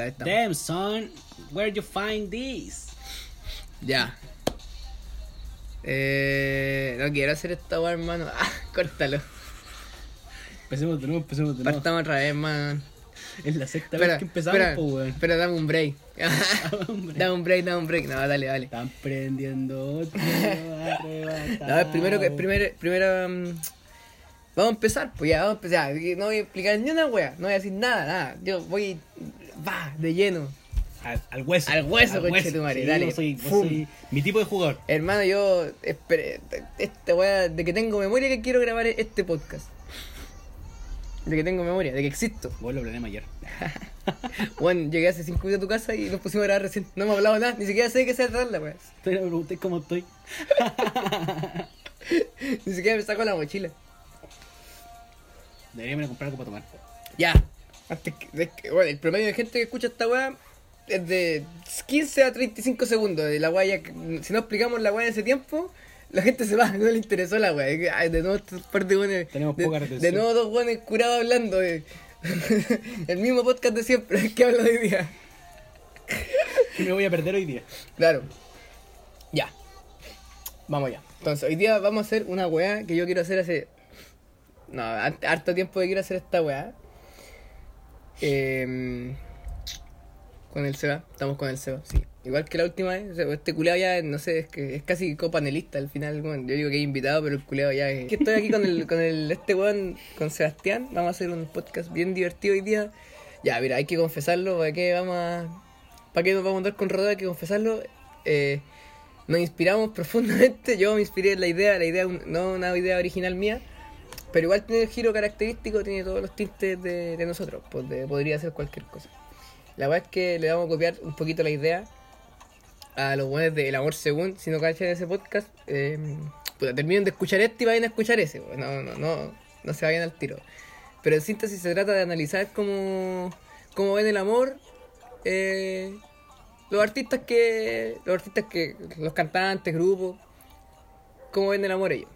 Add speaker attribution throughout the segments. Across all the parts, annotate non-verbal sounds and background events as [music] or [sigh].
Speaker 1: Ahí.
Speaker 2: Damn, son, where you find this?
Speaker 1: Ya. Eh, no quiero hacer esta weá, hermano. [laughs] Ah, córtalo.
Speaker 2: Empecemos de nuevo, empecemos de nuevo.
Speaker 1: Partamos otra vez, man.
Speaker 2: Es la sexta
Speaker 1: Espera,
Speaker 2: vez que empezamos,
Speaker 1: espera,
Speaker 2: po, weón.
Speaker 1: espera, dame un break. [laughs] Dame un break, dame un break. No, dale, dale.
Speaker 2: Están prendiendo otro [laughs]
Speaker 1: No, primero que primero, primero mm, vamos a empezar, pues ya vamos a empezar. No voy a explicar ni una wea, no voy a decir nada, nada. Yo voy va de lleno.
Speaker 2: Al, al hueso.
Speaker 1: Al hueso, tu madre,
Speaker 2: Sí,
Speaker 1: dale.
Speaker 2: Yo soy, yo
Speaker 1: Fum.
Speaker 2: soy mi tipo de jugador.
Speaker 1: Hermano, yo esperé, esta wea de que tengo memoria que quiero grabar este podcast. De que tengo memoria, de que existo.
Speaker 2: Vos lo planeamos ayer. [laughs]
Speaker 1: Bueno, llegué hace 5 minutos a tu casa y nos pusimos a grabar recién. No hemos hablado nada, ni siquiera sé qué se trata la wea.
Speaker 2: Ustedes me pregunté cómo estoy. [laughs]
Speaker 1: Ni siquiera me saco la mochila.
Speaker 2: Deberíamos ir a comprar algo para tomar.
Speaker 1: Ya. Antes que, bueno, el promedio de gente que escucha esta weá es de 15 a 35 segundos. De la weá si no explicamos la weá en ese tiempo, la gente se va, [laughs] no le interesó la weá. De nuevo, estos par de
Speaker 2: Tenemos
Speaker 1: de,
Speaker 2: poca
Speaker 1: de nuevo dos weones curados hablando de [laughs] el mismo podcast de siempre [laughs] que hablo de hoy día.
Speaker 2: Que me voy a perder hoy día.
Speaker 1: Claro. Ya. Vamos ya. Entonces, hoy día vamos a hacer una weá que yo quiero hacer hace. No, har- harto tiempo que quiero hacer esta weá. Em, con el Seba. Estamos con el Seba, sí. Igual que la última vez. Este culeado ya, no sé, es que es casi copanelista al final. yo digo que he invitado, pero el culeado ya es. Que estoy aquí con el, con el este weón, con Sebastián. Vamos a hacer un podcast bien divertido hoy día. Ya, mira, hay que confesarlo. ¿Para qué vamos? ¿Para qué nos vamos a andar con rodeo? Hay que confesarlo. Eh, nos inspiramos [laughs] profundamente. Yo me inspiré en la idea, la idea, no una idea original mía, pero igual tiene el giro característico, tiene todos los tintes de, nosotros. Pues podría ser cualquier cosa. La verdad es que le vamos a copiar un poquito la idea a los buenos de El Amor Según. Si no cachan ese podcast, puta, terminen de escuchar este y vayan a escuchar ese. pues, No, no, no, no se vayan al tiro. Pero en síntesis se trata de analizar cómo, cómo ven el amor. eh, los artistas que. Los artistas que. Los cantantes, grupos. Cómo ven el amor ellos.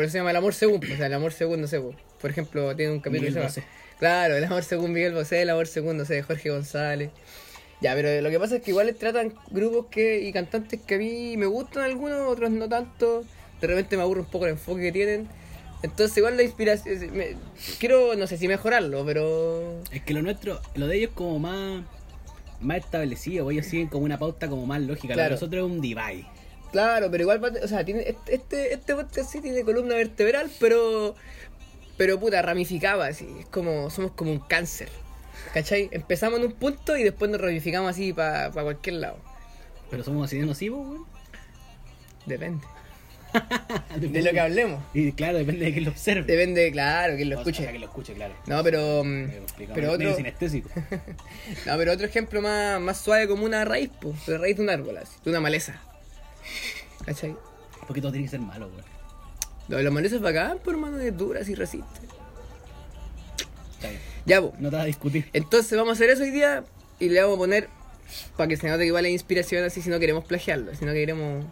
Speaker 1: Por eso se llama el amor según. O sea, el amor según, no sé. Por ejemplo, tiene un capítulo
Speaker 2: Miguel
Speaker 1: que se
Speaker 2: Bosé.
Speaker 1: Claro, el amor según Miguel Bosé, el amor según, no sé, Jorge González. Ya, pero lo que pasa es que igual tratan grupos que y cantantes que a mí me gustan algunos, otros no tanto. De repente me aburre un poco el enfoque que tienen. Entonces igual la inspiración... me- quiero, no sé si mejorarlo, pero...
Speaker 2: Es que lo nuestro, lo de ellos es como más, más establecido, ellos siguen como una pauta como más lógica.
Speaker 1: Claro.
Speaker 2: Lo de nosotros es un divide.
Speaker 1: Claro, pero igual, va- o sea, tiene, este- este, este podcast sí tiene columna vertebral, pero, pero puta, ramificaba así. Es como, somos como un cáncer. ¿Cachai? Empezamos en un punto y después nos ramificamos así para cualquier lado.
Speaker 2: Pero somos así de nocivos, weón. [laughs]
Speaker 1: Depende. De lo que hablemos.
Speaker 2: Y claro, depende de quién lo observe.
Speaker 1: Depende, claro, que lo escuche.
Speaker 2: que lo escuche, claro.
Speaker 1: No, pero. mm,
Speaker 2: complicado,
Speaker 1: Pero otro.
Speaker 2: sinestésico. [laughs]
Speaker 1: No, pero otro ejemplo más, más suave como una raíz, pues. La raíz de un árbol, así, de una maleza. ¿Cachai?
Speaker 2: Un poquito tiene que ser malo, weón.
Speaker 1: Lo de la maleza es bacán, por hermano, es dura, y resiste.
Speaker 2: Está bien.
Speaker 1: Ya, pues.
Speaker 2: No te vas a discutir.
Speaker 1: Entonces vamos a hacer eso hoy día y le vamos a poner para que se note que es inspiración así si no queremos plagiarlo, si no queremos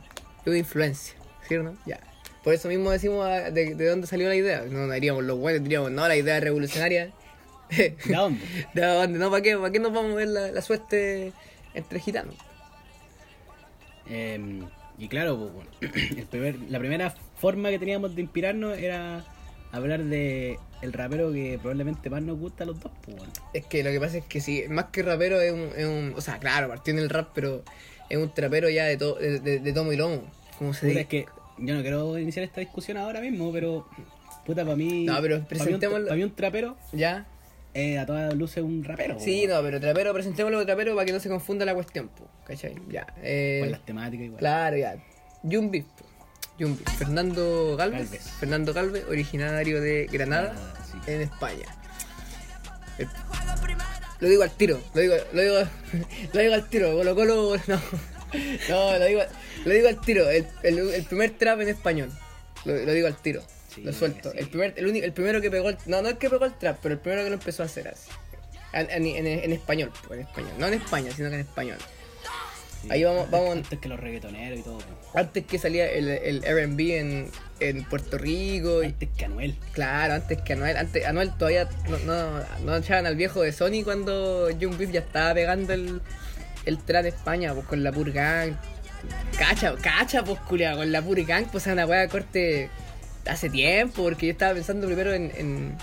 Speaker 1: una influencia, ¿sí o no? Ya. Por eso mismo decimos ah, de, de dónde salió la idea. No, no diríamos los buenos, diríamos, no, la idea revolucionaria.
Speaker 2: ¿De dónde? [laughs]
Speaker 1: ¿De dónde? No, ¿para qué? ¿Para qué nos vamos a ver la, la suerte entre gitanos?
Speaker 2: Eh, y claro, pues, bueno, [clears throat] el primer, la primera forma que teníamos de inspirarnos era hablar de el rapero que probablemente más nos gusta a los dos, pues, bueno.
Speaker 1: Es que lo que pasa es que sí, más que rapero es un, es un o sea, claro, partió en el rap, pero es un trapero ya de, to- de, de- de tomo y lomo, como se dice.
Speaker 2: es que yo no quiero iniciar esta discusión ahora mismo, pero puta, para mí.
Speaker 1: No, pero
Speaker 2: para mí, un,
Speaker 1: presentémoslo.
Speaker 2: para mí un trapero
Speaker 1: ¿Ya?
Speaker 2: Eh, a todas luces un rapero.
Speaker 1: Sí, no, pero trapero, presentémoslo de trapero para que no se confunda la cuestión, po, ¿cachai? Ya. Eh,
Speaker 2: Con las temáticas igual.
Speaker 1: claro, ya. Jumbi, po, Jumbi. Fernando Galvez,
Speaker 2: Galvez.
Speaker 1: Fernando Galvez, originario de Granada,
Speaker 2: Granada, sí.
Speaker 1: en España. El- Lo digo al tiro, lo digo, lo digo, [laughs] lo digo al tiro, Colo Colo, [laughs] no, no, lo digo, lo digo al tiro, el, el, el primer trap en español, lo, lo digo al tiro,
Speaker 2: Sí,
Speaker 1: lo suelto,
Speaker 2: sí.
Speaker 1: el primer, el único, el primero que pegó, el, no, no el que pegó el trap, pero el primero que lo empezó a hacer así, en, en- en- en español, pues, en español, no en España, sino que en español.
Speaker 2: Sí.
Speaker 1: Ahí vamos, vamos
Speaker 2: Antes que los reggaetoneros y todo. po.
Speaker 1: antes que salía el, el RB en, en Puerto Rico.
Speaker 2: Antes que Anuel.
Speaker 1: claro, antes que Anuel. Antes, Anuel todavía no, no, no echaban al viejo de Sony cuando Young Beef ya estaba pegando el, el trap de España, pues con la Purgang. Cacha, cacha, pues culiao, con la Purgang, pues una weá corte hace tiempo, porque yo estaba pensando primero en, en,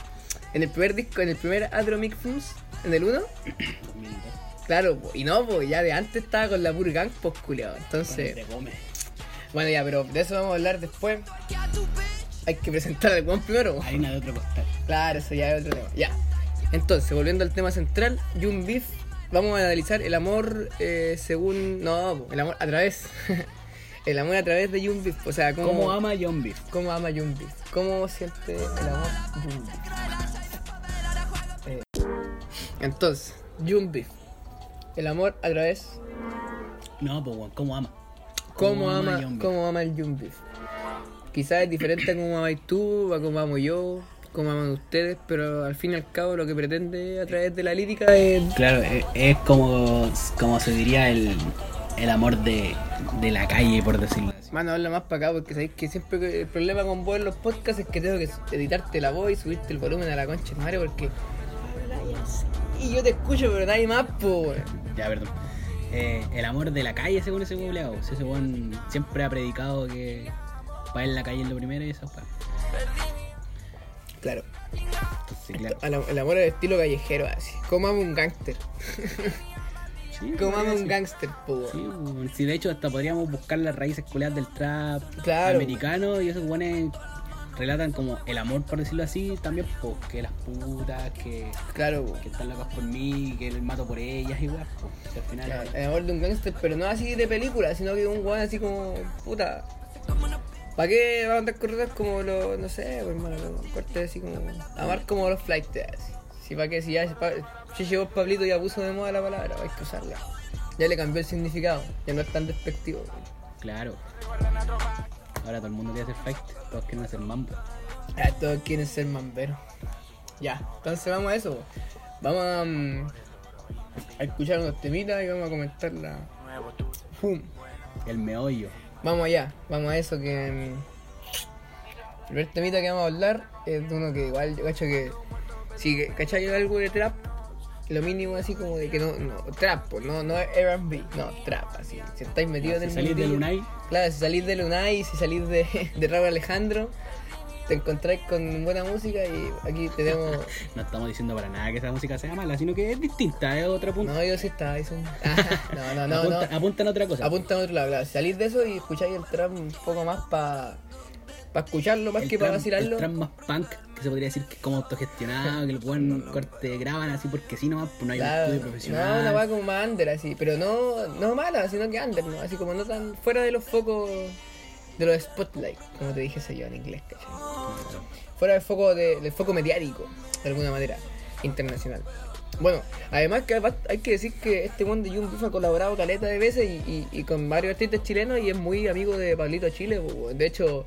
Speaker 1: en el primer disco, en el primer Adro Mix Films, en el 1.
Speaker 2: 2002.
Speaker 1: Claro, po, y no, pues ya de antes estaba con la Purgang, pues culiao. Entonces, bueno, ya, pero de eso vamos a hablar después. Hay que presentar al weón primero.
Speaker 2: Harina de otro costal.
Speaker 1: Claro, eso ya es otro tema. Ya. Entonces, volviendo al tema central, Jun Beef, vamos a analizar el amor eh, según. No, el amor a través. [laughs] el amor a través de Beef. O sea, cómo,
Speaker 2: ¿Cómo ama John Beef?
Speaker 1: cómo ama Beef. ¿Cómo siente el amor Beef? Eh, entonces, Beef. El amor a través.
Speaker 2: No, pues ¿cómo ama?
Speaker 1: ¿Cómo, ama,
Speaker 2: John
Speaker 1: cómo ama el Beef? Quizás es diferente a cómo amáis tú, a cómo amo yo, cómo aman ustedes, pero al fin y al cabo lo que pretende a través de la lírica es...
Speaker 2: Claro, es, es como, como se diría el, el amor de, de la calle, por decirlo así.
Speaker 1: Mano, habla más para acá porque sabéis que siempre el problema con vos en los podcasts es que tengo que editarte la voz y subirte el volumen a la concha de madre porque... Y yo te escucho, pero nadie más, weón.
Speaker 2: Ya, perdón. Eh, el amor de la calle, según ese culeado. Ese weón siempre ha predicado que para él la calle es lo primero y eso fue.
Speaker 1: Claro,
Speaker 2: Entonces, claro.
Speaker 1: el amor al estilo callejero, así. Como ama un gángster. [laughs]
Speaker 2: Sí, podría
Speaker 1: un
Speaker 2: ser.
Speaker 1: gángster, po.
Speaker 2: Sí, de hecho, hasta podríamos buscar las raíces culeadas del trap
Speaker 1: Claro.
Speaker 2: americano y esos weones relatan como el amor, por decirlo así, también, po, que las putas, que,
Speaker 1: Claro,
Speaker 2: que están locas por mí, que el mato por ellas, igual. po. Al final.
Speaker 1: Claro, el amor de un gángster, pero no así de película, sino que un weón así como, puta. ¿Para qué va a andar corridas como los, no sé, pues, hermano, cortes así como, amar como los flights, así. Si para qué, si ya, pa- si llegó Pablito y ya puso de moda la palabra, hay que usarla. Ya le cambió el significado, ya no es tan despectivo.
Speaker 2: Claro. Ahora todo el mundo quiere hacer fight, todos quieren hacer mambo.
Speaker 1: Ah, todos quieren ser mamberos. Ya, entonces vamos a eso. Vamos a, mm, a escuchar unos temitas y vamos a comentar la... ¡Fum!
Speaker 2: El meollo.
Speaker 1: Vamos allá, vamos a eso que. mm, El primer temita que vamos a hablar es de uno que igual yo cacho que. Si cachai algo de trap, lo mínimo así como de que no. no trap, no, no es RB, no, trap, así. Si estáis metidos en
Speaker 2: Si
Speaker 1: el
Speaker 2: salís de Lunay,
Speaker 1: Claro, si salís de Lunay, si salís de, [laughs] de Raúl Alejandro, te encontráis con buena música y aquí tenemos. [laughs]
Speaker 2: no estamos diciendo para nada que esa música sea mala, sino que es distinta, es otro punto.
Speaker 1: No, yo sí estaba, es un. [laughs] No, no, no,
Speaker 2: apunta,
Speaker 1: no.
Speaker 2: apuntan a otra cosa.
Speaker 1: Apunta a otro lado, claro. Salís de eso y escucháis el trap un poco más para pa escucharlo, más
Speaker 2: el
Speaker 1: que para
Speaker 2: trap-
Speaker 1: vacilarlo.
Speaker 2: El trap más punk, que se podría decir que es como autogestionado, que el buen [laughs] corte graban así porque sí nomás, pues no hay un
Speaker 1: Claro,
Speaker 2: estudio
Speaker 1: no,
Speaker 2: profesional.
Speaker 1: una weá como más under así, pero no, no mala, sino que under, ¿no? Así como no tan fuera de los focos, de los spotlight, como te dije yo en inglés, ¿cachai? Fuera del foco, de- del foco mediático, de alguna manera, internacional. Bueno, además que hay que decir que este one de Jun Beef ha colaborado caleta de veces y, y- y con varios artistas chilenos y es muy amigo de Pablito Chile. weón. De hecho,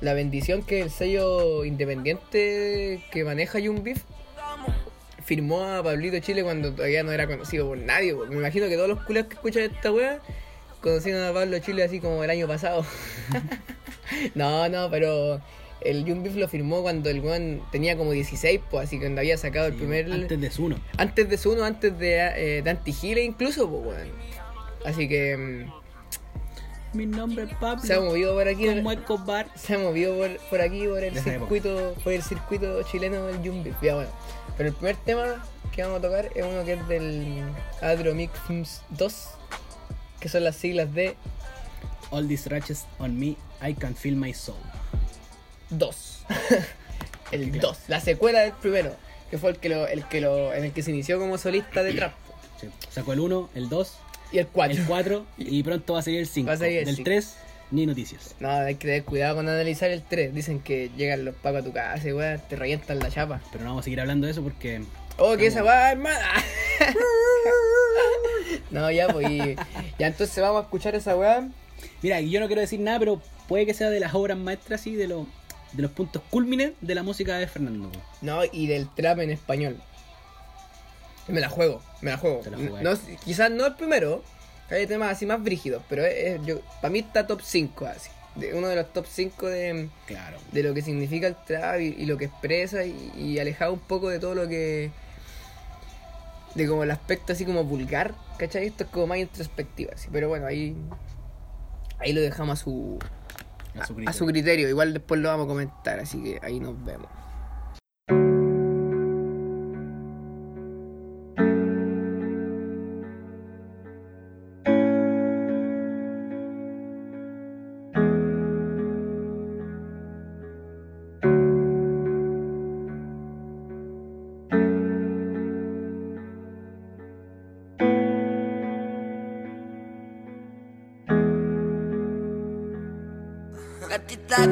Speaker 1: la bendición que el sello independiente que maneja Jun Beef firmó a Pablito Chile cuando todavía no era conocido por nadie. Me imagino que todos los culeros que escuchan esta wea conocieron a Pablo Chile así como el año pasado. [laughs] no, no, pero el Jun Beef lo firmó cuando el weón tenía como 16, pues así que cuando había sacado el primer.
Speaker 2: Antes de Zuno.
Speaker 1: Antes de Zuno, antes de, eh, de Antigile incluso, pues weón. Así que mm,
Speaker 2: Mi nombre es Pablo.
Speaker 1: se ha movido por aquí.
Speaker 2: como Escobar.
Speaker 1: Se ha movido por, por aquí, por el circuito, por el circuito chileno del Beef. Ya bueno. Pero el primer tema que vamos a tocar es uno que es del Adromic Films 2, que son las siglas de
Speaker 2: All these ratchets on me, I can feel my soul.
Speaker 1: 2. [laughs] el
Speaker 2: Claro.
Speaker 1: 2, la secuela del primero, que fue el que lo, el que lo, en el que se inició como solista de trap.
Speaker 2: Sí. Sacó el 1, el 2,
Speaker 1: Y el 4.
Speaker 2: el 4 y pronto va a salir el 5.
Speaker 1: Va a salir el
Speaker 2: Del
Speaker 1: cinco.
Speaker 2: 3, ni noticias.
Speaker 1: No, hay que tener cuidado con analizar el 3. Dicen que llegan los pacos a tu casa y weón, te revientan la chapa.
Speaker 2: Pero no vamos a seguir hablando de eso porque
Speaker 1: Oh, que esa
Speaker 2: Vamos.
Speaker 1: weá es [laughs] mala. no, ya, pues. y- ya entonces vamos a escuchar esa weá.
Speaker 2: Mira, yo no quiero decir nada, pero puede que sea de las obras maestras y de, los de los puntos cúlmines de la música de Fernando.
Speaker 1: No, y del trap en español. Me la juego, me la juego. No, quizás no el primero, Hay temas así más brígidos, pero es, yo, para mí está top 5 así. De, uno de los top 5 de,
Speaker 2: Claro.
Speaker 1: de lo que significa el trap y, y lo que expresa y, y alejado un poco de todo lo que... De como el aspecto así como vulgar, ¿cachai? Esto es como más introspectiva, así. Pero bueno, ahí... Ahí lo dejamos a su,
Speaker 2: A su
Speaker 1: a su criterio. Igual después lo vamos a comentar, así que ahí nos vemos.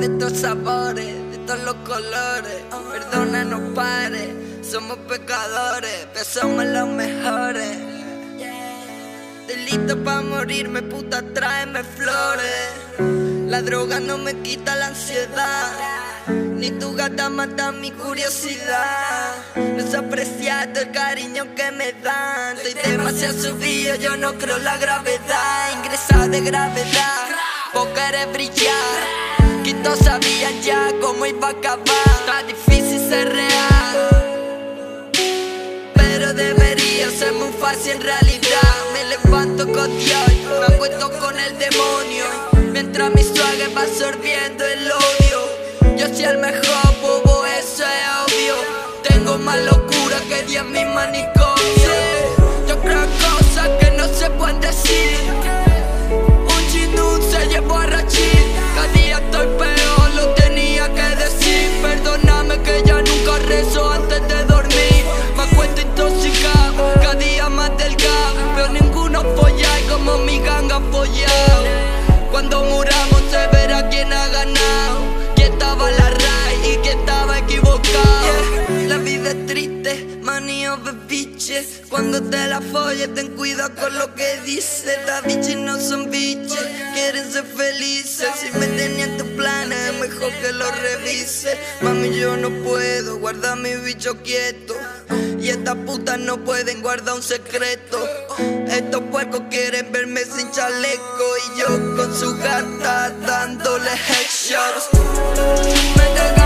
Speaker 3: De todos sabores, de todos los colores. Perdona, no pares, somos pecadores, pero somos los mejores. Listo pa' morirme, puta, tráeme flores. La droga no me quita la ansiedad. Ni tu gata mata mi curiosidad. No es apreciado el cariño que me dan. Estoy demasiado subido, yo no creo la gravedad. Ingresado de gravedad, vos querés brillar. Todos sabían ya cómo iba a acabar. Está difícil ser real. Pero debería ser muy fácil en realidad. Me levanto con Dios, me acuesto con el demonio. Mientras mi suave va absorbiendo el odio. Yo soy el mejor, bobo, eso es obvio. Tengo más locura que 10 mil manicomios Yo creo cosas que no se pueden decir Cuando te la folles ten cuidado con lo que dices. Estas biches no son biches, quieren ser felices. Si me tenían tus planes, es mejor que lo revises Mami yo no puedo guardar mi bicho quieto. Y estas putas no pueden guardar un secreto. Estos puercos quieren verme sin chaleco. Y yo con su gata dándole headshots. Me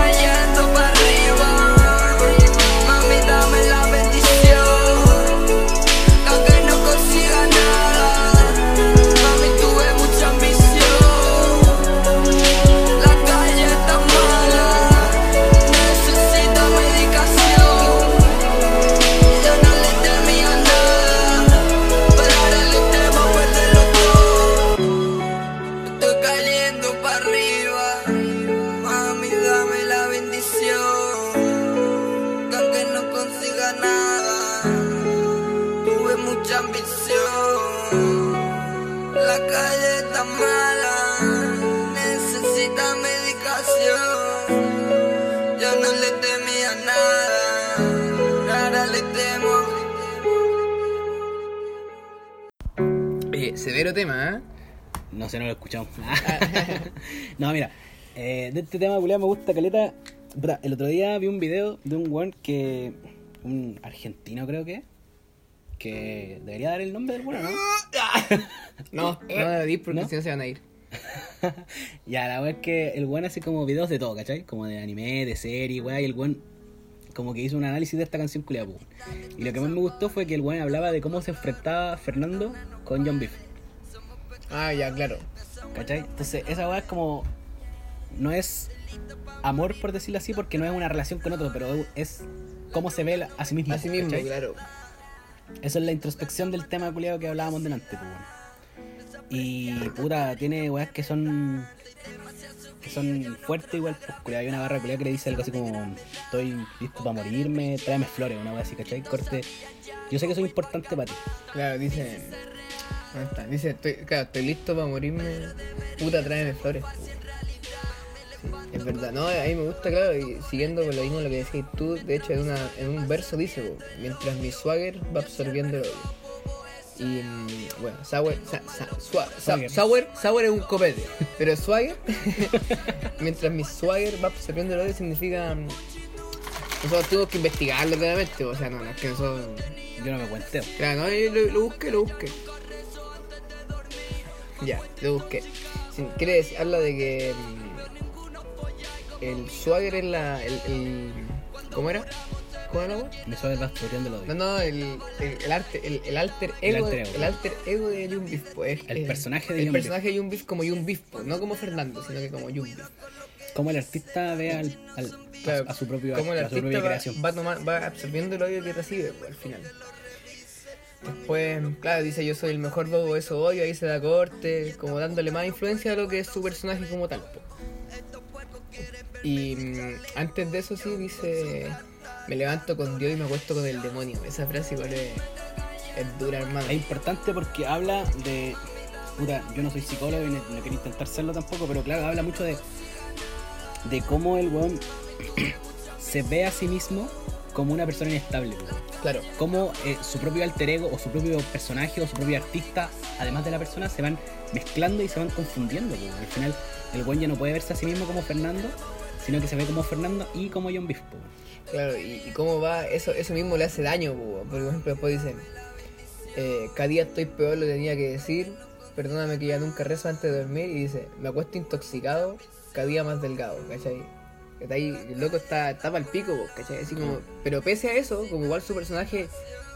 Speaker 1: Severo tema, ¿eh?
Speaker 2: No sé, no lo escuchamos. [laughs] [laughs] no, mira. eh, de este tema, culiao, me gusta caleta. El otro día vi un video de un weón que. Un argentino, creo que. Que debería dar el nombre del weón, [laughs] ¿no?
Speaker 1: No, no lo di porque
Speaker 2: ¿No?
Speaker 1: si no se van a ir.
Speaker 2: ya, la weá es que el weón hace como videos de todo, ¿cachai? Como de anime, de serie, weá, y el weón como que hizo un análisis de esta canción culiao, po. Y lo que más me gustó fue que el weón hablaba de cómo se enfrentaba Fernando con John Beef.
Speaker 1: Ah, ya, claro.
Speaker 2: ¿Cachai? Entonces, esa weá es como. No es amor, por decirlo así, porque no es una relación con otro, pero es cómo se ve a sí mismo.
Speaker 1: Así mismo,
Speaker 2: ¿cachai?
Speaker 1: claro.
Speaker 2: Eso es la introspección del tema culiado que hablábamos delante, pues. Y puta, tiene weas que son. que son fuertes igual, pues culiao. Hay una barra culiada que le dice algo así como estoy listo para morirme, tráeme flores, una wea así, ¿cachai? Corte. Yo sé que soy importante para ti.
Speaker 1: Claro, dice. Dice, estoy, claro, estoy listo para morirme. Puta, tráeme flores. Sí, es verdad, no, a mí me gusta, claro, y siguiendo con lo mismo lo que decías tú, de hecho en, una, en un verso dice, mientras mi swagger va absorbiendo el odio. Y mm, bueno, sour, sa- sa- swa- sa-
Speaker 2: Swagger.
Speaker 1: sour, sour es un copete, pero swagger, [laughs] mientras mi swagger va absorbiendo el odio significa... mm, Nosotros tuvimos que investigarlo claramente, o sea, no, no es que nosotros...
Speaker 2: Yo no me cuenteo.
Speaker 1: Claro, no, yo lo, lo busqué, lo busqué. Ya, lo busqué. Quiere decir, habla de que mm, el swagger es la. El, el- ¿Cómo era? ¿Cómo era?
Speaker 2: el bastorión del
Speaker 1: No,
Speaker 2: odio.
Speaker 1: no, el, el, el arte, el, el alter ego,
Speaker 2: alter
Speaker 1: de-
Speaker 2: ego.
Speaker 1: el alter ego de Young Beef, pues, es-
Speaker 2: El
Speaker 1: es-
Speaker 2: personaje de
Speaker 1: el personaje de Young Beef como Young Beef, pues, no como Fernando, sino que como Young Beef.
Speaker 2: Cómo el artista ve al, al-
Speaker 1: Claro,
Speaker 2: a, a su propio,
Speaker 1: como el
Speaker 2: a su propia
Speaker 1: va,
Speaker 2: creación.
Speaker 1: va, tomar- va absorbiendo el odio que recibe pues, al final. Después, claro, dice yo soy el mejor bobo, eso odio, ahí se da corte, como dándole más influencia a lo que es su personaje como tal. Y mm, antes de eso sí dice, me levanto con Dios y me acuesto con el demonio. Esa frase igual es, dura, hermano.
Speaker 2: Es importante porque habla de. Puta, yo no soy psicólogo y no, no quiero intentar serlo tampoco, pero claro, habla mucho de. de cómo el weón [clears throat] se ve a sí mismo como una persona inestable. weón.
Speaker 1: Claro,
Speaker 2: Cómo eh, su propio alter ego o su propio personaje o su propio artista, además de la persona, se van mezclando y se van confundiendo. weón. Al final, el weón ya no puede verse a sí mismo como Fernando, sino que se ve como Fernando y como John Beef. weón.
Speaker 1: claro, y, y cómo va, eso, eso mismo le hace daño, po, por ejemplo, después dice, eh, cada día estoy peor, lo tenía que decir, perdóname que ya nunca rezo antes de dormir, y dice, me acuesto intoxicado, cada día más delgado, ¿cachai? Está ahí, el loco está, está para el pico, ¿cachai? Así como, pero pese a eso, como igual su personaje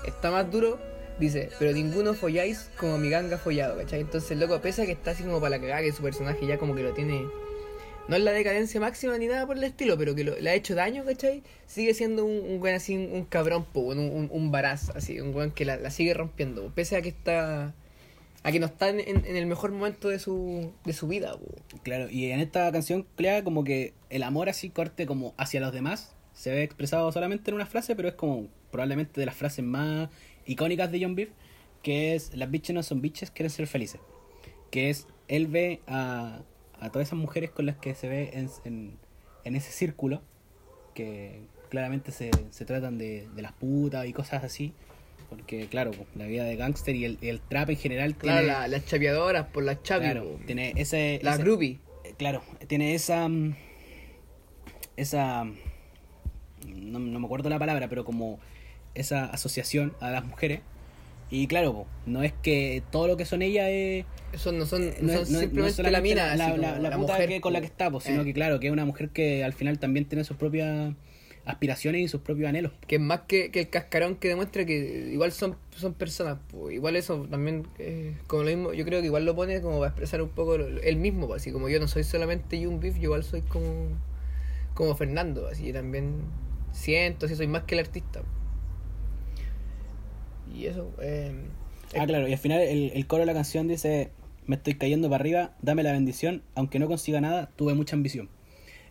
Speaker 1: está más duro, dice, pero ninguno folláis como mi ganga follado, ¿cachai? Entonces el loco, pese a que está así como para la cagada, que su personaje ya como que lo tiene no es la decadencia máxima ni nada por el estilo, pero que lo- le ha hecho daño, ¿cachai? Sigue siendo un, un buen así, un, cabrón, po, un, un, un varaz, así, un buen que la, la sigue rompiendo, po, pese a que está. A que no está en, en- el mejor momento de su, de su vida.
Speaker 2: Claro, y en esta canción, crea como que el amor así corte como hacia los demás se ve expresado solamente en una frase, pero es como probablemente de las frases más icónicas de John Beef, que es las bitches no son bitches, quieren ser felices. Que es, él ve a, a todas esas mujeres con las que se ve en, en, en ese círculo, que claramente se, se tratan de, de las putas y cosas así. Porque, claro, la vida de gángster y el, y el trap en general
Speaker 1: Claro,
Speaker 2: tiene,
Speaker 1: la- las chapeadoras por las chapi,
Speaker 2: claro, tiene ese...
Speaker 1: las
Speaker 2: ese- eh, Claro, tiene esa. mm, Esa. No, no me acuerdo la palabra, pero como esa asociación a las mujeres. Y claro, po, no es que todo lo que son ellas es.
Speaker 1: Eso no son, no
Speaker 2: no
Speaker 1: son
Speaker 2: no no
Speaker 1: simplemente la mina,
Speaker 2: la, la- la
Speaker 1: la
Speaker 2: puta
Speaker 1: mujer,
Speaker 2: que con la que está, po, sino
Speaker 1: eh.
Speaker 2: que claro, que es una mujer que al final también tiene sus propias aspiraciones y sus propios anhelos.
Speaker 1: que es más que, que el cascarón que demuestra que igual son, son personas, igual eso también, eh, como lo mismo, yo creo que igual lo pone como para expresar un poco él mismo, así como yo no soy solamente Young Beef, yo igual soy como, como Fernando, así también siento, así soy más que el artista. Y eso, eh,
Speaker 2: Ah, claro, y al final el, el coro de la canción dice: Me estoy cayendo para arriba, dame la bendición, aunque no consiga nada, tuve mucha ambición.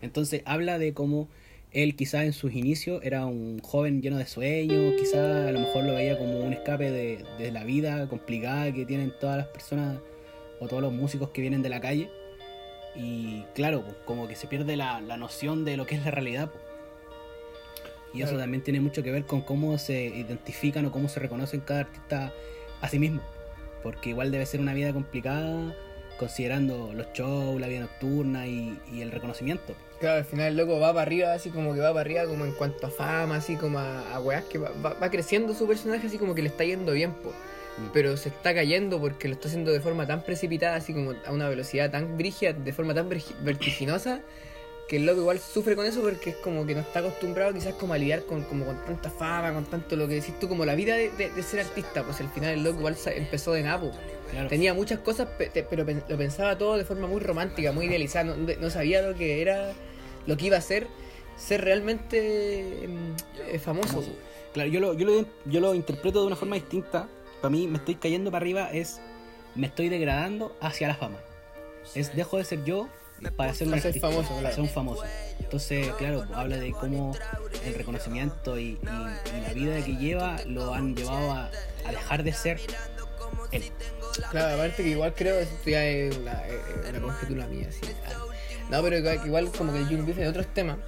Speaker 2: Entonces habla de cómo él quizás en sus inicios era un joven lleno de sueños, quizás a lo mejor lo veía como un escape de, de la vida complicada que tienen todas las personas o todos los músicos que vienen de la calle. Y claro, pues, como que se pierde la, la noción de lo que es la realidad. pues. Y eso también tiene mucho que ver con cómo se identifican o cómo se reconocen cada artista a sí mismo. Porque igual debe ser una vida complicada considerando los shows, la vida nocturna y, y el reconocimiento.
Speaker 1: Claro, al final el loco va para arriba, así como que va para arriba como en cuanto a fama, así como a, a weas que va, va- va creciendo su personaje, así como que le está yendo bien, po.
Speaker 2: Mm.
Speaker 1: pero se está cayendo porque lo está haciendo de forma tan precipitada, así como a una velocidad tan brígida, de forma tan vertiginosa, que el loco igual sufre con eso porque es como que no está acostumbrado quizás como a lidiar con, como con tanta fama, con tanto lo que decís tú, como la vida de, de- de ser artista, pues al final el loco igual empezó de napo.
Speaker 2: Claro.
Speaker 1: Tenía muchas cosas, pero lo pensaba todo de forma muy romántica, muy idealizada, no, no sabía lo que era, lo que iba a ser, ser realmente mm, eh, famoso.
Speaker 2: Famoso. Claro, yo lo, yo, lo, yo lo interpreto de una forma distinta. Para mí, me estoy cayendo para arriba es me estoy degradando hacia la fama. Es dejo de ser yo para ser un
Speaker 1: Para ser
Speaker 2: artista,
Speaker 1: famoso,
Speaker 2: para ser un famoso. Entonces, claro, habla de cómo el reconocimiento y, y- y la vida que lleva lo han llevado a, a dejar de ser él.
Speaker 1: Claro, aparte que igual creo que esto ya es una, eh, eh, una conjetura mía, sí. No, pero igual, igual como que el Young Beef en otros temas,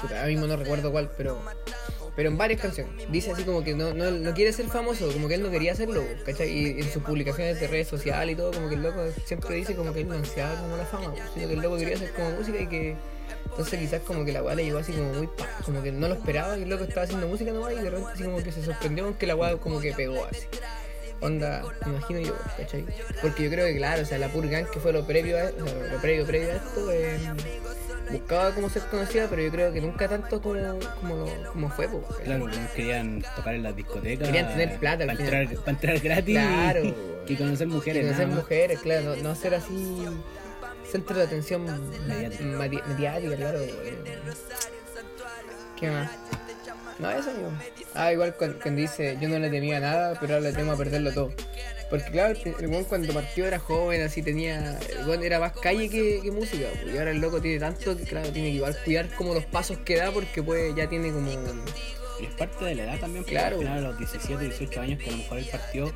Speaker 1: puta, ahora mismo no recuerdo cuál, pero pero en varias canciones, dice así como que no, no, no quiere ser famoso, como que él no quería hacerlo, ¿cachai? Y en sus publicaciones de redes sociales y todo, como que el loco siempre dice como que él no ansiaba como la fama, sino que el loco quería hacer como música y que... Entonces quizás como que la weá le llegó así como muy... pa, como que no lo esperaba y el loco estaba haciendo música nomás y de repente así como que se sorprendió con que la weá como que pegó así. Onda, me imagino yo, ¿cachai? Porque yo creo que, claro, o sea, la Purgan, que fue lo previo a, o sea, lo previo, previo a esto, eh, buscaba como ser conocida, pero yo creo que nunca tanto como, como, como fue, po.
Speaker 2: Claro, querían tocar en las discotecas.
Speaker 1: Querían tener plata
Speaker 2: Para entrar, para entrar gratis
Speaker 1: Claro,
Speaker 2: y, [laughs] y conocer mujeres.
Speaker 1: Conocer
Speaker 2: nada más.
Speaker 1: mujeres, claro, no, no ser así centro de atención
Speaker 2: Mediática.
Speaker 1: medi- mediática, claro. eh. ¿Qué más? No, eso amigo. Ah, igual cuando, cuando dice yo no le temía nada, pero ahora le temo a perderlo todo. Porque claro, el, cuando partió era joven, así tenía. El era más calle que, que música, pues, y ahora el loco tiene tanto que claro, tiene que igual cuidar como los pasos que da porque pues ya tiene como.
Speaker 2: Y es parte de la edad también, porque
Speaker 1: Claro.
Speaker 2: al final a los 17, 18 años que a lo mejor él partió,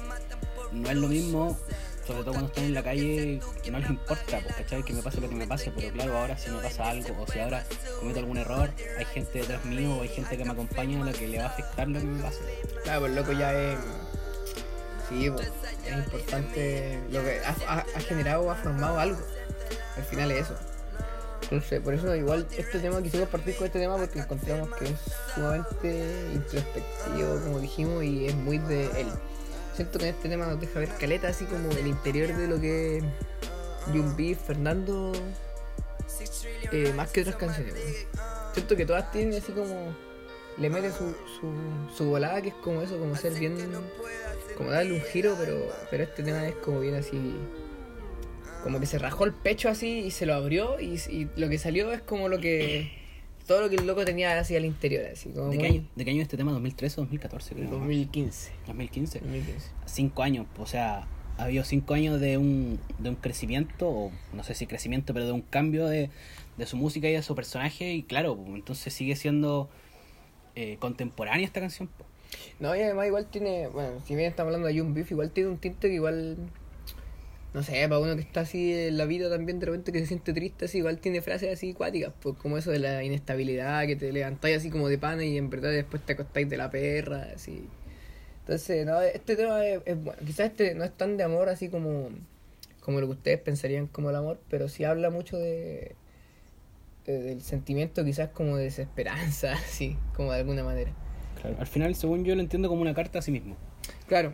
Speaker 2: no es lo mismo, sobre todo cuando están en la calle, que no les importa, pues cachai, que me pase lo que me pase, pero claro, ahora si me pasa algo, o si ahora cometo algún error, hay gente detrás mío, o hay gente que me acompaña a la que le va a afectar lo que me pase.
Speaker 1: Claro, pues loco ya es. Sí, pues, es importante. Lo que ha, ha- ha generado, ha formado algo. Al final es eso. Entonces, por eso igual este tema, quisimos partir con este tema porque encontramos que es sumamente introspectivo, como dijimos, y es muy de él. Siento que este tema nos deja ver caleta, así como el interior de lo que B, Fernando, eh, más que otras canciones. weón. Siento que todas tienen así como le mete su, su, su volada que es como eso, como ser bien, como darle un giro, pero, pero este tema es como bien así, como que se rajó el pecho así y se lo abrió y, y lo que salió es como lo que, todo lo que el loco tenía así al interior, así como
Speaker 2: ¿De qué, año, ¿De qué año es este tema? ¿2013 o 2014? Creo, ¿no?
Speaker 1: 2015.
Speaker 2: 2015.
Speaker 1: 2015.
Speaker 2: Cinco años, o sea, ha habido cinco años de un, de un crecimiento, o no sé si crecimiento, pero de un cambio de, de su música y de su personaje, y claro, pues, entonces sigue siendo eh, contemporánea esta canción.
Speaker 1: No, y además igual tiene, bueno, si bien estamos hablando de Young Beef, igual tiene un tinte que igual, no sé, para uno que está así en la vida también de repente que se siente triste, así igual tiene frases así cuáticas, pues como eso de la inestabilidad, que te levantáis así como de pana y en verdad después te acostáis de la perra, así. Entonces, no, este tema es, es bueno, quizás este no es tan de amor así como, como lo que ustedes pensarían como el amor, pero sí habla mucho de, de- del sentimiento quizás como de desesperanza, [laughs] así, como de alguna manera.
Speaker 2: Claro, Al final, según yo, lo entiendo como una carta a sí mismo,
Speaker 1: Claro,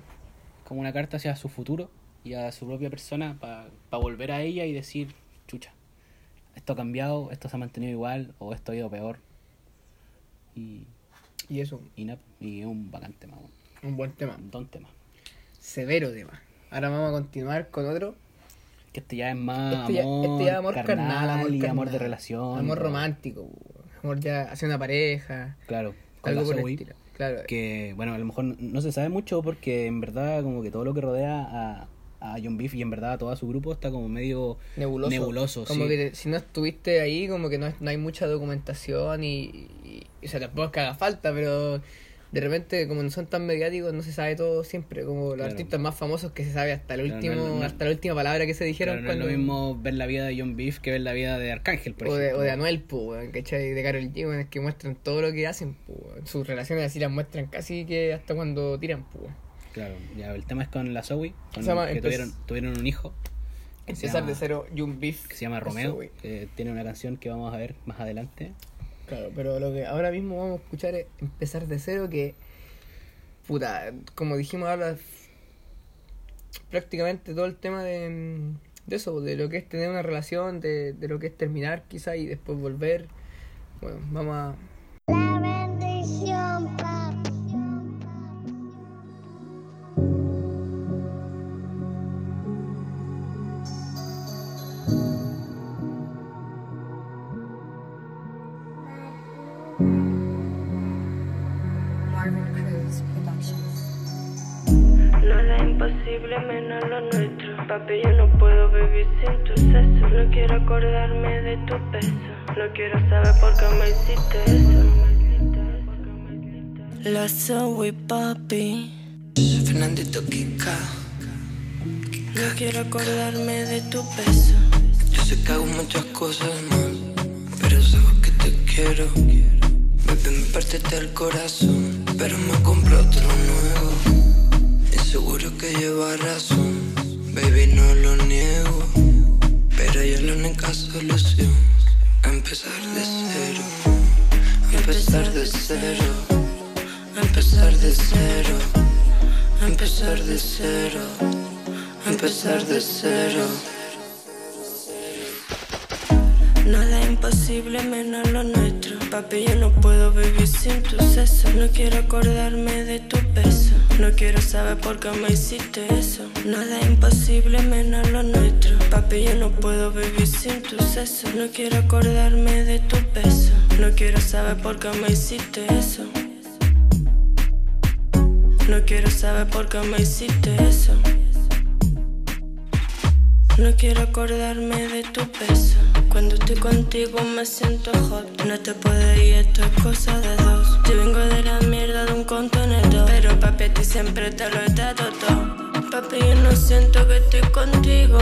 Speaker 2: como una carta hacia su futuro y a su propia persona para volver a ella y decir, chucha, esto ha cambiado, esto se ha mantenido igual, o esto ha ido peor. Y,
Speaker 1: y eso,
Speaker 2: y, y es un bacán tema,
Speaker 1: un buen tema.
Speaker 2: un don tema.
Speaker 1: severo tema. Ahora vamos a continuar con otro.
Speaker 2: Que este ya es más
Speaker 1: Este ya,
Speaker 2: amor,
Speaker 1: este ya amor carnal, amor,
Speaker 2: y
Speaker 1: carnal.
Speaker 2: amor de relación.
Speaker 1: Amor romántico, amor ya hacia una pareja,
Speaker 2: Claro, con
Speaker 1: algo por el
Speaker 2: Zoe,
Speaker 1: estilo. Claro,
Speaker 2: que bueno, a lo mejor no- no se sabe mucho porque en verdad como que todo lo que rodea a, a John Beef y en verdad a todo su grupo está como medio
Speaker 1: nebuloso.
Speaker 2: nebuloso,
Speaker 1: como
Speaker 2: sí.
Speaker 1: que si no estuviste ahí, como que no, no hay mucha documentación y, y- o sea, tampoco es que haga falta, pero de repente como no son tan mediáticos no se sabe todo siempre, como los
Speaker 2: Claro.
Speaker 1: artistas más famosos que se sabe hasta el
Speaker 2: Claro,
Speaker 1: último,
Speaker 2: no es- no-
Speaker 1: hasta la última palabra que se dijeron
Speaker 2: Claro, no es lo
Speaker 1: cuando-
Speaker 2: mismo ver la vida de John Beef que ver la vida de Arcángel, por
Speaker 1: o de,
Speaker 2: ejemplo.
Speaker 1: o de Anuel, weón, ¿cachai? De Karol G, es que muestran todo lo que hacen, sus relaciones así las muestran casi que hasta cuando tiran, pues.
Speaker 2: Claro, ya el tema es con la Zoe, con
Speaker 1: Se llama
Speaker 2: que tuvieron, tuvieron un hijo llama,
Speaker 1: de cero, Young Beef.
Speaker 2: que se llama Romeo, que tiene una canción que vamos a ver más adelante.
Speaker 1: Claro, pero lo que ahora mismo vamos a escuchar es empezar de cero, que, puta, como dijimos, habla prácticamente todo el tema de, de eso, de lo que es tener una relación, de, de lo que es terminar quizá y después volver. Bueno, vamos a...
Speaker 4: La bendición,
Speaker 5: menos lo nuestro. Papi, yo no puedo vivir sin tu sexo. No quiero acordarme de tu peso. No quiero saber por qué me hiciste eso. La Zoe, papi.
Speaker 3: Fernandito Kika.
Speaker 5: No quiero acordarme de tu peso.
Speaker 3: Yo sé que hago muchas cosas mal, pero sabes que te quiero. Baby, me partiste el corazón, pero me compré otro nuevo. Seguro que lleva razón, baby, no lo niego. Pero yo la única solución, empezar de cero. Empezar de cero. Empezar de cero. empezar de cero, empezar de cero. Nada imposible menos lo nuestro. Papi, yo no puedo vivir sin tu seso. No quiero acordarme de tu beso. No quiero saber por qué me hiciste eso. Nada es imposible menos lo nuestro. Papi, yo no puedo vivir sin tu seso. No quiero acordarme de tu beso. No quiero saber por qué me hiciste eso. No quiero saber por qué me hiciste eso. No quiero acordarme de tu peso. Cuando estoy contigo me siento hot. No te puedo ir, esto es cosa de dos. Yo vengo de la mierda de un contenedor. Pero papi, a ti siempre te lo he dado todo. Papi, yo no siento que estoy contigo.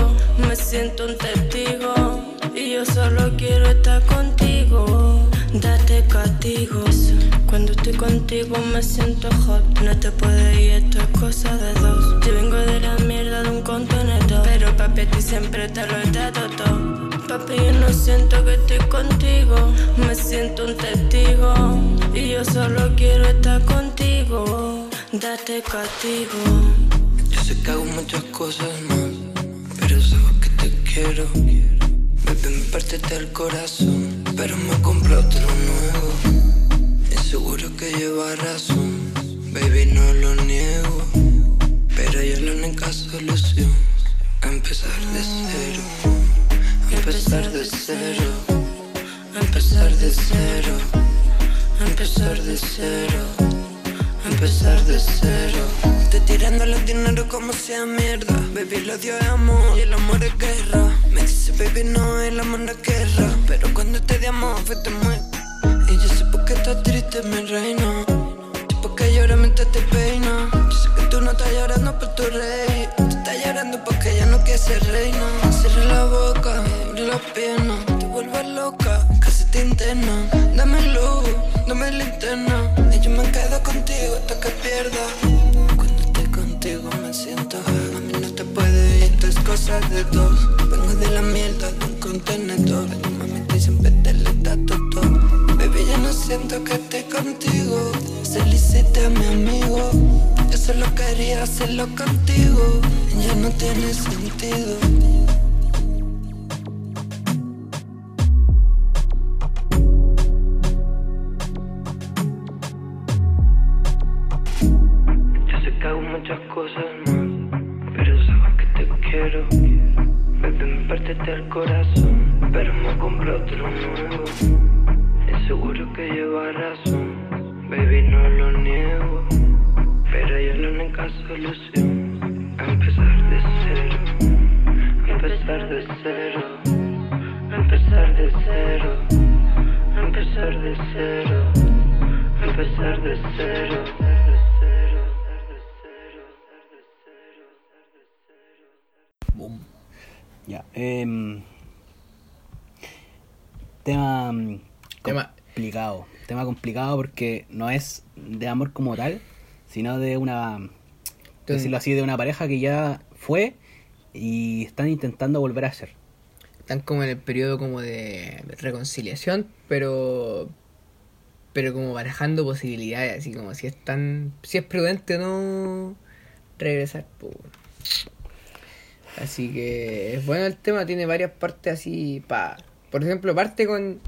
Speaker 3: Me siento un testigo. Y yo solo quiero estar contigo. Date castigos. Cuando estoy contigo me siento hot. No te puedo ir, esto es cosa de dos. Yo vengo de la mierda de un contenedor. Pero papi, a ti siempre te lo he dado todo. Papi, yo no siento que estoy contigo. Me siento un testigo. Y yo solo quiero estar contigo. Date castigo. Yo sé que hago muchas cosas mal. Pero sabes que te quiero. Baby, me parte del corazón. Pero me compré otro nuevo. Y seguro que lleva razón. Baby, no lo niego. Pero yo la única solución. Empezar de cero. Empezar de cero. Empezar de cero. Empezar de cero. Empezar de cero. Estoy tirando los dinero como sea mierda. Baby, el odio es amor y el amor es guerra. Me dice, baby, no, el amor no es guerra. Pero cuando te amo, fue te muero. Y yo sé por qué estás triste, mi reina. Sé por qué lloras mientras te peina. Tú no estás llorando por tu rey. Tú estás llorando porque ya no quieres ser reina. Cierra la boca, abre la pierna. Te vuelves loca, casi te interna. Dame luz, dame linterna. Y yo me quedo contigo hasta que pierda. Cuando estoy contigo me siento. A mí no te puede ir, esto es cosa de dos. Vengo de la mierda de un contenedor. Tu mami te siempre te le da todo. Baby, yo no siento que esté contigo. Hiciste a mi amigo. Yo solo quería hacerlo contigo. Ya no tiene sentido. Yo sé que hago muchas cosas
Speaker 2: complicado porque no es de amor como tal, sino de una. Decirlo así, de una pareja que ya fue y están intentando volver a ser.
Speaker 1: Están como en el periodo como de reconciliación, pero pero como barajando posibilidades, así como si es tan si es prudente o no regresar. po. Así que es bueno el tema, tiene varias partes así pa. Por ejemplo, parte con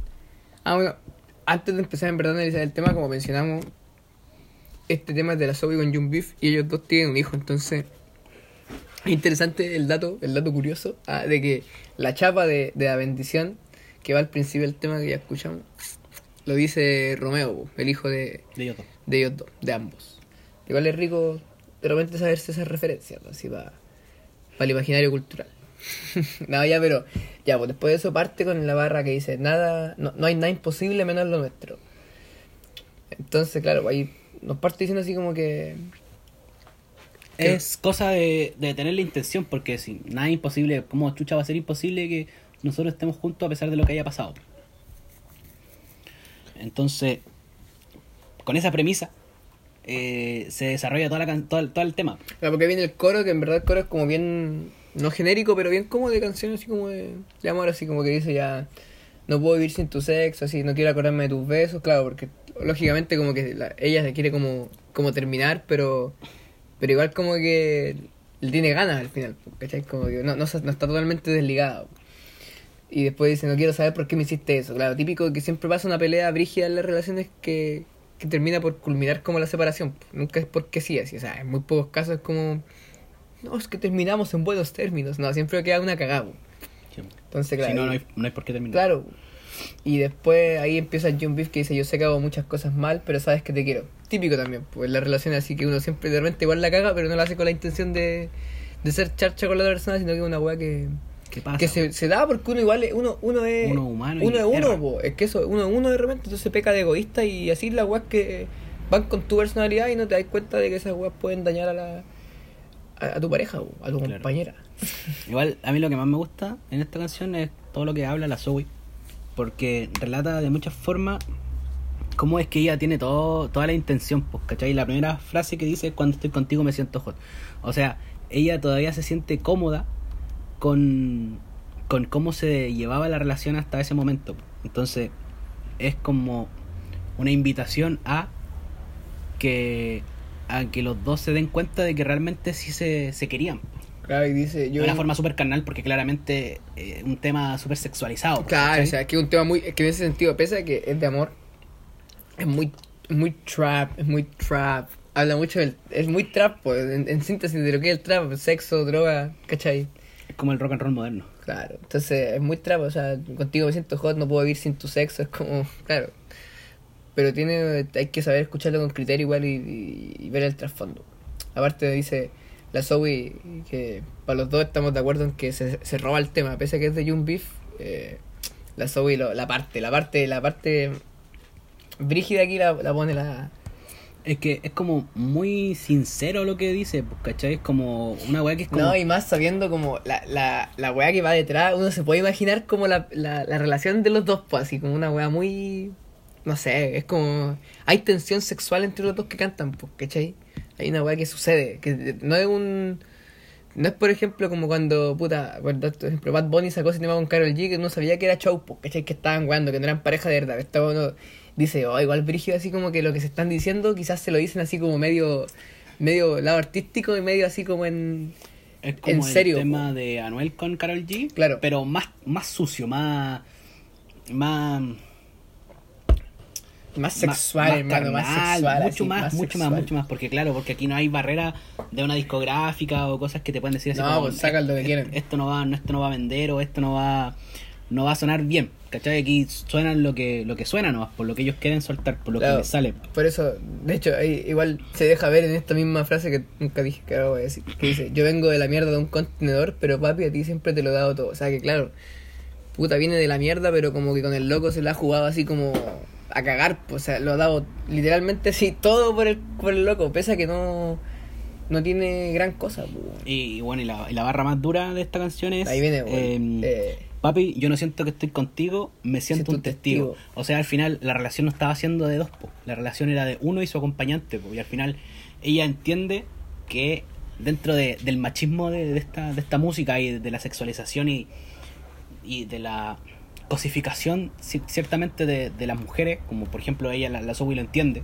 Speaker 1: ah bueno, antes de empezar en verdad a analizar el tema, como mencionamos, este tema es de la Zoe con Jun Beef y ellos dos tienen un hijo, entonces es interesante el dato, el dato curioso, ah, de que la chapa de, de la bendición, que va al principio del tema que ya escuchamos, lo dice Romeo, el hijo de,
Speaker 2: De ellos dos.
Speaker 1: de ellos dos, de ambos. Igual es rico de repente saberse esas referencias, ¿no? así para el imaginario cultural. [laughs] no, ya, pero ya, pues después de eso parte con la barra que dice, nada, no, no hay nada imposible menos lo nuestro. Entonces, claro, ahí nos parte diciendo así como que... que-
Speaker 2: Es cosa de, de tener la intención, porque si nada es imposible, ¿cómo chucha va a ser imposible que nosotros estemos juntos a pesar de lo que haya pasado? Entonces, con esa premisa, eh, se desarrolla toda la todo, el, todo el tema.
Speaker 1: Claro, porque viene el coro, que en verdad el coro es como bien, no genérico, pero bien como de canción, así como de, de amor, así como que dice ya, no puedo vivir sin tu sexo, así, no quiero acordarme de tus besos, claro, porque lógicamente como que la- ella se quiere como, como terminar, pero pero igual como que le tiene ganas al final, ¿cachai? Como que no, no, está totalmente desligado. Y después dice, no quiero saber por qué me hiciste eso. Claro, típico que siempre pasa una pelea brígida en las relaciones que, que termina por culminar como la separación. Nunca es porque sí, así. O sea, en muy pocos casos es como, no, es que terminamos en buenos términos. No, siempre queda una cagada. Entonces, claro.
Speaker 2: si no, no hay, no hay por qué terminar.
Speaker 1: Claro. Y después ahí empieza John Beef que dice, yo sé que hago muchas cosas mal, pero sabes que te quiero. Típico también, pues la relación así que uno siempre de repente igual la caga, pero no la hace con la intención de, de ser charcha con la otra persona, sino que es una weá que,
Speaker 2: ¿Qué pasa?
Speaker 1: que se, se da porque uno igual es, uno, uno es
Speaker 2: Uno humano
Speaker 1: uno es uno, po. es que eso, uno es uno de repente, entonces peca de egoísta y así las weas que van con tu personalidad y no te das cuenta de que esas weas pueden dañar a la a, a tu pareja, po, a tu
Speaker 2: Claro.
Speaker 1: compañera.
Speaker 2: Igual, a mí lo que más me gusta en esta canción es todo lo que habla la Zoe. Porque relata de muchas formas cómo es que ella tiene todo, toda la intención, pues, ¿cachai? La primera frase que dice es cuando estoy contigo me siento hot. O sea, ella todavía se siente cómoda con, con cómo se llevaba la relación hasta ese momento. Entonces, es como una invitación a que a que los dos se den cuenta de que realmente sí se, se querían.
Speaker 1: Claro, y dice,
Speaker 2: De
Speaker 1: yo
Speaker 2: una forma súper carnal, porque claramente eh, un tema súper sexualizado.
Speaker 1: Claro, o sea, que es un tema muy. que en ese sentido, pese a que es de amor, es muy, muy trap, es muy trap. Habla mucho del. Es muy trap, pues, en, en síntesis de lo que es el trap: sexo, droga, ¿cachai?
Speaker 2: Es como el rock and roll moderno.
Speaker 1: Claro, entonces es muy trap, o sea, contigo me siento hot, no puedo vivir sin tu sexo, es como. Claro. Pero tiene. Hay que saber escucharlo con criterio igual y, y- y ver el trasfondo. Aparte, dice la Zoe que para los dos estamos de acuerdo en que se, se roba el tema, pese a que es de Young Beef. eh, la Zoe, lo- la parte, la parte, la parte brígida aquí la, la pone la.
Speaker 2: Es que es como muy sincero lo que dice, ¿cachai? Es como una weá que es como.
Speaker 1: No, y más sabiendo como la, la, la weá que va detrás, uno se puede imaginar como la, la, la relación de los dos, pues así como una weá muy... No sé, es como... Hay tensión sexual entre los dos que cantan, ¿cachai? Hay una weá que sucede, que no es un... No es, por ejemplo, como cuando, puta, por dar tu ejemplo, Bad Bunny sacó cinema con Karol G, que uno sabía que era show, ¿cachai? Que estaban weando, que no eran pareja de verdad. que Estaba uno, dice, oh, igual brígido, así como que lo que se están diciendo, quizás se lo dicen así como medio, medio lado artístico y medio así como en...
Speaker 2: Es como
Speaker 1: en
Speaker 2: el
Speaker 1: serio,
Speaker 2: tema de Anuel con Carol G.
Speaker 1: Claro.
Speaker 2: Pero más, más sucio, más. Más.
Speaker 1: Más sexual, hermano, más
Speaker 2: carnal,
Speaker 1: sexual.
Speaker 2: Mucho
Speaker 1: así,
Speaker 2: más, mucho más, mucho más. Porque, claro, porque aquí no hay barrera de una discográfica o cosas que te pueden decir así
Speaker 1: No,
Speaker 2: como,
Speaker 1: pues sacan lo que
Speaker 2: "Est-
Speaker 1: quieren".
Speaker 2: Esto no va, no, esto no va a vender o esto no va. No va a sonar bien, ¿cachai? Aquí suenan lo que, lo que suena nomás, por lo que ellos quieren soltar, por lo
Speaker 1: Claro,
Speaker 2: que les sale.
Speaker 1: Por eso, de hecho, ahí igual se deja ver en esta misma frase que nunca dije que acabo de decir. Que dice, yo vengo de la mierda de un contenedor, pero papi, a ti siempre te lo he dado todo. O sea que claro, puta viene de la mierda, pero como que con el loco se la ha jugado así como a cagar. pues, o sea, lo ha dado literalmente así todo por el, por el loco, pese a que no, no tiene gran cosa. pues.
Speaker 2: Y, bueno, y la, y la barra más dura de esta canción es...
Speaker 1: Ahí viene, bueno,
Speaker 2: em,
Speaker 1: eh,
Speaker 2: Papi, yo no siento que estoy contigo, me siento,
Speaker 1: Siento
Speaker 2: un testigo.
Speaker 1: testigo.
Speaker 2: O sea, al final la relación no estaba siendo de dos, po. la relación era de uno y su acompañante, y al final ella entiende que dentro de- del machismo de, de esta, de esta música y de la sexualización y, y de la cosificación ci- ciertamente de, de las mujeres, como por ejemplo ella, la, la Zoe lo entiende,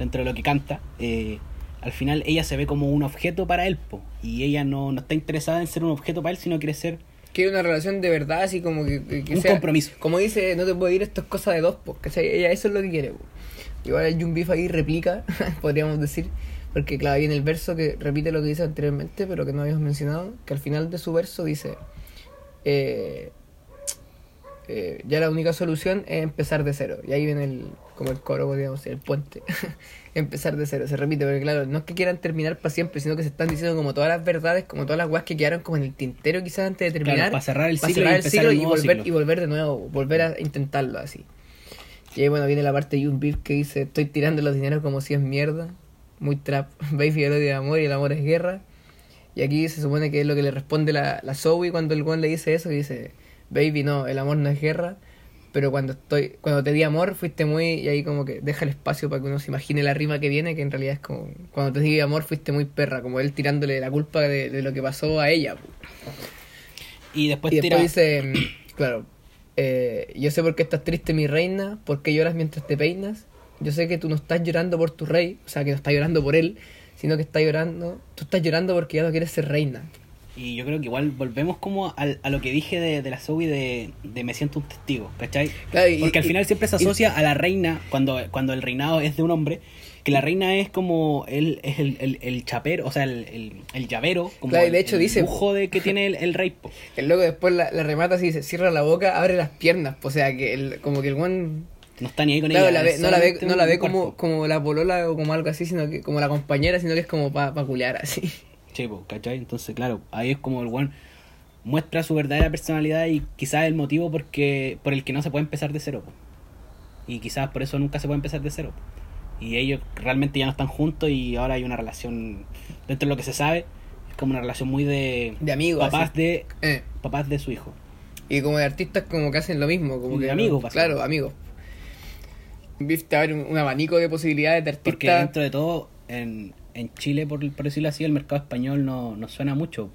Speaker 2: dentro de lo que canta, eh, al final ella se ve como un objeto para él, po. y ella no, no está interesada en ser un objeto para él, sino quiere ser
Speaker 1: Quiere una relación de verdad, así como que, que- que
Speaker 2: Un compromiso.
Speaker 1: Como dice, no te puedo ir, esto es cosa de dos, pues, ¿cachai? Ella eso es lo que quiere, pues. Igual el Jun Beef ahí replica, [laughs] podríamos decir, porque claro, ahí en el verso que repite lo que dice anteriormente, pero que no habíamos mencionado, que al final de su verso dice, eh, eh, ya la única solución es empezar de cero. Y ahí viene el, como el coro, decir, el puente. [laughs] empezar de cero, se repite, porque claro, no es que quieran terminar para siempre, sino que se están diciendo como todas las verdades, como todas las weas que quedaron como en el tintero quizás antes de terminar.
Speaker 2: Claro, para cerrar el ciclo y
Speaker 1: el ciclo
Speaker 2: un
Speaker 1: y volver,
Speaker 2: ciclo.
Speaker 1: y volver de nuevo, volver a intentarlo así. Y ahí bueno, viene la parte de Jun Beef que dice, estoy tirando los dineros como si es mierda. Muy trap, baby, el odio de amor y el amor es guerra. Y aquí se supone que es lo que le responde la, la Zoe cuando el buen le dice eso, que dice, baby, no, el amor no es guerra. Pero cuando estoy, cuando te di amor, fuiste muy, y ahí como que deja el espacio para que uno se imagine la rima que viene, que en realidad es como, cuando te di amor fuiste muy perra, como él tirándole la culpa de, de lo que pasó a ella.
Speaker 2: Y después,
Speaker 1: Y
Speaker 2: tira.
Speaker 1: después dice, mm, claro, eh, yo sé por qué estás triste mi reina, por qué lloras mientras te peinas. Yo sé que tú no estás llorando por tu rey, o sea, que no estás llorando por él, sino que está llorando. Tú estás llorando porque ya no quieres ser reina.
Speaker 2: Y yo creo que igual volvemos como al- a, lo que dije de, de la Zoe de, de me siento un testigo, ¿cachai?
Speaker 1: Claro, y-
Speaker 2: Porque al
Speaker 1: y-
Speaker 2: final siempre se
Speaker 1: y-
Speaker 2: asocia a la reina cuando, cuando el reinado es de un hombre, que la reina es como el, es el, el, el chapero, o sea, el, el, el llavero, como
Speaker 1: Claro, y
Speaker 2: el,
Speaker 1: de hecho
Speaker 2: el
Speaker 1: dice-
Speaker 2: dibujo de que [laughs] tiene el, el rey. po.
Speaker 1: El loco después la, la remata así, se cierra la boca, abre las piernas. O sea, que el, como que el buen
Speaker 2: No está ni ahí con
Speaker 1: Claro,
Speaker 2: ella.
Speaker 1: la ve- no la ve, no la ve como,
Speaker 2: cuerpo.
Speaker 1: como la polola o como algo así, sino que como la compañera, sino que es como para pa culiar así.
Speaker 2: Sí, po, ¿cachai? Entonces, claro, ahí es como el buen muestra su verdadera personalidad y quizás el motivo porque por el que no se puede empezar de cero. po. Y quizás por eso nunca se puede empezar de cero. po. Y ellos realmente ya no están juntos y ahora hay una relación, dentro de lo que se sabe, es como una relación muy de,
Speaker 1: De amigos,
Speaker 2: papás
Speaker 1: así.
Speaker 2: de
Speaker 1: Eh,
Speaker 2: papás de su hijo.
Speaker 1: Y como de artistas como que hacen lo mismo, como
Speaker 2: De
Speaker 1: que
Speaker 2: amigos.
Speaker 1: Claro, amigos. Biff te abre un, un abanico de posibilidades de
Speaker 2: Porque
Speaker 1: artistas.
Speaker 2: dentro de todo, en, en Chile, por, por decirlo así, el mercado español no, no suena mucho.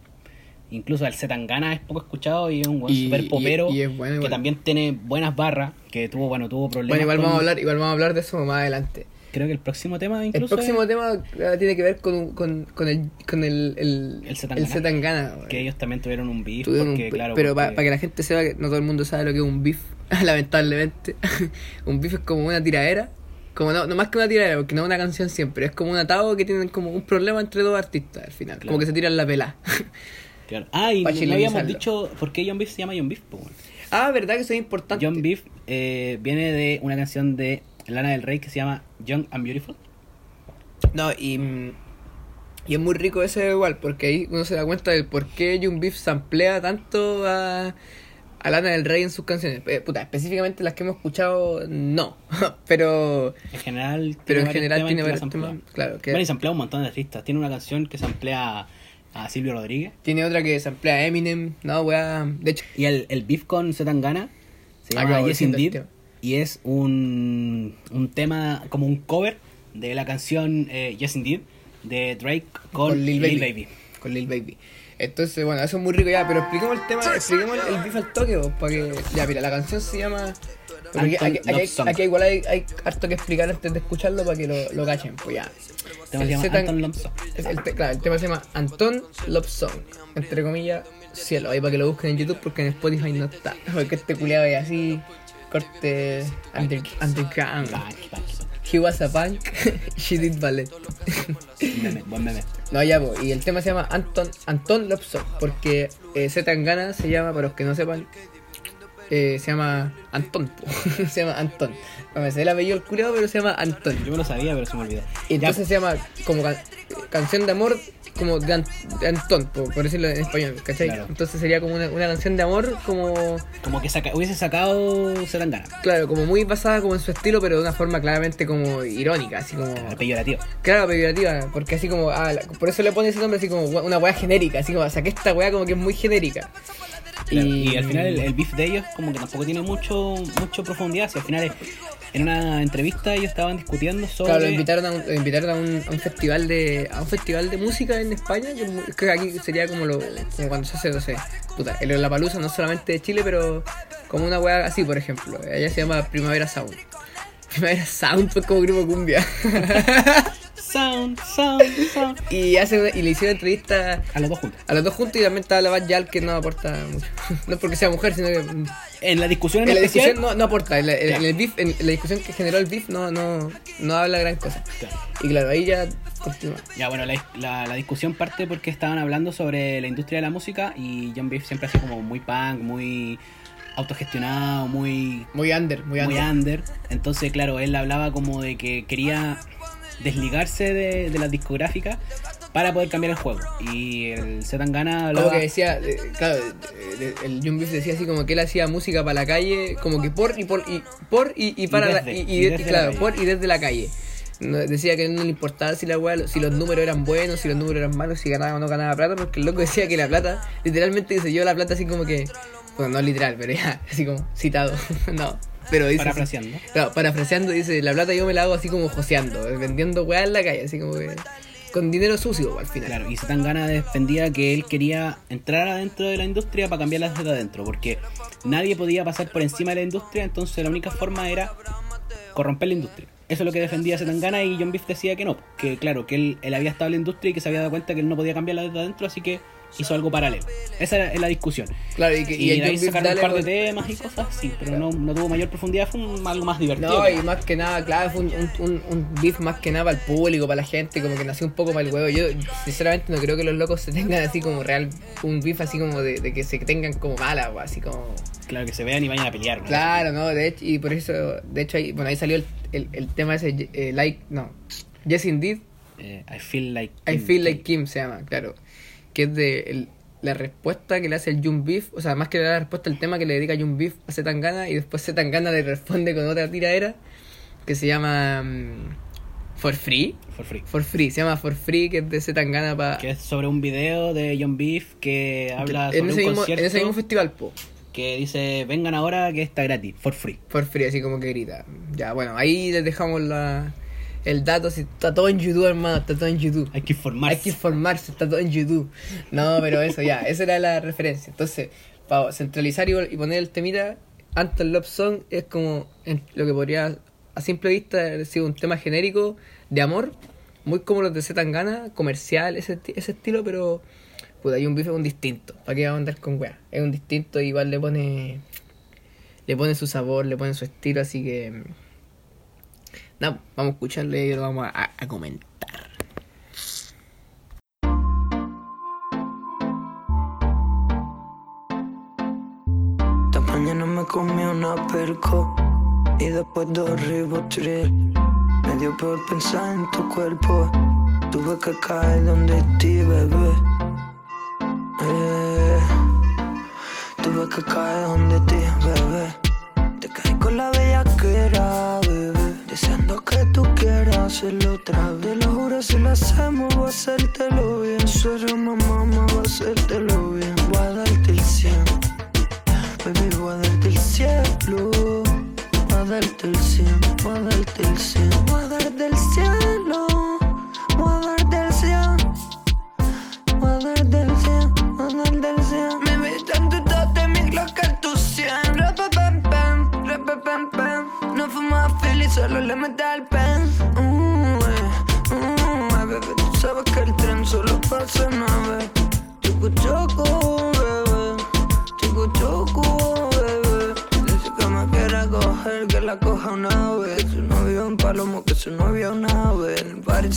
Speaker 2: Incluso el Zetangana es poco escuchado y es un buen
Speaker 1: Y-
Speaker 2: super popero
Speaker 1: y- y es bueno
Speaker 2: que también tiene buenas barras, que tuvo, bueno, tuvo problemas.
Speaker 1: Bueno, igual
Speaker 2: con-
Speaker 1: vamos a hablar, igual vamos a hablar de eso más adelante.
Speaker 2: Creo que el próximo tema
Speaker 1: El
Speaker 2: incluso
Speaker 1: próximo
Speaker 2: es
Speaker 1: tema eh, tiene que ver con, con, con el con el el,
Speaker 2: El Zetangana.
Speaker 1: Zetangana, güey.
Speaker 2: que ellos también tuvieron un beef,
Speaker 1: Tuvieron un
Speaker 2: porque,
Speaker 1: pi-
Speaker 2: claro,
Speaker 1: pero para que la gente sepa que no todo el mundo sabe lo que es un beef, [laughs] lamentablemente. [laughs] un beef es como una tiradera. Como no, no más que una tiradera, porque no es una canción siempre, es como un atado que tienen como un problema entre dos artistas al final,
Speaker 2: Claro.
Speaker 1: como que se tiran la pelá.
Speaker 2: claro. Ah, y no habíamos dicho por qué John Beef se llama John Beef. po,
Speaker 1: ah, verdad que eso es importante.
Speaker 2: John Beef eh, viene de una canción de Lana del Rey que se llama Young and Beautiful.
Speaker 1: No, y, y es muy rico ese igual, porque ahí uno se da cuenta del por qué Young Beef samplea tanto a, a Lana del Rey en sus canciones. Eh, puta, específicamente las que hemos escuchado, no. [laughs] pero
Speaker 2: En general,
Speaker 1: pero en general tiene varios temas. Claro, que
Speaker 2: Bueno, y samplea un montón de artistas. Tiene una canción que samplea a Silvio Rodríguez.
Speaker 1: tiene otra que samplea a Eminem. No, weá. De hecho,
Speaker 2: Y el, el beef con Zetangana se llama Yes Indeed. Y es un, un tema, como un cover de la canción eh, Yes Indeed de Drake con, Lil, Baby.
Speaker 1: Con Lil Baby. Entonces, bueno, eso es muy rico ya, pero expliquemos el tema, expliquemos el, el beef al toque, vos, para que... Ya, mira, la canción se llama... Aquí, aquí- igual hay, hay harto que explicar antes de escucharlo para que lo, lo cachen, pues ya.
Speaker 2: El tema se llama Anton Love Song.
Speaker 1: El te- claro, el tema se llama Anton Love Song, entre comillas, cielo, ahí para que lo busquen en YouTube porque en Spotify no está, [laughs] porque este culiado es así, corte under, underground. He was a punk, [laughs] she did ballet.
Speaker 2: Meme, buen meme.
Speaker 1: No, ya, po, y el tema se llama Anton, Anton Love Song, porque eh, Zetangana se llama, para los que no sepan, eh, se llama Anton, po. [laughs] se llama Anton. No me sé el apellido culiado, pero se llama Anton.
Speaker 2: Yo me lo sabía, pero se me olvidó.
Speaker 1: Y entonces se llama como can- canción de amor como de, An- de Antón, por, por decirlo en español, ¿cachai?
Speaker 2: Claro.
Speaker 1: Entonces sería como una, una canción de amor como,
Speaker 2: Como que saca, hubiese sacado Zetangana.
Speaker 1: claro, como muy basada como en su estilo, pero de una forma claramente como irónica, así como...
Speaker 2: Claro, peyorativo.
Speaker 1: Claro, peyorativa, porque así como, ah, la- por eso le pone ese nombre así como una weá genérica, así como saqué esta weá como que es muy genérica.
Speaker 2: Claro, Y, al final el, el beef de ellos como que tampoco tiene mucho mucho profundidad. Si al final en una entrevista ellos estaban discutiendo sobre...
Speaker 1: Claro, lo invitaron a un, lo invitaron a un, a un festival de a un festival de música en España, que, que aquí sería como lo como cuando se hace, no sé, puta, el La Palusa no solamente de Chile, pero como una weá así, por ejemplo. Allá se llama Primavera Sound. [laughs] Primavera Sound pues como grupo cumbia. [laughs]
Speaker 2: Sound, sound, sound.
Speaker 1: y hace una- y le hicieron entrevista
Speaker 2: A los dos juntos.
Speaker 1: a los dos juntos y también estaba la Bad Yal que no aporta mucho. [laughs] no es porque sea mujer, sino que mm,
Speaker 2: En la discusión en,
Speaker 1: en la
Speaker 2: especial...
Speaker 1: discusión no, no aporta, en la, en-
Speaker 2: Ya.
Speaker 1: en el beef, en la discusión que generó el beef no, no, no habla gran cosa.
Speaker 2: Claro.
Speaker 1: Y claro, ahí ya continúa.
Speaker 2: Ya, bueno, la, la, la discusión parte porque estaban hablando sobre la industria de la música y John Beef siempre sido como muy punk, muy autogestionado, muy,
Speaker 1: Muy under, muy
Speaker 2: muy
Speaker 1: under.
Speaker 2: under. Entonces, claro, él hablaba como de que quería desligarse de, de las discográficas para poder cambiar el juego. Y el Zetangana hablaba...
Speaker 1: Como que decía, eh, claro, eh, el John Beef decía así como que él hacía música para la calle, como que por y por y por y, y para
Speaker 2: desde,
Speaker 1: y,
Speaker 2: y
Speaker 1: y- y
Speaker 2: desde la
Speaker 1: claro, por y desde la calle. No- decía que no le importaba si la weá- si los números eran buenos, si los números eran malos, si ganaba o no ganaba plata, porque el loco decía que la plata, literalmente dice yo la plata así como que, bueno, no literal, pero ya, así como citado, [laughs] no, pero dice...
Speaker 2: Parafraseando.
Speaker 1: Claro, parafraseando dice, la plata yo me la hago así como joseando, vendiendo weá en la calle, así como que con dinero sucio al final.
Speaker 2: Claro, y Zetangana defendía que él quería entrar adentro de la industria para cambiarlas desde adentro, porque nadie podía pasar por encima de la industria, entonces la única forma era corromper la industria. Eso es lo que defendía Zetangana y John Beef decía que no, que claro, que él, él había estado en la industria y que se había dado cuenta que él no podía cambiarla desde adentro, así que hizo algo paralelo. Esa era la discusión.
Speaker 1: Claro, y, que,
Speaker 2: Y,
Speaker 1: y
Speaker 2: de ahí sacaron un par de temas y cosas así, pero no, no tuvo mayor profundidad, fue un- algo más divertido.
Speaker 1: No, y más que nada, claro, fue un, un, beef más que nada para el público, para la gente, como que nació un poco para el huevo. Yo, sinceramente, no creo que los locos se tengan así como real, un beef así como de, de que se tengan como mala, o así como.
Speaker 2: Claro, que se vean y vayan a pelear. ¿no?
Speaker 1: Claro, no, de hecho, y por eso, de hecho, ahí, bueno, ahí salió el, el, el tema ese, eh, like, no, Yes Indeed,
Speaker 2: Eh, I feel like.
Speaker 1: I Feel. Like Kim se llama, claro. Que es de el- la respuesta que le hace el Jun Beef, o sea, más que la respuesta al tema que le dedica Jun Beef a Zetangana y después Zetangana le responde con otra tiradera que se llama mm, For Free.
Speaker 2: For free.
Speaker 1: For Free, se llama For Free, que es de Zetangana para...
Speaker 2: Que es sobre un video de John Beef que habla sobre
Speaker 1: En ese,
Speaker 2: un
Speaker 1: mismo,
Speaker 2: concierto
Speaker 1: en ese mismo festival, po.
Speaker 2: que dice vengan ahora que está gratis, for free.
Speaker 1: For Free, así como que grita. Ya, bueno, ahí les dejamos la, el dato, si está todo en YouTube, hermano, está todo en YouTube.
Speaker 2: Hay que informarse.
Speaker 1: Hay que informarse, está todo en YouTube. No, pero eso ya, esa era la referencia. Entonces, para centralizar y, y poner el temita, Anton Love Song es como en- lo que podría, a simple vista, haber sido un tema genérico de amor, muy como los de Zetangana, comercial, ese, ese estilo, pero puta, hay un bife un distinto. ¿Para qué vamos a andar con weá? Es un distinto, igual le pone le pone su sabor, le pone su estilo, así que. Nada, vamos a escucharle y lo vamos a, a comentar.
Speaker 3: Esta mañana me comí una perco y después dos ribotril. Me dio por pensar en tu cuerpo. Tuve que caer donde ti, bebé. Eh, tuve que caer donde ti, bebé. Deseando que tú quieras hacerlo otra vez. Te lo juro, si lo hacemos, voy a hacértelo bien. Suero, mamá, voy a hacértelo bien. Voy a darte el 100. Baby, voy a darte el cielo. Voy a darte el cielo. Voy a darte el cielo. Voy a darte el cielo. Voy a darte el cielo. Voy a darte el cielo. Voy a darte el cielo. Me mi glock fumas feliz, solo le metes al pen. Mm,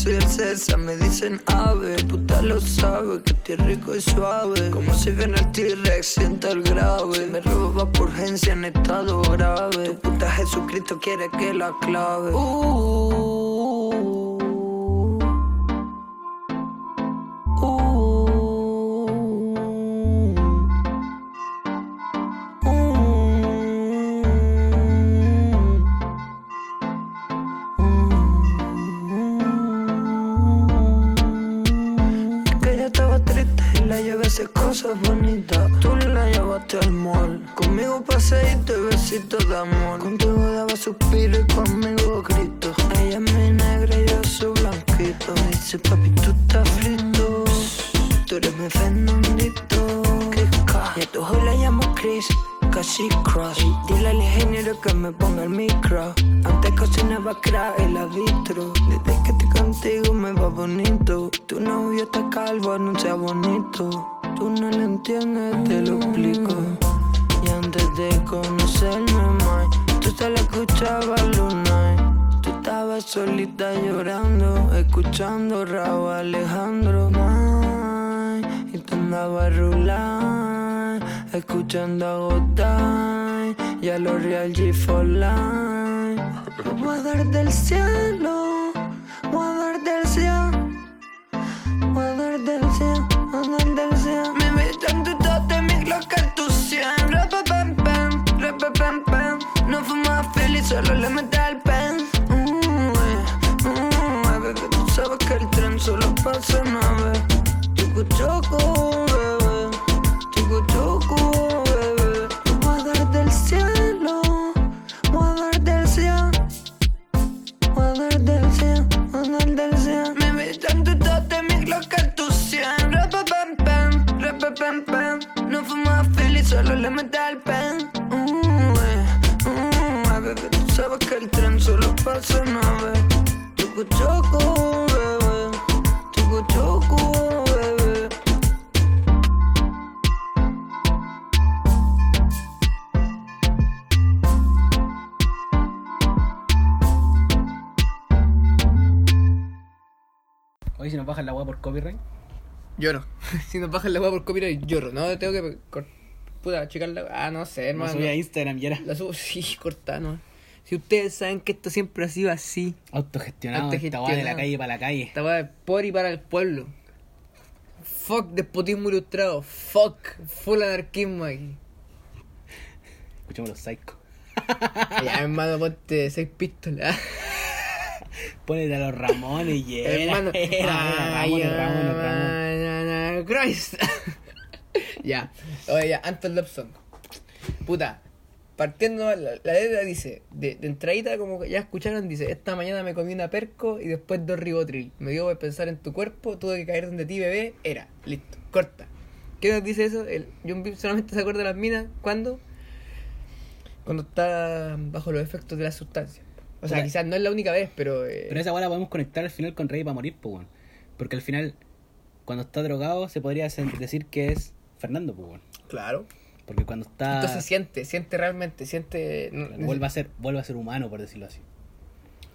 Speaker 3: soy el César, me dicen ave. Puta lo sabe, que estoy rico y suave. Como si viene el T-Rex, siento el grave. Me roba por urgencia en estado grave. Tu puta Jesucristo quiere que la clave. Uh. [laughs]
Speaker 1: si nos bajan la weá por copyright, lloro. No, tengo que. Puta, checarla. Ah, no sé,
Speaker 2: No
Speaker 1: hermano.
Speaker 2: subí a Instagram y era
Speaker 1: La subo, [laughs] sí, corta, no. Si ustedes saben que esto siempre ha sido así,
Speaker 2: autogestionado. Esta weá de la
Speaker 1: Autogestionado.
Speaker 2: calle para la calle.
Speaker 1: esta weá es por y para el pueblo. Fuck despotismo ilustrado. Fuck full anarquismo aquí.
Speaker 2: Escuchemos los psychos. [laughs]
Speaker 1: Ya, hermano, ponte seis pistolas.
Speaker 2: Ponete a los Ramones y era.
Speaker 1: hermano.
Speaker 2: Era, era,
Speaker 1: Ay,
Speaker 2: Ramones.
Speaker 1: ay, ay, Christ. [laughs] ya, oye, ya, Anton Lobson. Puta, partiendo, la, la letra dice, de, de entradita, como ya escucharon, dice: Esta mañana me comí una perco y después dos ribotril. Me dio por pensar en tu cuerpo, tuve que caer donde ti, bebé. Era, listo, corta. ¿Qué nos dice eso? El John solamente se acuerda de las minas. ¿Cuándo? Cuando está bajo los efectos de la sustancia. O sea, quizás no es la única vez, pero. eh,
Speaker 2: Pero esa weá la podemos conectar al final con Rey para morir, pues. Porque al final, cuando está drogado, se podría decir que es Fernando, pues, weón.
Speaker 1: Claro.
Speaker 2: Porque cuando está.
Speaker 1: Entonces siente, siente realmente, siente...
Speaker 2: vuelve, a ser, vuelve a ser humano, por decirlo así.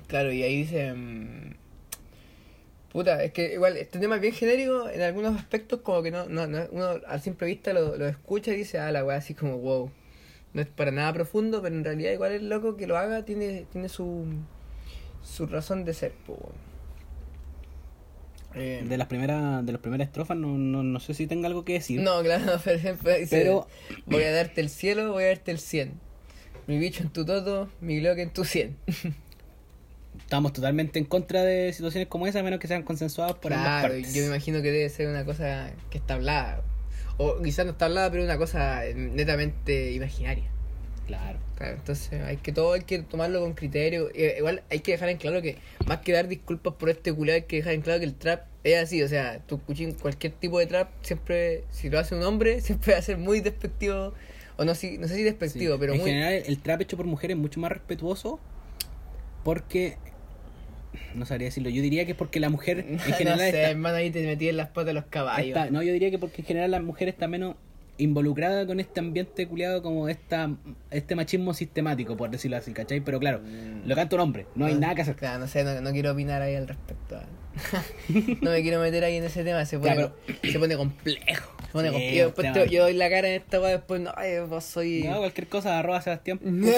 Speaker 1: Claro, y ahí dice... mm, Puta, es que igual este tema es bien genérico en algunos aspectos como que no, no, no- uno a simple vista lo, lo escucha y dice, ah, la weá así como wow. No es para nada profundo, pero en realidad igual el loco que lo haga tiene, tiene su, su razón de ser, po, weón. Eh,
Speaker 2: De las primeras, de las primeras estrofas, no, no, no sé si tenga algo que decir.
Speaker 1: No, claro, [laughs] por ejemplo, dice,
Speaker 2: Pero-
Speaker 1: voy a darte el cielo, voy a darte el 100. Mi bicho en tu toto, mi Glock en tu 100. [laughs]
Speaker 2: Estamos totalmente en contra de situaciones como esa, a menos que sean consensuadas por ambas
Speaker 1: claro,
Speaker 2: partes.
Speaker 1: yo me imagino que debe ser una cosa que está hablada. O quizás no está hablada, pero una cosa netamente imaginaria.
Speaker 2: Claro.
Speaker 1: Claro, entonces hay que todo hay que tomarlo con criterio. Eh, Igual hay que dejar en claro que más que dar disculpas por este culiado, hay que dejar en claro que el trap es así. O sea, tú escuchas cualquier tipo de trap, siempre, si lo hace un hombre, [laughs] siempre va a ser muy despectivo. O no, si, no sé si despectivo,
Speaker 2: Sí.
Speaker 1: pero
Speaker 2: en
Speaker 1: muy...
Speaker 2: general, el trap hecho por mujeres es mucho más respetuoso porque. No sabría decirlo. Yo diría que es porque la mujer [laughs] en
Speaker 1: no
Speaker 2: general
Speaker 1: sé,
Speaker 2: está,
Speaker 1: hermano, ahí te metí en las patas de los caballos.
Speaker 2: está- No, yo diría que porque en general la mujer está menos involucrada con este ambiente culiado como esta este machismo sistemático, por decirlo así, ¿cachai? Pero claro, lo canta un hombre, no hay
Speaker 1: No,
Speaker 2: nada que hacer.
Speaker 1: Claro, no sé, no, no quiero opinar ahí al respecto. [laughs] [laughs] no me quiero meter ahí en ese tema, se pone, se pone complejo. Pone
Speaker 2: Sí,
Speaker 1: complejo. Yo, te- doy la cara en esta weá, después no, ay, vos soy.
Speaker 2: No, cualquier cosa, arroba Sebastián [laughs] punto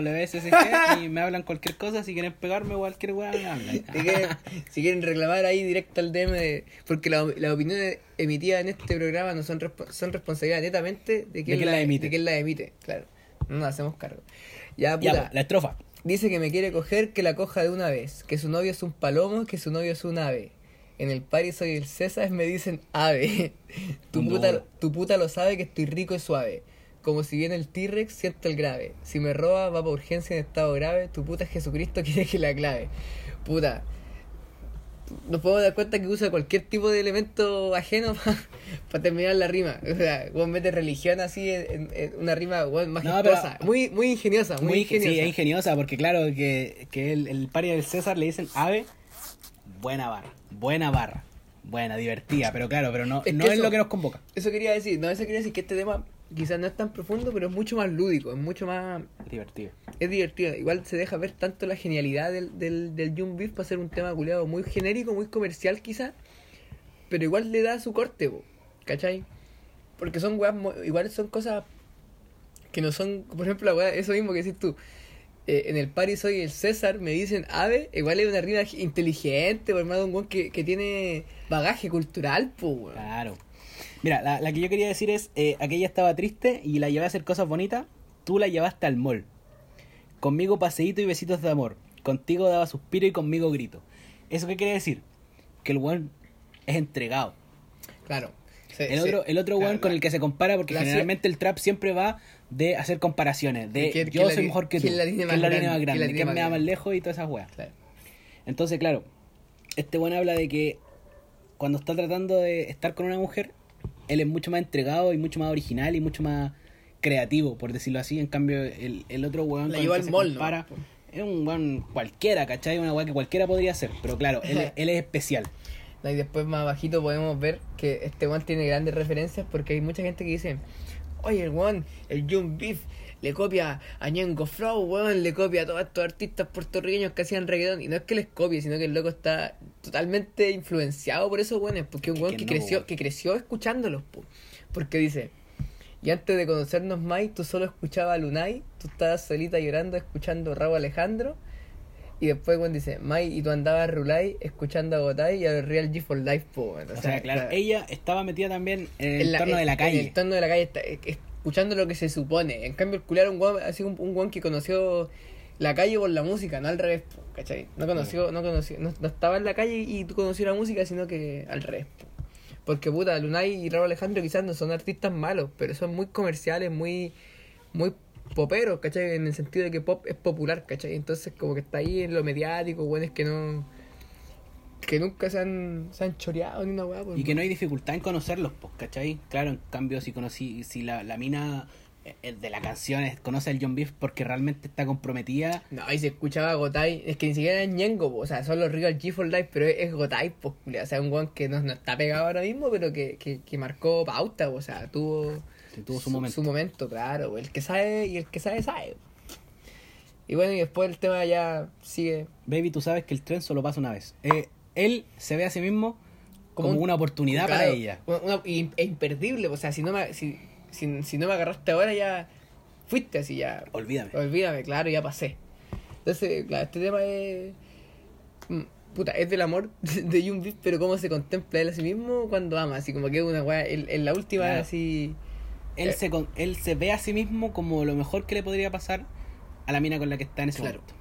Speaker 2: WSSG, y me hablan cualquier cosa, si quieren pegarme cualquier weá, me hablan. [laughs]
Speaker 1: Si quieren, reclamar ahí directo al DM, de- porque la- las opiniones emitidas en este programa no son, respo- son responsabilidad netamente de quien,
Speaker 2: quién la emite.
Speaker 1: de quién la emite, claro. No nos hacemos cargo. Ya,
Speaker 2: pues, la estrofa.
Speaker 1: Dice que me quiere coger, que la coja de una vez. Que su novio es un palomo, que su novio es un ave. En el party soy el César, me dicen ave. [laughs] Tu puta, tu puta lo sabe que estoy rico y suave. Como si viene el T-Rex, siento el grave. Si me roba, va por urgencia en estado grave. Tu puta es Jesucristo, [laughs] quiere que la clave. Puta. Nos podemos dar cuenta que usa cualquier tipo de elemento ajeno [laughs] para terminar la rima. O sea, vos metes religión así en, una rima weón, majestuosa. muy, muy ingeniosa, muy,
Speaker 2: Muy,
Speaker 1: ingeniosa.
Speaker 2: Sí, es ingeniosa, porque claro, que, que el, el pari del César le dicen ave, buena barra, buena barra, buena, divertida, pero claro, pero no,
Speaker 1: Es
Speaker 2: no es
Speaker 1: eso-
Speaker 2: lo que nos convoca.
Speaker 1: Eso quería decir, no, eso quería decir que este tema quizás no es tan profundo, pero es mucho más lúdico, es mucho más...
Speaker 2: Divertido.
Speaker 1: Es divertido, igual se deja ver tanto la genialidad del, del, del Young Beef para hacer un tema culiado muy genérico, muy comercial quizás, pero igual le da su corte, po, ¿cachai? Porque son weas, igual son cosas que no son, por ejemplo, la wea, eso mismo que decís tú, eh, en el party soy el César, me dicen ave, igual es una rima inteligente, por más de un weón que, que tiene bagaje cultural, weón.
Speaker 2: Claro. Mira, la, la que yo quería decir es, eh, aquella estaba triste y la llevé a hacer cosas bonitas, tú la llevaste al mall. Conmigo paseíto y besitos de amor. Contigo daba suspiro y conmigo grito. ¿Eso qué quiere decir? Que el weón es entregado.
Speaker 1: Claro.
Speaker 2: El otro, el otro
Speaker 1: claro,
Speaker 2: weón con el que se compara, porque
Speaker 1: la-
Speaker 2: generalmente el trap siempre va de hacer comparaciones, de
Speaker 1: ¿Quién-
Speaker 2: yo soy mejor que tú,
Speaker 1: quién la
Speaker 2: quién
Speaker 1: más grande?
Speaker 2: más
Speaker 1: ¿Quién la
Speaker 2: grande,
Speaker 1: más
Speaker 2: me da más lejos y todas esas weas.
Speaker 1: Claro.
Speaker 2: Entonces, claro, este weón habla de que cuando está tratando de estar con una mujer, él es mucho más entregado y mucho más original y mucho más creativo, por decirlo así. En cambio, el, el otro weón
Speaker 1: La
Speaker 2: que
Speaker 1: al mall,
Speaker 2: es un weón cualquiera, ¿cachai? Una weá que cualquiera podría hacer. Pero claro, él, es- [laughs] él es especial.
Speaker 1: Y después más abajito podemos ver que este one tiene grandes referencias porque hay mucha gente que dice, oye, el weón, el Jung Beef le copia a Ñengo Flow, weón, le copia a todos estos artistas puertorriqueños que hacían reggaetón. Y no es que les copie, sino que el loco está totalmente influenciado por esos weones, porque es un weón
Speaker 2: que no,
Speaker 1: creció,
Speaker 2: weón.
Speaker 1: que creció escuchándolos, po. Porque dice, y antes de conocernos más, tú solo escuchabas a Lunay, tú estabas solita llorando escuchando Raúl Alejandro. Y después, cuando dice, Mai, y tú andabas Rulay escuchando a Gotay y a Real G for Life, po. weón.
Speaker 2: O sea, claro, ella estaba metida también en el
Speaker 1: en la-
Speaker 2: de la calle.
Speaker 1: En el entorno de la calle, está, escuchando lo que se supone. En cambio, el culiar un guan, así un, un que conoció la calle por la música, no al revés, po, ¿cachai? No conoció, no conoció, no, no estaba en la calle y tú conoció la música, sino que al revés, po. Porque puta, Lunay y Raúl Alejandro quizás no son artistas malos, pero son muy comerciales, muy, muy poperos, ¿cachai? En el sentido de que pop es popular, ¿cachai? Entonces como que está ahí en lo mediático, bueno, es que no... Que nunca se han, se han choreado ni una weá. pues,
Speaker 2: Y que no hay dificultad en conocerlos, pues, ¿cachai? Claro, en cambio, si conocí, si la, la mina eh, de la canción es- conoce al John Beef porque realmente está comprometida,
Speaker 1: No, y se escuchaba Gotay, es que ni siquiera es Ñengo, po, o sea, son los Real G for Life, pero es, es Gotay, pues, culiao, o sea, un guan que no, no está pegado ahora mismo, pero que, que, que marcó pauta, po, o sea, tuvo,
Speaker 2: que tuvo su momento.
Speaker 1: Su momento, claro, el que sabe y el que sabe, sabe. Y bueno, y después el tema ya sigue
Speaker 2: Baby, tú sabes que el tren solo pasa una vez. Eh, él se ve a sí mismo como,
Speaker 1: un-
Speaker 2: una oportunidad para ella.
Speaker 1: una- una- y- e imperdible, o sea, si no, me, si, si, si no me agarraste ahora ya fuiste así, ya
Speaker 2: Olvídame.
Speaker 1: Olvídame, claro, ya pasé. Entonces, claro, este tema es. mm, Puta, es del amor [laughs] de Jung pero cómo se contempla él a sí mismo cuando ama, así como que es una weá. En, en la última,
Speaker 2: Claro.
Speaker 1: así.
Speaker 2: Él,
Speaker 1: Eh.
Speaker 2: se, con- él se ve a sí mismo como lo mejor que le podría pasar a la mina con la que está en ese
Speaker 1: Claro.
Speaker 2: momento.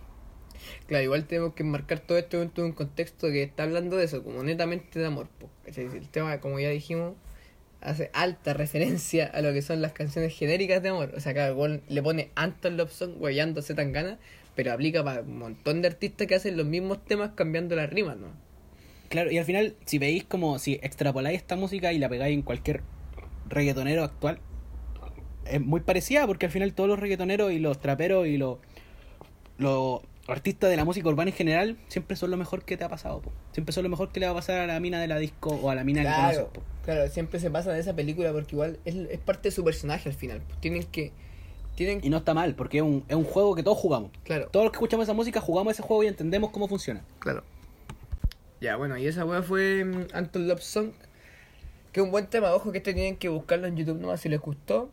Speaker 1: Claro, igual tenemos que marcar todo esto dentro de un contexto que está hablando de eso, como netamente de amor. El tema, como ya dijimos, hace alta referencia a lo que son las canciones genéricas de amor. O sea, cada weón le pone Anton Love Song, weyándose tan gana, pero aplica para un montón de artistas que hacen los mismos temas cambiando las rimas, ¿no?
Speaker 2: Claro, y al final, si veis como si extrapoláis esta música y la pegáis en cualquier reggaetonero actual, es muy parecida porque al final todos los reggaetoneros y los traperos y los, los artistas de la música urbana en general siempre son lo mejor que te ha pasado. po. Siempre son lo mejor que le va a pasar a la mina de la disco o a la mina que
Speaker 1: Claro,
Speaker 2: conoces. po.
Speaker 1: claro, siempre se pasa de esa película porque igual es, es parte de su personaje al final. Tienen que. Tienen
Speaker 2: Y no está mal porque es un, es un juego que todos jugamos.
Speaker 1: Claro.
Speaker 2: Todos los que escuchamos esa música jugamos ese juego y entendemos cómo funciona.
Speaker 1: Claro. Ya, bueno, y esa weá fue mm, Anton Love Song. Que es un buen tema, ojo que este tienen que buscarlo en YouTube nomás si les gustó.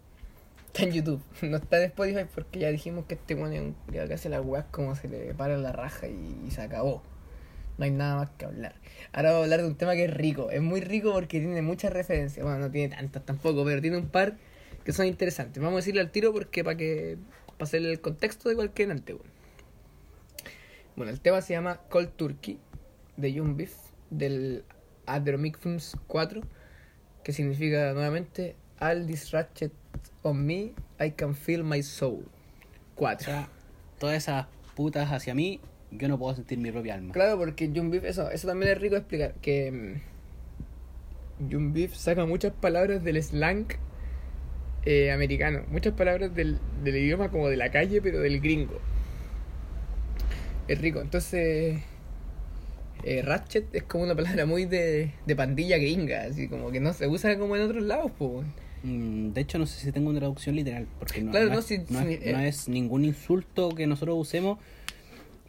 Speaker 1: Está en YouTube, [laughs] no está en Spotify porque ya dijimos que este weón es un que hace las weas como se le para la raja y, se acabó. No hay nada más que hablar. Ahora voy a hablar de un tema que es rico. Es muy rico porque tiene muchas referencias. Bueno, no tiene tantas tampoco, pero tiene un par que son interesantes. Vamos a decirle al tiro porque para que para hacerle el contexto de cualquier ante weón. Bueno, el tema se llama Cold Turkey de Young Beef del Adromic Films 4 que significa nuevamente All this ratchet on me, I can feel my soul.
Speaker 2: O
Speaker 1: 4.
Speaker 2: sea, todas esas putas hacia mí, yo no puedo sentir mi propia alma.
Speaker 1: Claro, porque Young Beef, eso, eso también es rico explicar, que mm, Young Beef saca muchas palabras del slang eh, americano, muchas palabras del, del idioma como de la calle, pero del gringo. Es rico, entonces eh, Ratchet es como una palabra muy de, de pandilla gringa, así como que no se usa como en otros lados, pues.
Speaker 2: Mm, De hecho, no sé si tengo una traducción literal, porque no,
Speaker 1: Claro,
Speaker 2: no
Speaker 1: no,
Speaker 2: es,
Speaker 1: si-
Speaker 2: no
Speaker 1: si-
Speaker 2: es- no es ningún insulto que nosotros usemos.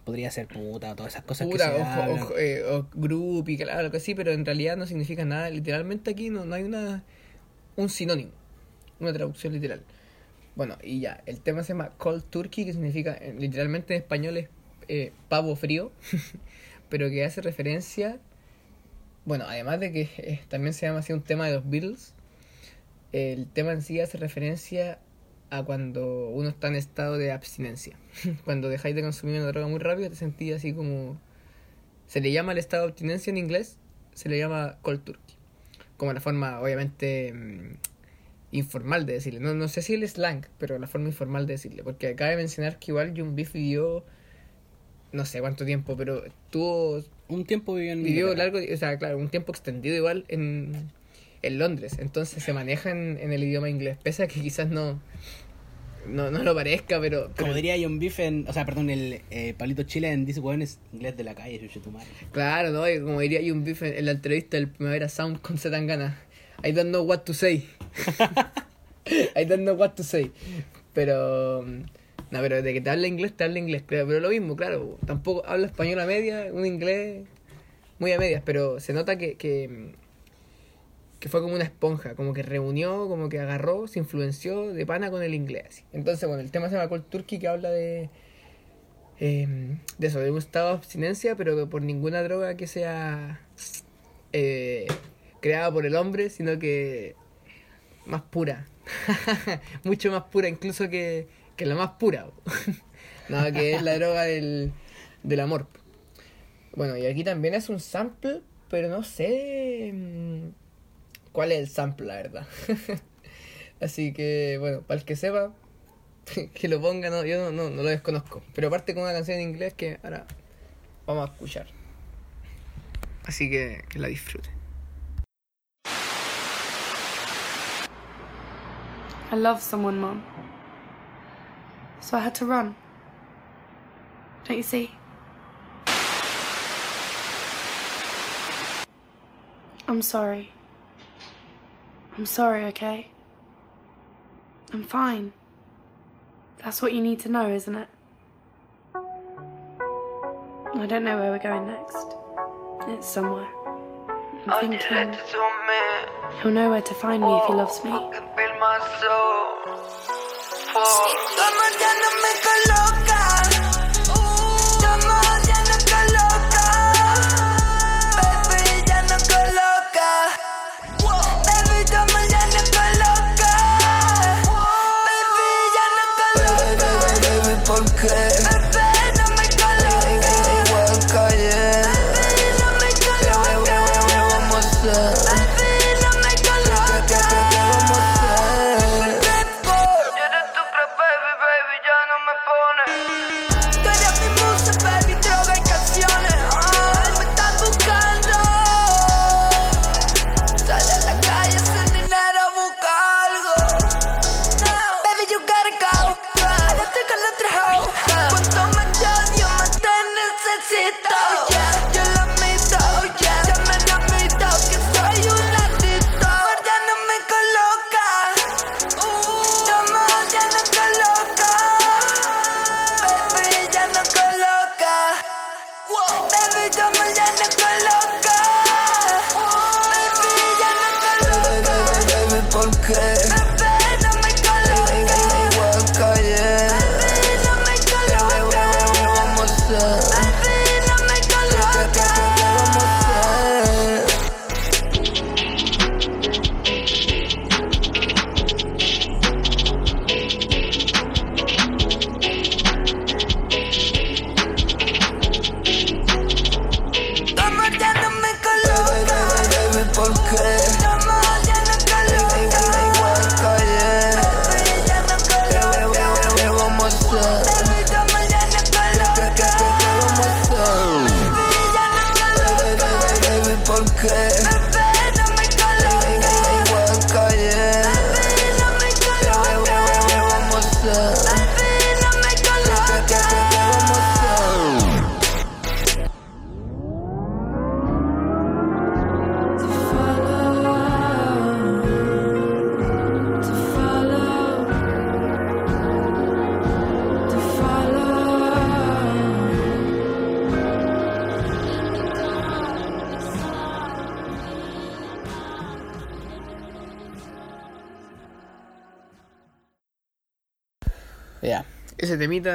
Speaker 2: Podría ser puta, todas esas cosas que se
Speaker 1: o,
Speaker 2: hablan.
Speaker 1: o, eh, o groupie, claro, algo así, pero en realidad no significa nada. Literalmente aquí no, no hay una un sinónimo, una traducción literal. Bueno, y ya, el tema se llama Cold Turkey, que significa, eh, literalmente en español es eh, pavo frío, [laughs] pero que hace referencia, bueno, además de que eh, también se llama así un tema de los Beatles, el tema en sí hace referencia a cuando uno está en estado de abstinencia. [laughs] cuando dejáis de consumir una droga muy rápido, te sentís así como... Se le llama el estado de abstinencia en inglés, se le llama cold turkey. Como la forma, obviamente, mm, informal de decirle. No, no sé si el slang, pero la forma informal de decirle. Porque cabe mencionar que igual John Beef vivió... No sé cuánto tiempo, pero tuvo
Speaker 2: Un tiempo vivió en
Speaker 1: vivió largo, o sea, claro, un tiempo extendido igual en, en Londres. Entonces se maneja en, el idioma inglés, pese a que quizás no, no, no lo parezca, pero... pero-
Speaker 2: Como diría John Beef en. O sea, perdón, el eh, Palito Chile en Dice Weón es inglés de la calle, chuche tu madre.
Speaker 1: Claro, ¿no? Y como diría John Beef en, la entrevista del Primavera Sound con Zetangana. I don't know what to say. [laughs] I don't know what to say. Pero. No, pero de que te habla inglés, te habla inglés. Pero, pero lo mismo, claro. Tampoco habla español a media, un inglés muy a medias. Pero se nota que, que, que fue como una esponja. Como que reunió, como que agarró, se influenció de pana con el inglés. Entonces, bueno, el tema se llama Cold Turkey que habla de. eh, de eso, de un estado de abstinencia, pero que por ninguna droga que sea eh, creada por el hombre, sino que más pura. [laughs] Mucho más pura incluso que, que la más pura. [laughs] no, que es la droga del, del amor. Bueno, y aquí también es un sample, pero no sé mm, cuál es el sample, la verdad. [laughs] Así que, bueno, para el que sepa, [laughs] que lo ponga, no, yo no, no, no lo desconozco. Pero aparte con una canción en inglés que ahora vamos a escuchar. Así que que la disfruten.
Speaker 6: I love someone, Mom. So I had to run. Don't you see? I'm sorry. I'm sorry, okay? I'm fine. That's what you need to know, isn't it? I don't know where we're going next. It's somewhere. I'm thinking he'll know where to find me if he loves me.
Speaker 3: Toma ya no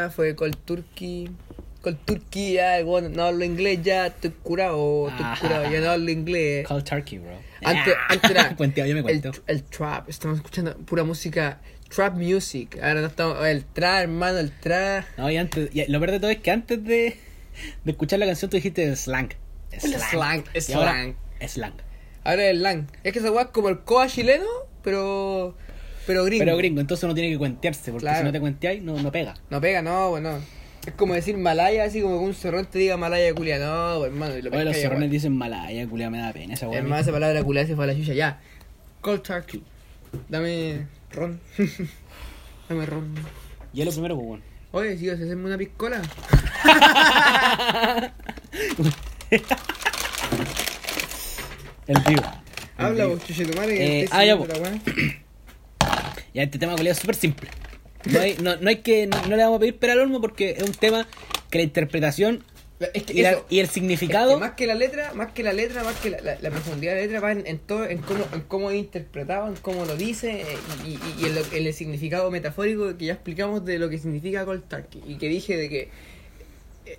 Speaker 1: Fue Cold Turkey. Cold Turkey, ya, el weón no hablo inglés, ya estoy curado, estoy
Speaker 2: Ajá.
Speaker 1: curado, ya no hablo inglés.
Speaker 2: Cold turkey, bro.
Speaker 1: Antes, antes era [laughs]
Speaker 2: Cuenteado, yo me
Speaker 1: el,
Speaker 2: cuento.
Speaker 1: el trap, estamos escuchando pura música, trap music. Ahora no estamos, el trap, hermano, el trap.
Speaker 2: No, y antes, y lo peor de todo es que antes de, de escuchar la canción tú dijiste slang.
Speaker 1: Slang,
Speaker 2: Y ahora,
Speaker 1: slang.
Speaker 2: Slang.
Speaker 1: Ahora el lang. Es que esa weá es como el coa chileno, pero. Pero gringo.
Speaker 2: Pero gringo, entonces uno tiene que cuentearse, porque
Speaker 1: Claro.
Speaker 2: si no te cuenteáis, no, no pega.
Speaker 1: No pega, no, bueno. Es como decir Malaya, así como que un zorrón te diga Malaya culia. No, pues, hermano. y lo
Speaker 2: Oye, los zorrones
Speaker 1: igual.
Speaker 2: dicen malaya, culia, me da pena esa weá.
Speaker 1: Hermano, esa palabra culia se fue a la chucha. Ya. Cold turkey. Dame ron. [laughs] Dame ron.
Speaker 2: Y es lo primero, pues.
Speaker 1: Oye, si vas a hacerme una piscola. [laughs]
Speaker 2: El tío. El
Speaker 1: Habla
Speaker 2: tío.
Speaker 1: vos, chuche tu madre.
Speaker 2: Eh, ah, ya. [clears throat] Ya este tema culiao es súper simple. No hay, no, no hay que, no, no le vamos a pedir pera al olmo porque es un tema que la interpretación
Speaker 1: Es que
Speaker 2: y, la-
Speaker 1: eso-
Speaker 2: y el
Speaker 1: es
Speaker 2: significado.
Speaker 1: que más que la letra, más que la letra, más que la, la- la profundidad de la letra va en, en todo, en cómo, en cómo es interpretado, en cómo lo dice eh, y, y- y en, lo- en el significado metafórico que ya explicamos de lo que significa cold turkey y que dije de que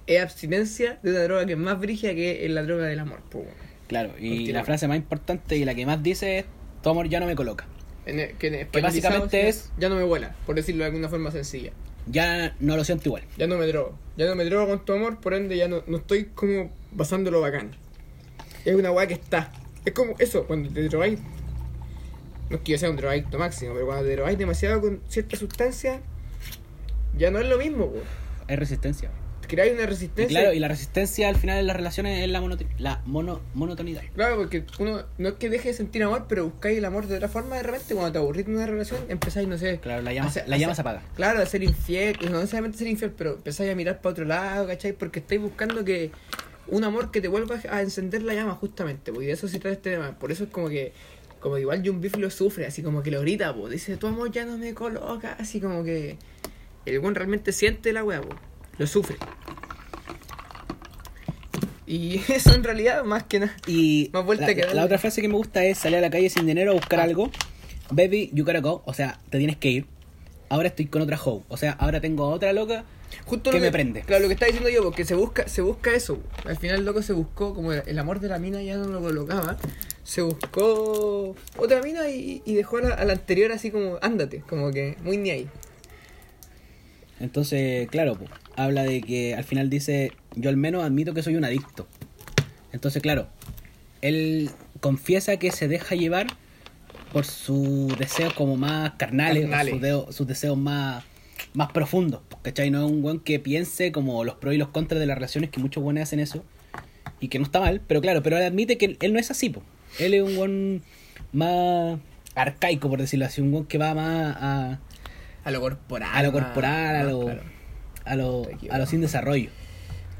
Speaker 1: es abstinencia de una droga que es más brígida que es la droga del amor. weón.
Speaker 2: Claro, y
Speaker 1: Continúa.
Speaker 2: la frase más importante y la que más dice es: Tu amor ya no me coloca.
Speaker 1: En el- que, en
Speaker 2: Que básicamente es-
Speaker 1: ya no me vuela, por decirlo de alguna forma sencilla.
Speaker 2: Ya no lo siento igual.
Speaker 1: Ya no me drogo. Ya no me drogo con tu amor, por ende ya no, no estoy como pasándolo bacán. Es una weá que está. Es como eso, cuando te drogáis. No es que yo sea un drogadicto máximo, pero cuando te drogáis demasiado con cierta sustancia, ya no es lo mismo, weón.
Speaker 2: Hay resistencia.
Speaker 1: Creáis una
Speaker 2: Y
Speaker 1: resistencia.
Speaker 2: claro, y la resistencia al final en las relaciones es la, monoto- la mono, monotonidad.
Speaker 1: Claro, porque uno no es que deje de sentir amor, pero buscáis el amor de otra forma de repente. Cuando te aburrís de una relación, empezáis, no sé.
Speaker 2: Claro, la llama,
Speaker 1: a ser-
Speaker 2: la
Speaker 1: a
Speaker 2: llama
Speaker 1: ser-
Speaker 2: se apaga.
Speaker 1: Claro, a ser infiel, no necesariamente ser infiel, pero empezáis a mirar para otro lado, ¿cachai? Porque estáis buscando que un amor que te vuelva a encender la llama, justamente, y de eso se trata este tema. Por eso es como que, como que igual John Beef lo sufre, así como que lo grita, pues, dice, tu amor ya no me coloca, así como que el buen realmente siente la weá, pues, lo sufre. Y [laughs] eso en realidad, más que nada.
Speaker 2: Y
Speaker 1: Más vuelta
Speaker 2: la,
Speaker 1: que
Speaker 2: otra frase que me gusta es salir a la calle sin dinero a buscar
Speaker 1: Ah.
Speaker 2: algo. Baby, you gotta go. O sea, te tienes que ir. Ahora estoy con otra hoe. O sea, ahora tengo a otra loca.
Speaker 1: Justo
Speaker 2: ¿Qué
Speaker 1: lo
Speaker 2: me prende?
Speaker 1: Claro, lo que está diciendo yo, porque se busca, se busca eso. Al final el loco se buscó, como el, el amor de la mina ya no lo colocaba, se buscó otra mina y, y dejó a la, a la anterior así como, ándate, como que muy ni ahí.
Speaker 2: Entonces, claro, po, habla de que al final dice, yo al menos admito que soy un adicto. Entonces, claro, él confiesa que se deja llevar por sus deseos como más carnales, sus, deseos más, más profundos. ¿Cachai? No es un buen que piense como los pros y los contras de las relaciones, que muchos buenos hacen eso, y que no está mal, pero claro, pero él admite que él no es así, po. Él es un buen más arcaico, por decirlo así, un buen que va más a,
Speaker 1: A lo corporal.
Speaker 2: a lo corporal, a lo,
Speaker 1: claro.
Speaker 2: A lo, a
Speaker 1: equivocado.
Speaker 2: lo sin desarrollo.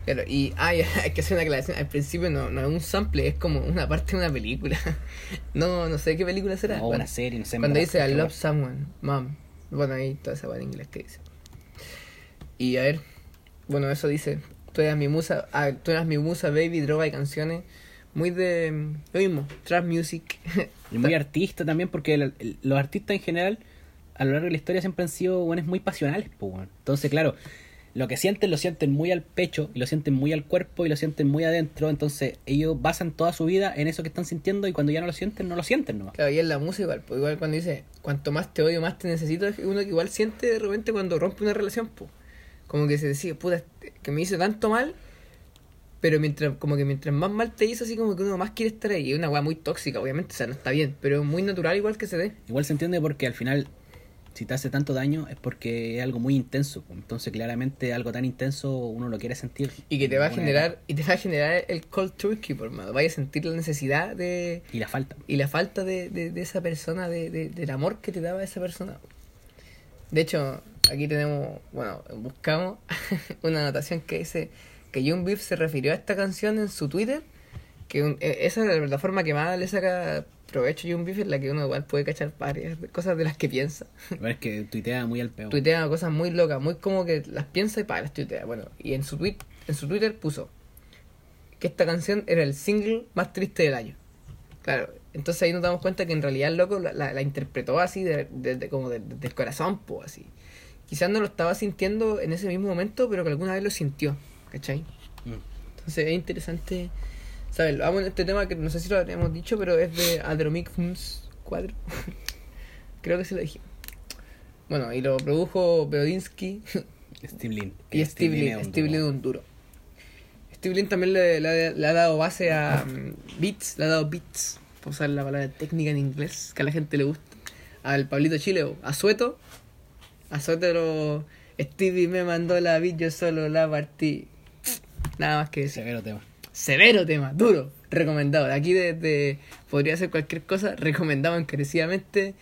Speaker 1: Claro, y ay, [laughs] hay que hacer una aclaración. Al principio no, no es un sample, es como una parte de una película. [laughs] No, no sé qué película será.
Speaker 2: O
Speaker 1: Bueno,
Speaker 2: una serie, no sé.
Speaker 1: Cuando dice I love someone, mom. Bueno, ahí toda esa palabra en inglés que dice. Y a ver, bueno, eso dice. Tú eras mi musa, ah, tú eras mi musa, baby, droga y canciones. Muy de lo mismo, trap music.
Speaker 2: Y muy artista también, porque el- el- los artistas en general, a lo largo de la historia, siempre han sido buenos muy pasionales. Pues. Entonces, claro, lo que sienten lo sienten muy al pecho, y lo sienten muy al cuerpo, y lo sienten muy adentro. Entonces, ellos basan toda su vida en eso que están sintiendo, y cuando ya no lo sienten, no lo sienten nomás.
Speaker 1: Claro, y en la música igual, pues igual cuando dice, cuanto más te odio, más te necesito, es uno que igual siente de repente cuando rompe una relación, pues. Como que se decía, puta, este- que me hizo tanto mal, pero mientras, como que mientras más mal te hizo, así como que uno más quiere estar ahí. Es una weá muy tóxica, obviamente, o sea, no está bien, pero es muy natural igual que se dé.
Speaker 2: Igual se entiende porque al final, si te hace tanto daño, es porque es algo muy intenso. Entonces, claramente, algo tan intenso uno lo quiere sentir.
Speaker 1: Y que te va a generar, y te va a generar el cold turkey, por mano. Vaya a sentir la necesidad de,
Speaker 2: Y la falta.
Speaker 1: y la falta de, de, de esa persona, de, de- del amor que te daba esa persona. De hecho, aquí tenemos, bueno, buscamos [laughs] una anotación que dice que Young Beef se refirió a esta canción en su Twitter, que un- eh, esa es la plataforma que más le saca provecho a Young Beef, en la que uno igual puede cachar varias cosas de las que piensa.
Speaker 2: Igual es que tuitea muy al peor.
Speaker 1: Tuitea cosas muy locas, muy como que las piensa y para las tuitea. Bueno, y en su tweet, en su Twitter puso que esta canción era el single más triste del año. Claro, entonces ahí nos damos cuenta que en realidad el loco la, la- la interpretó así, de, de- de- como de- del corazón, pues así. Quizás no lo estaba sintiendo en ese mismo momento, pero que alguna vez lo sintió, ¿cachai?
Speaker 2: Mm.
Speaker 1: Entonces es interesante saberlo. Vamos en este tema que no sé si lo habíamos dicho, pero es de Adromic Films 4. [laughs] Creo que se lo dije. Bueno, y lo produjo Berodinsky [laughs]
Speaker 2: Steve Lin.
Speaker 1: y Steve
Speaker 2: Lin
Speaker 1: Lin, Steve. Lin un duro. Steve Lin también le, le- le ha dado base a mm, beats, le ha dado beats, por usar la palabra técnica en inglés, que a la gente le gusta. Al Pablito Chile, a Sueto. A Sueto lo... Stevie me mandó la beat, yo solo la partí. Nada más que decir.
Speaker 2: Severo tema.
Speaker 1: Severo tema, duro, recomendado. De Aquí desde podría ser cualquier cosa, recomendado encarecidamente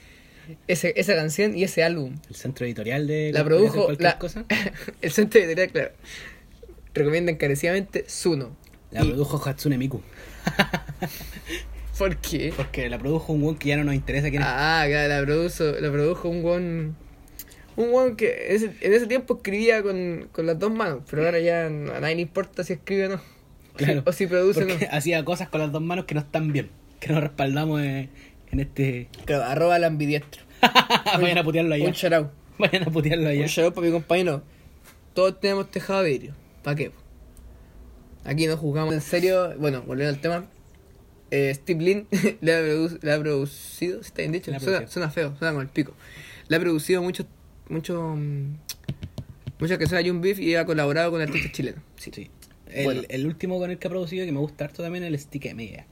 Speaker 1: ese, esa canción y ese álbum.
Speaker 2: El centro editorial de
Speaker 1: La
Speaker 2: ¿podría ser
Speaker 1: produjo
Speaker 2: cualquier
Speaker 1: la,
Speaker 2: cosa. [laughs]
Speaker 1: el centro editorial, claro. Recomienda encarecidamente Suno.
Speaker 2: La
Speaker 1: Y-
Speaker 2: produjo Hatsune Miku.
Speaker 1: ¿Por qué?
Speaker 2: Porque la produjo un weón que ya no nos interesa quién es.
Speaker 1: Ah, claro, la produjo, la produjo un guan. Un guan que en ese, en ese tiempo escribía con, con las dos manos, pero ahora ya a nadie le importa si escribe o no.
Speaker 2: Claro.
Speaker 1: O si produce
Speaker 2: hacía cosas con las dos manos que no están bien. Que nos respaldamos en, en este.
Speaker 1: Claro, arroba al ambidiestro. [laughs]
Speaker 2: Vayan a putearlo allá.
Speaker 1: Un out.
Speaker 2: Vayan a putearlo allá.
Speaker 1: Un out para mi compañero. Todos tenemos tejado de vidrio. ¿Para qué? Aquí no jugamos en serio. Bueno, volviendo al tema. Eh, Steve Lin [laughs] le ha, produ- le ha producido, si está bien dicho,
Speaker 2: Le ha
Speaker 1: suena,
Speaker 2: producido.
Speaker 1: suena feo, suena con el pico. Le ha producido mucho, mucho, mm, muchas canciones a Jun Beef y ha colaborado con artistas chilenos. Sí.
Speaker 2: Sí. El,
Speaker 1: Bueno.
Speaker 2: el último con el que ha producido que me gusta harto también es el Stick M.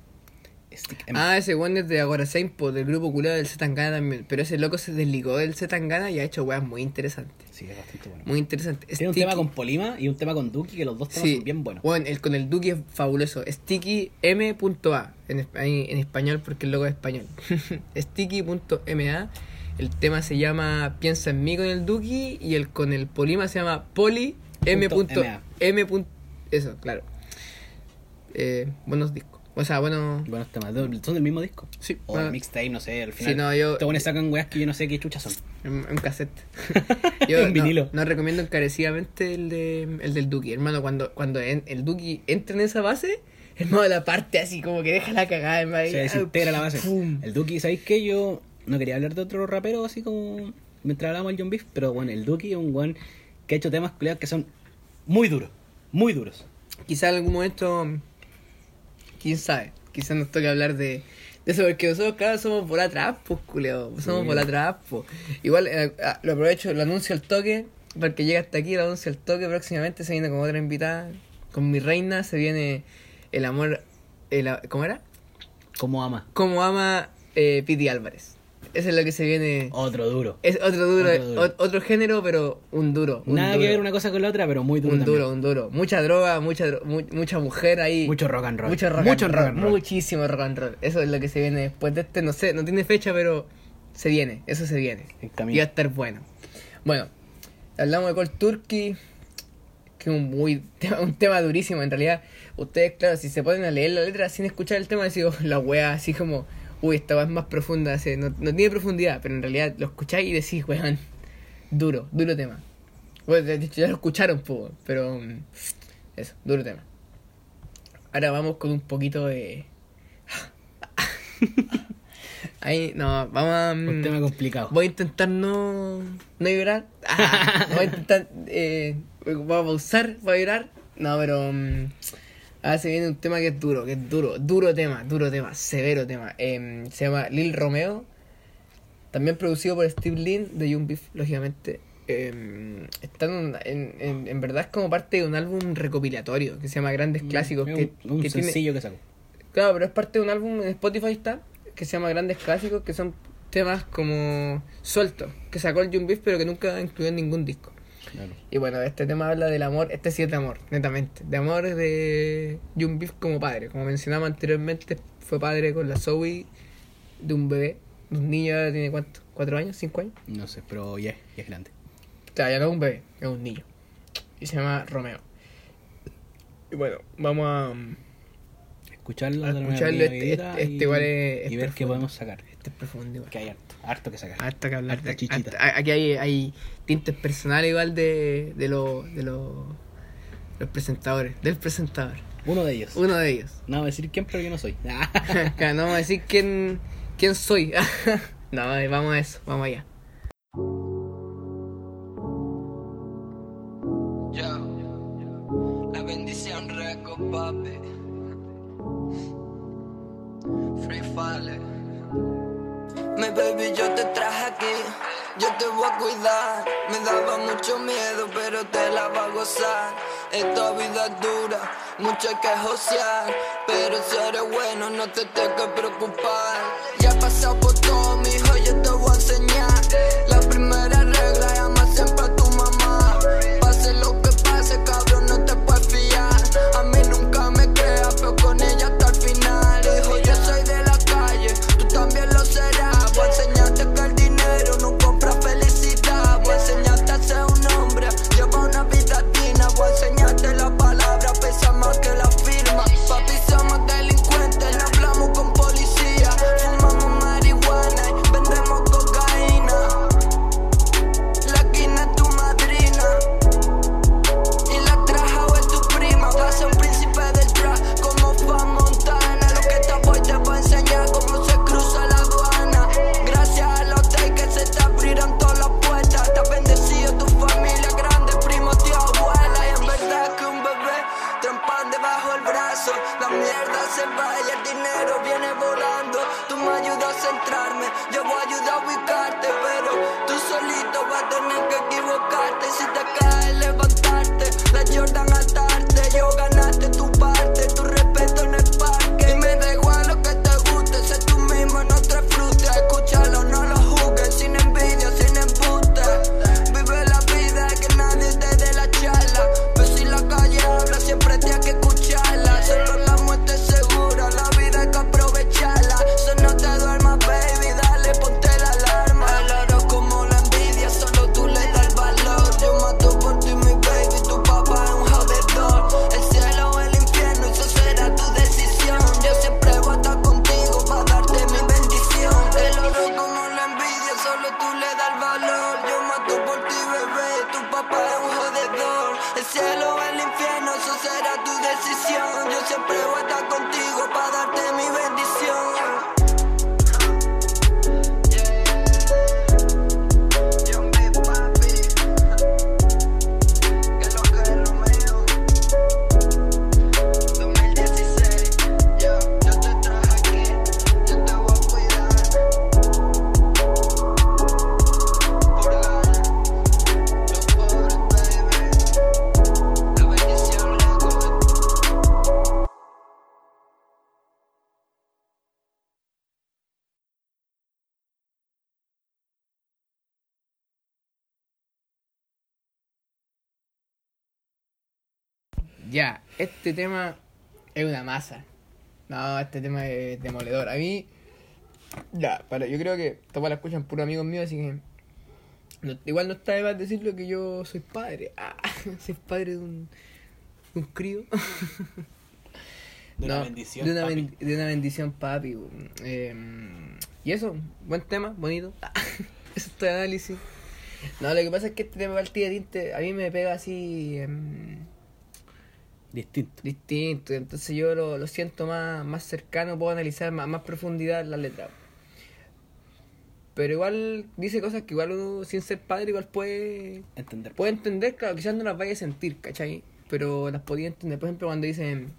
Speaker 2: Stick M.
Speaker 1: Ah, ese one es de Agora Seinpo, del grupo culado del Zetangana también. Pero ese loco se desligó del Zetangana y ha hecho weas muy interesantes.
Speaker 2: Sí, es bastante bueno.
Speaker 1: Muy interesantes.
Speaker 2: Tiene un tema con Polima y un tema con Duki que los dos temas
Speaker 1: Sí,
Speaker 2: son bien buenos.
Speaker 1: Bueno, el, con el Duki es fabuloso. Sticky M.A en, en español porque el logo es español. [laughs] Sticky.ma. El tema se llama Piensa en mí con el Duki y el con el Polima se llama Poli M.
Speaker 2: Punto MA.
Speaker 1: M. Eso, claro. Eh, buenos discos. O sea, bueno.
Speaker 2: Buenos temas. ¿De- ¿Son del mismo disco?
Speaker 1: Sí,
Speaker 2: O
Speaker 1: bueno.
Speaker 2: el mixtape, no sé, al final.
Speaker 1: Sí, no, yo-
Speaker 2: Te pones sacan weas que yo no sé qué chuchas son.
Speaker 1: En cassette. [laughs]
Speaker 2: En
Speaker 1: no,
Speaker 2: vinilo.
Speaker 1: No recomiendo encarecidamente el, de, el del Duki. Hermano, cuando, cuando en- el Duki entra en esa base, hermano, la parte así como que deja la cagada, hermano.
Speaker 2: Se desintegra la base.
Speaker 1: Pum.
Speaker 2: El Duki, ¿sabéis qué? Yo no quería hablar de otro rapero así como mientras hablábamos del John Beef, pero bueno, el Duki es un weón que ha hecho temas que son muy duros. Muy duros.
Speaker 1: Quizá en algún momento, quién sabe, quizá nos toque hablar de, de eso, porque nosotros, claro, somos por atrás, pues, culeo, somos por atrás, pues. Igual, eh, ah, lo aprovecho, lo anuncio al toque, porque llega hasta aquí, lo anuncio al toque, próximamente se viene con otra invitada, con mi reina, se viene el amor, el, ¿cómo era?
Speaker 2: Como ama.
Speaker 1: Como ama eh, Piti Álvarez. Eso es lo que se viene.
Speaker 2: Otro duro.
Speaker 1: Es otro duro,
Speaker 2: Otro duro.
Speaker 1: o- otro género, pero un duro. un
Speaker 2: Nada
Speaker 1: duro.
Speaker 2: que ver una cosa con la otra, pero muy duro
Speaker 1: Un
Speaker 2: también.
Speaker 1: duro, un duro. Mucha droga, mucha, dro- mu- mucha mujer ahí.
Speaker 2: Mucho rock and roll.
Speaker 1: Mucho rock,
Speaker 2: Mucho
Speaker 1: and
Speaker 2: rock
Speaker 1: roll,
Speaker 2: and roll.
Speaker 1: Muchísimo rock and roll. Eso es lo que se viene después de este. No sé, no tiene fecha, pero se viene. Eso se viene.
Speaker 2: En camino.
Speaker 1: Y va a estar bueno. Bueno, hablamos de Cold Turkey. Que es un, muy, [laughs] tema- un tema durísimo. En realidad, ustedes, claro, si se ponen a leer la letra sin escuchar el tema, decís, oh, la wea, así como, uy, esta es más profunda. así, no, no tiene profundidad, pero en realidad lo escucháis y decís, weón, duro, duro tema. Bueno, de hecho, ya lo escucharon, pues, pero mm, eso, duro tema. Ahora vamos con un poquito de. [laughs] Ahí, no, vamos a. mm,
Speaker 2: Un tema complicado.
Speaker 1: Voy a intentar no, no llorar. Ah, voy a intentar. Eh, voy a pausar, voy a llorar. No, pero. mm, ahora se viene un tema que es duro, que es duro. Duro tema, duro tema, severo tema. Em, se llama Lil Romeo. También producido por Steve Lin de Young Beef, lógicamente. Está en, en, verdad es como parte de un álbum recopilatorio que se llama Grandes Clásicos.
Speaker 2: Es
Speaker 1: que,
Speaker 2: un,
Speaker 1: que tiene-
Speaker 2: sencillo que sacó.
Speaker 1: Claro, pero es parte de un álbum en Spotify está que se llama Grandes Clásicos, que son temas como sueltos, que sacó el Young Beef pero que nunca incluyó en ningún disco.
Speaker 2: Claro.
Speaker 1: Y bueno, este tema habla del amor, este sí es de amor, netamente. De amor de Young Beef como padre. Como mencionamos anteriormente, fue padre con la Zoe de un bebé, de un niño, ahora tiene cuánto, cuatro años, cinco años.
Speaker 2: No sé, pero ya, ya es grande.
Speaker 1: O sea, ya no es un bebé, es un niño. Y se llama Romeo. Y bueno, vamos a...
Speaker 2: Escucharlo,
Speaker 1: A escucharlo, este- este- este
Speaker 2: y,
Speaker 1: igual es-
Speaker 2: y
Speaker 1: es
Speaker 2: ver qué podemos sacar.
Speaker 1: Este es profundo igual.
Speaker 2: Que hay harto, harto que sacar.
Speaker 1: Hasta que hablar
Speaker 2: Harta
Speaker 1: de
Speaker 2: chichita.
Speaker 1: hasta- aquí hay, hay tintes personales igual de, de, lo, de lo- los presentadores, del presentador.
Speaker 2: Uno de ellos.
Speaker 1: Uno de ellos.
Speaker 2: No voy a decir quién, pero yo no soy. [laughs]
Speaker 1: No vamos a decir quién, quién soy. [laughs] no, vamos a eso, vamos allá.
Speaker 3: Yo, la bendición reco, papi. Free Fire. Mi baby, yo te traje aquí. Yo te voy a cuidar. Me daba mucho miedo, pero te la va a gozar. Esta vida es dura, mucho hay que josear. Pero si eres bueno, no te tengo que preocupar. Ya he pasado por todo, mi
Speaker 1: tema es una masa. No, este tema es demoledor. A mí, ya, para, yo creo que todos la escuchan puros amigos míos, así que no- igual no está de más decirlo que yo soy padre. Ah, [laughs] soy padre de un, de un crío. [laughs]
Speaker 2: De una bendición.
Speaker 1: De una,
Speaker 2: papi.
Speaker 1: ben- de una bendición, papi. Eh, y eso, buen tema, bonito. [laughs] eso es todo análisis. No, lo que pasa es que este tema partida tinte a mí me pega así em,
Speaker 2: Distinto.
Speaker 1: distinto. Entonces yo lo, lo siento más, más cercano, puedo analizar más, más profundidad la letra. Pero igual dice cosas que igual uno, sin ser padre, igual puede
Speaker 2: Entender.
Speaker 1: puede entender, claro, quizás no las vaya a sentir, ¿cachai? Pero las podía entender. Por ejemplo, cuando dicen.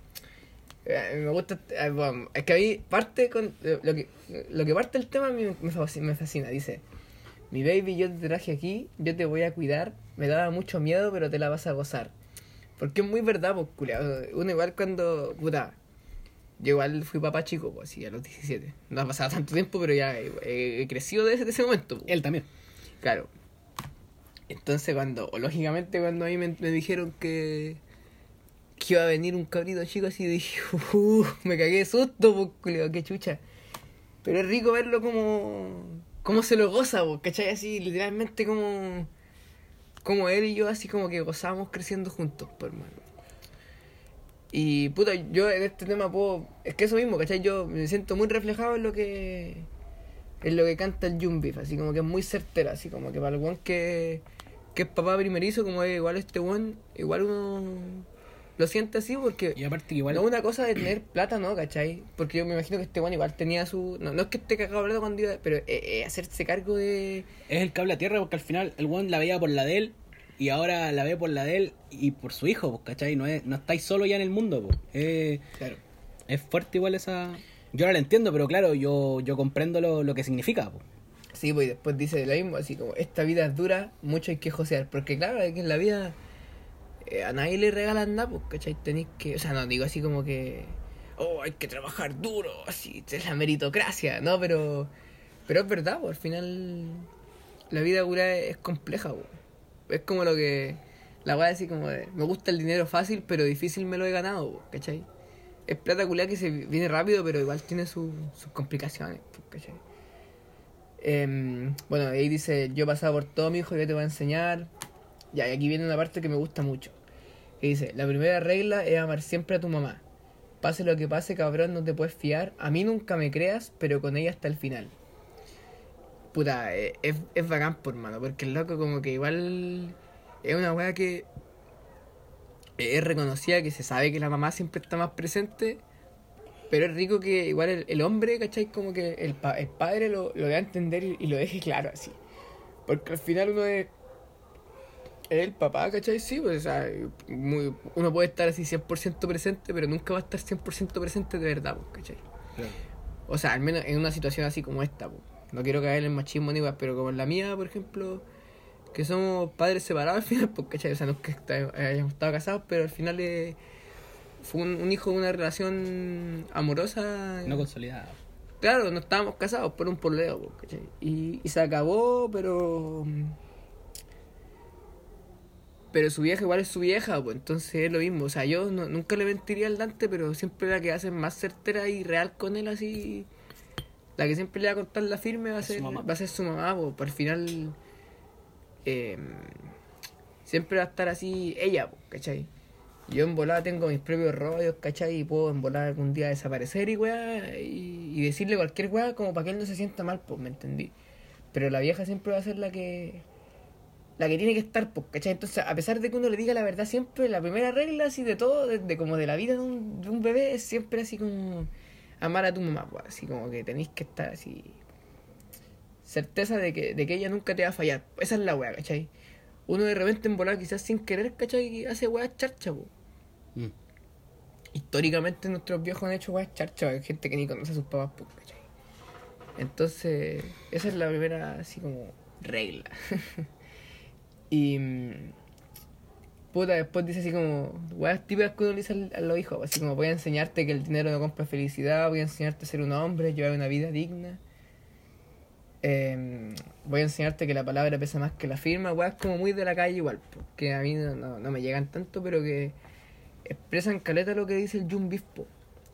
Speaker 1: eh, me gusta. eh, bueno, es que a mí parte con. eh, Lo que, lo que parte el tema a mí me fascina, me fascina. Dice: Mi baby, yo te traje aquí, yo te voy a cuidar. Me daba mucho miedo, pero te la vas a gozar. Porque es muy verdad, pues, culiao. Uno igual cuando. Puta. Yo igual fui papá chico, pues, así, a los 17. No ha pasado tanto tiempo, pero ya he, he crecido desde ese momento. pues.
Speaker 2: Él también.
Speaker 1: Claro. Entonces cuando, o lógicamente cuando a mí me, me dijeron que, que iba a venir un cabrito chico así, dije, uh, me cagué de susto, pues, culiao, qué chucha. Pero es rico verlo como, como se lo goza, pues, ¿cachai? Así, literalmente como, como él y yo, así como que gozamos creciendo juntos, pues, hermano. Y puta, yo en este tema puedo, es que eso mismo, ¿cachai? Yo me siento muy reflejado en lo que es lo que canta el Jumbif, así como que es muy certera, así como que para el one que, que es papá primerizo, como es igual este one, igual uno lo siente así porque
Speaker 2: Y aparte igual.
Speaker 1: no es una cosa de tener plata, ¿no? ¿Cachai? Porque yo me imagino que este one igual tenía su... No, no es que esté cagado hablando cuando iba, pero eh, eh, hacerse cargo de...
Speaker 2: Es el cable a tierra porque al final el weón la veía por la de él y ahora la ve por la de él y por su hijo, pues, ¿cachai? No, es, no estáis solo ya en el mundo, pues. Es,
Speaker 1: Claro.
Speaker 2: es fuerte igual esa... Yo no la entiendo, pero claro, yo, yo comprendo lo, lo que significa, pues.
Speaker 1: Sí, pues y después dice lo mismo, así como, esta vida es dura, mucho hay que josear, porque claro, es que en la vida eh, a nadie le regalan nada, pues, ¿cachai? Tenéis que, o sea, no digo así como que, oh, hay que trabajar duro, así, es la meritocracia, no, pero, pero es verdad, pues, al final la vida dura es compleja, pues. es como lo que, la voy a decir como de, me gusta el dinero fácil, pero difícil me lo he ganado, pues, ¿cachai? Es plata culiá que se viene rápido, pero igual tiene su- sus complicaciones, pues, ¿cachai? Em, bueno, ahí dice, yo he pasado por todo mi hijo, yo te voy a enseñar. Y aquí viene una parte que me gusta mucho. Que dice, la primera regla es amar siempre a tu mamá. Pase lo que pase, cabrón, no te puedes fiar. A mí nunca me creas, pero con ella hasta el final. Puta, eh, es, es bacán, por mano, porque el loco como que igual es una weá que es reconocida, que se sabe que la mamá siempre está más presente, pero es rico que igual el, hombre, ¿cachai? Como que el, el padre lo, lo dé a entender y, y lo deje claro así. Porque al final uno es el papá, ¿cachai? Sí, pues, o sea, muy- uno puede estar así 100% presente, pero nunca va a estar 100% presente de verdad, pues, ¿cachai? O sea, al menos en una situación así como esta, pues. No quiero caer en machismo ni más, pero como en la mía, por ejemplo, que somos padres separados al final, pues, ¿cachai? O sea, no es que hayamos estado casados, pero al final eh, fue un, un hijo de una relación amorosa.
Speaker 2: No consolidada.
Speaker 1: Claro, no estábamos casados por un poleo, po, ¿cachai? Y, y se acabó, pero. Pero su vieja igual es su vieja, pues entonces es lo mismo. O sea, yo no- nunca le mentiría al Dante, pero siempre la que hace más certera y real con él, así. La que siempre le va a contar la firme va a ser, va a ser su mamá, pues. Al final. eh, siempre va a estar así ella, pues, ¿cachai? Yo en volada tengo mis propios rollos, ¿cachai? Y puedo en volada algún día desaparecer y weá, y, y decirle cualquier weá como para que él no se sienta mal, pues, ¿me entendí? Pero la vieja siempre va a ser la que la que tiene que estar, pues, ¿cachai? Entonces, a pesar de que uno le diga la verdad siempre, la primera regla así de todo, de, como de la vida de un, de un bebé, es siempre así como amar a tu mamá, pues, así como que tenéis que estar así. Certeza de que, de que ella nunca te va a fallar. Esa es la weá, ¿cachai? Uno de repente en volar, quizás sin querer, ¿cachai? Hace weá charcha, pues.
Speaker 2: Mm.
Speaker 1: Históricamente nuestros viejos han hecho weas charcha, hay gente que ni conoce a sus papás, pues, ¿cachai? Entonces, esa es la primera, así como, regla. [laughs] y. mm, Puta, después dice así como, weas típicas que uno le dice a los hijos, así como, voy a enseñarte que el dinero no compra felicidad, voy a enseñarte a ser un hombre, llevar una vida digna. Em, voy a enseñarte que la palabra pesa más que la firma, weas como muy de la calle igual, que a mí no, no- me llegan tanto, pero que expresan caleta lo que dice el Jun Beef, po,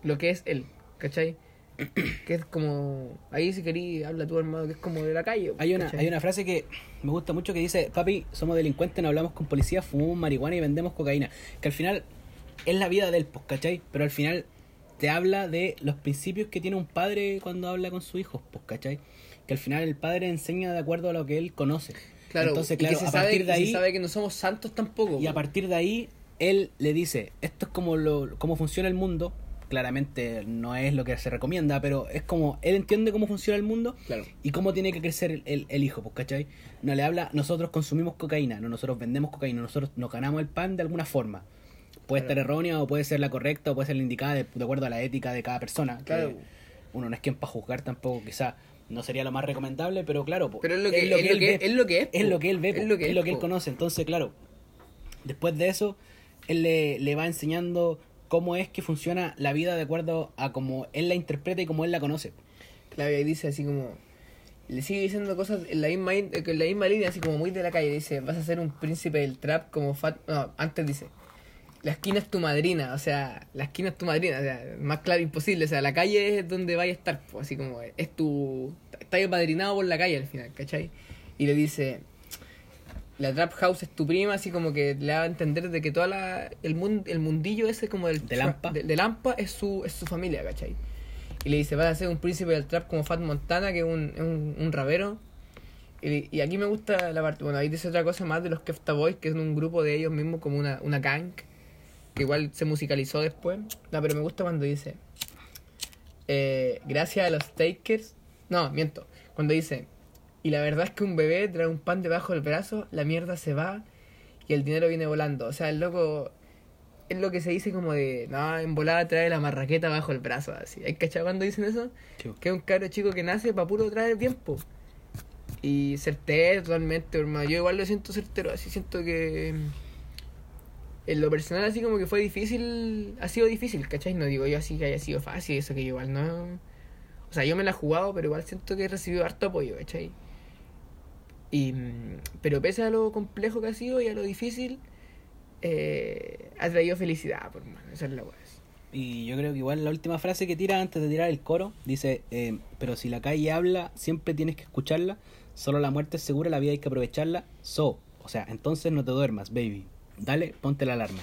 Speaker 1: lo que es él, ¿cachai? Que es como, ahí si querí, habla tú hermano, que es como de la calle.
Speaker 2: Hay una,
Speaker 1: ¿cachai?
Speaker 2: hay una frase que me gusta mucho que dice, papi, somos delincuentes, no hablamos con policía, fumamos marihuana y vendemos cocaína. Que al final es la vida del pues, ¿cachai? Pero al final te habla de los principios que tiene un padre cuando habla con su hijo, pues, ¿cachai? Que al final el padre enseña de acuerdo a lo que él conoce.
Speaker 1: Claro,
Speaker 2: Entonces,
Speaker 1: y que
Speaker 2: claro,
Speaker 1: se
Speaker 2: a
Speaker 1: sabe,
Speaker 2: partir de
Speaker 1: y se
Speaker 2: ahí...
Speaker 1: sabe que no somos santos tampoco.
Speaker 2: Y a partir de ahí, él le dice, esto es como lo, cómo funciona el mundo. Claramente no es lo que se recomienda, pero es como, él entiende cómo funciona el mundo
Speaker 1: Claro.
Speaker 2: y cómo tiene que crecer el, el- el hijo, pues, ¿cachai? No le habla, nosotros consumimos cocaína, no nosotros vendemos cocaína, nosotros nos ganamos el pan de alguna forma. Puede estar errónea o puede ser la correcta o puede ser la indicada de, de acuerdo a la ética de cada persona. que
Speaker 1: Claro.
Speaker 2: Uno no es quien para juzgar tampoco, quizá no sería lo más recomendable, pero claro, po,
Speaker 1: Pero es lo que- es lo
Speaker 2: él
Speaker 1: que-
Speaker 2: ve.
Speaker 1: es lo que es,
Speaker 2: Es lo que él ve,
Speaker 1: Es
Speaker 2: po,
Speaker 1: lo que
Speaker 2: es lo que él conoce. Entonces, claro, después de eso, él le, le va enseñando cómo es que funciona la vida de acuerdo a cómo él la interpreta y cómo él la conoce.
Speaker 1: Claro, y dice así como. Le sigue diciendo cosas en la misma, en la misma línea, así como muy de la calle. Dice: Vas a ser un príncipe del trap como Fat. No, antes dice: La esquina es tu madrina. O sea, la esquina es tu madrina. O sea, más claro imposible. O sea, la calle es donde vaya a estar. pues, así como es tu. Estás apadrinado por la calle al final, ¿cachai? Y le dice: La trap house es tu prima. Así como que le da a entender de que toda la. El, mun- el mundillo ese, como del.
Speaker 2: De Lampa.
Speaker 1: De, de Lampa es su, es su familia, ¿cachai? Y le dice, vas a ser un príncipe del trap como Fat Montana, que es un, un, un rapero. Y, y aquí me gusta la parte, bueno, ahí dice otra cosa más de los Kefta Boys, que es un grupo de ellos mismos como una, una gang, que igual se musicalizó después. No, pero me gusta cuando dice, eh, gracias a los takers, no, miento, cuando dice, y la verdad es que un bebé trae un pan debajo del brazo, la mierda se va y el dinero viene volando. O sea, el loco es lo que se dice como de, no, en volada trae la marraqueta bajo el brazo, así. ¿Hay cachado cuando dicen eso? Que es un cabro chico que nace para puro traer tiempo. Y certero totalmente, hermano. Yo igual lo siento certero, así siento que... mm, En lo personal así como que fue difícil, ha sido difícil, ¿cachai? No digo yo así que haya sido fácil, eso que yo igual no... O sea, yo me la he jugado, pero igual siento que he recibido harto apoyo, ¿cachai? Y, mm, pero pese a lo complejo que ha sido y a lo difícil, eh, ha traído felicidad, por mano. Esa es la.
Speaker 2: Y yo creo que igual la última frase que tira antes de tirar el coro dice, eh, pero si la calle habla, siempre tienes que escucharla, solo la muerte es segura, la vida hay que aprovecharla, so, o sea, entonces no te duermas, baby, dale, ponte la alarma.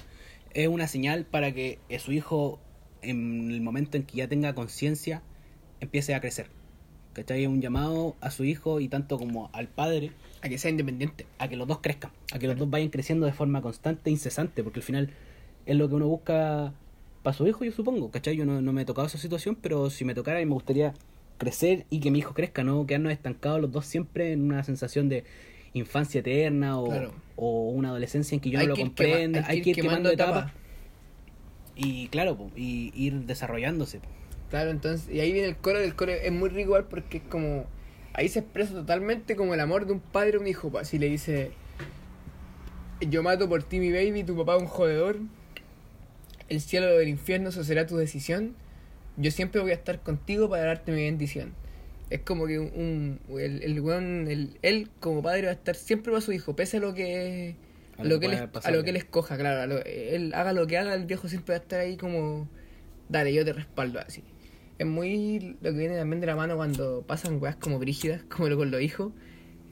Speaker 2: Es una señal para que eh, su hijo, en el momento en que ya tenga conciencia, empiece a crecer. ¿Cachai? Es un llamado a su hijo y tanto como al padre
Speaker 1: A que sea independiente.
Speaker 2: a que los dos crezcan, a que los dos vayan creciendo de forma constante e incesante, porque al final es lo que uno busca para su hijo, yo supongo, ¿cachai? Yo no, no me he tocado esa situación, pero si me tocara, me gustaría crecer y que mi hijo crezca, no quedarnos estancados los dos siempre en una sensación de infancia eterna o,
Speaker 1: Claro.
Speaker 2: o una adolescencia en que yo
Speaker 1: Hay
Speaker 2: no lo
Speaker 1: que
Speaker 2: comprenda, hay que ir quemando etapas
Speaker 1: etapas.
Speaker 2: y claro, po, y ir desarrollándose. po.
Speaker 1: Claro, entonces, y ahí viene el coro, el coro es muy rico igual porque es como, ahí se expresa totalmente como el amor de un padre a un hijo, así le dice, yo mato por ti mi baby, tu papá es un jodedor, el cielo o el infierno, eso será tu decisión, yo siempre voy a estar contigo para darte mi bendición. Es como que un, un- el, el weón, el- él como padre va a estar siempre para su hijo, pese a lo que
Speaker 2: A lo que
Speaker 1: él, a lo que él escoja, claro, a lo- él haga lo que haga, el viejo siempre va a estar ahí como dale, yo te respaldo así. Es muy lo que viene también de la mano cuando pasan weas como brígidas, como lo con los hijos,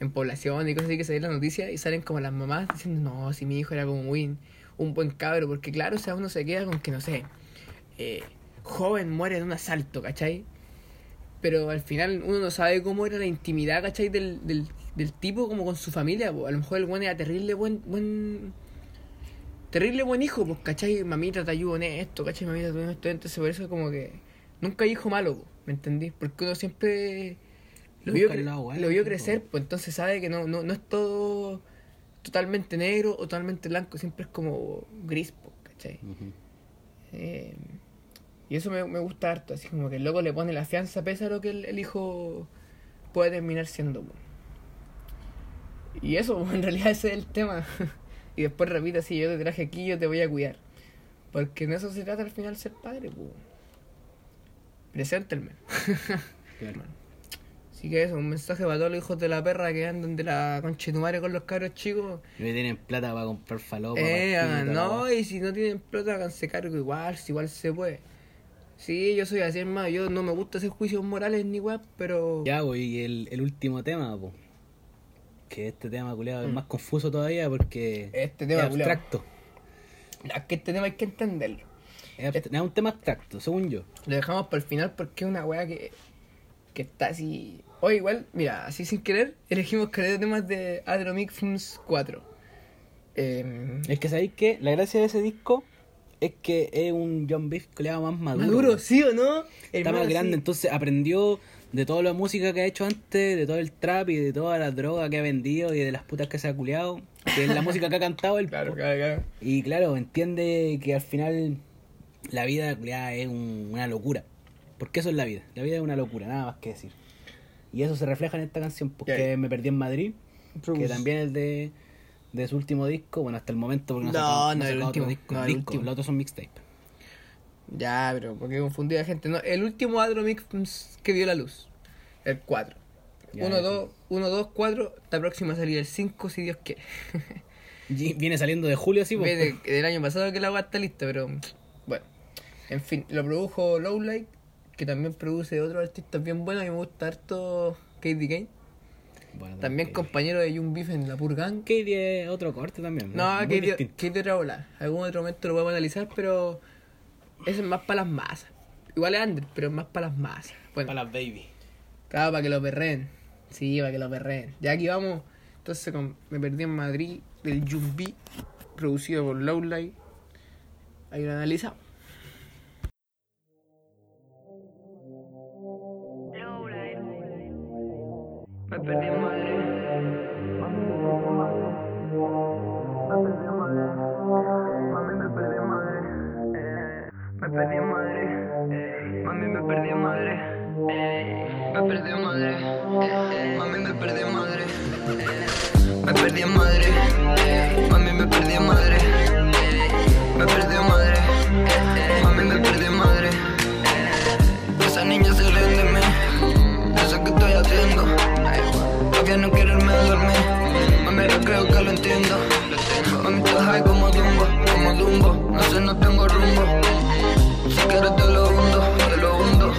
Speaker 1: en población y cosas así que se ve la noticia y salen como las mamás diciendo, no, si mi hijo era como muy un buen cabro, porque claro, o sea, uno se queda con que, no sé, eh, joven muere en un asalto, ¿cachai? Pero al final uno no sabe cómo era la intimidad, ¿cachai? Del, del, del tipo como con su familia. A lo mejor el buen era terrible buen, buen terrible buen hijo, pues, ¿cachai? Mamita te ayudo en esto, ¿cachai? Mamita te en esto, entonces por eso como que nunca hay hijo malo, po, ¿me entendí? Porque uno siempre lo vio, cre-
Speaker 2: bueno,
Speaker 1: lo vio crecer, pues entonces sabe que no, no, no es todo totalmente negro o totalmente blanco, siempre es como gris, pues, ¿cachai? Eh, y eso me, me gusta harto, así como que el loco le pone la fianza pese a lo que el, el hijo puede terminar siendo. po. Y eso, [laughs] en realidad ese es el tema. [laughs] y después repite así, yo te traje aquí, yo te voy a cuidar. Porque en eso se trata al final ser padre, po. Preséntenme. [laughs]
Speaker 2: Claro.
Speaker 1: Así que eso, un mensaje para todos los hijos de la perra que andan de la conchetumare con los cabros chicos.
Speaker 2: Y me tienen plata para comprar falopa.
Speaker 1: Eh, no, y si no tienen plata, háganse cargo igual, si igual se puede. Sí, yo soy así, hermano, yo no me gusta hacer juicios morales ni weá, pero...
Speaker 2: Ya, pues, y el, el último tema, pues. Que este tema, culiado,
Speaker 1: Mm.
Speaker 2: es más confuso todavía porque
Speaker 1: Este tema,
Speaker 2: es
Speaker 1: culiao.
Speaker 2: abstracto.
Speaker 1: Es que este tema hay que entenderlo.
Speaker 2: Es, un tema abstracto, según yo.
Speaker 1: Lo dejamos para el final porque es una weá que, que está así... O igual, mira, así sin querer, elegimos de temas de Adromic Films 4. Eh,
Speaker 2: Es que sabéis que la gracia de ese disco es que es un John Beef culiado más maduro.
Speaker 1: Maduro. ¿sí o no?
Speaker 2: Está más grande,
Speaker 1: sí.
Speaker 2: entonces aprendió de toda la música que ha hecho antes, de todo el trap y de toda la droga que ha vendido y de las putas que se ha culiado, que es la música que ha cantado él. [laughs]
Speaker 1: Claro, claro, claro.
Speaker 2: Y claro, entiende que al final la vida culiada es un- una locura. Porque eso es la vida. La vida es una locura, nada más que decir. Y eso se refleja en esta canción, porque
Speaker 1: Ya.
Speaker 2: me perdí en Madrid, que
Speaker 1: Produce.
Speaker 2: también es de, de su último disco, bueno, hasta el momento, porque no,
Speaker 1: No,
Speaker 2: sacó-
Speaker 1: no, el último,
Speaker 2: disco,
Speaker 1: no,
Speaker 2: el disco,
Speaker 1: último.
Speaker 2: los otros son mixtape.
Speaker 1: Ya, pero porque confundí a la gente. No, el último Adromic Films que vio la luz. El 4.
Speaker 2: Ya,
Speaker 1: 1,
Speaker 2: sí.
Speaker 1: 2, 1, 2, 4. Está próximo a salir el 5 si Dios quiere.
Speaker 2: Viene saliendo de julio, sí, pues.
Speaker 1: Viene del año pasado que la agua está lista, pero bueno. En fin, lo produjo Lowlight, que también produce otros artistas bien buenos. Y me gusta harto Katie Kane.
Speaker 2: Bueno,
Speaker 1: También
Speaker 2: Katie.
Speaker 1: compañero de Young Beef en la Purgang.
Speaker 2: Katie es otro corte también.
Speaker 1: No, Katie. Katie otra bola. Algún otro momento lo podemos analizar, pero eso es más para las masas. Igual es under, pero es más para las masas. Bueno,
Speaker 2: Para las baby.
Speaker 1: Claro, para que lo perreen. Sí, para que lo perreen. Ya aquí vamos. Entonces con Me Perdí en Madrid del Jumbi, producido por Lowlight. Ahí lo analizamos. Me perdí. Mami, me perdí en Madrid. Me perdí en Madrid. Mami, me perdí en Madrid. Me perdí en Madrid. Mami, me perdí en Madrid. Me perdí en Madrid. Mami, me perdí en Madrid. Me Todavía no a dormir. Mami, yo creo que lo entiendo. Mami, estoy high como Dumbo, como Dumbo. No sé, no tengo rumbo. Si quieres te lo hundo, te lo hundo.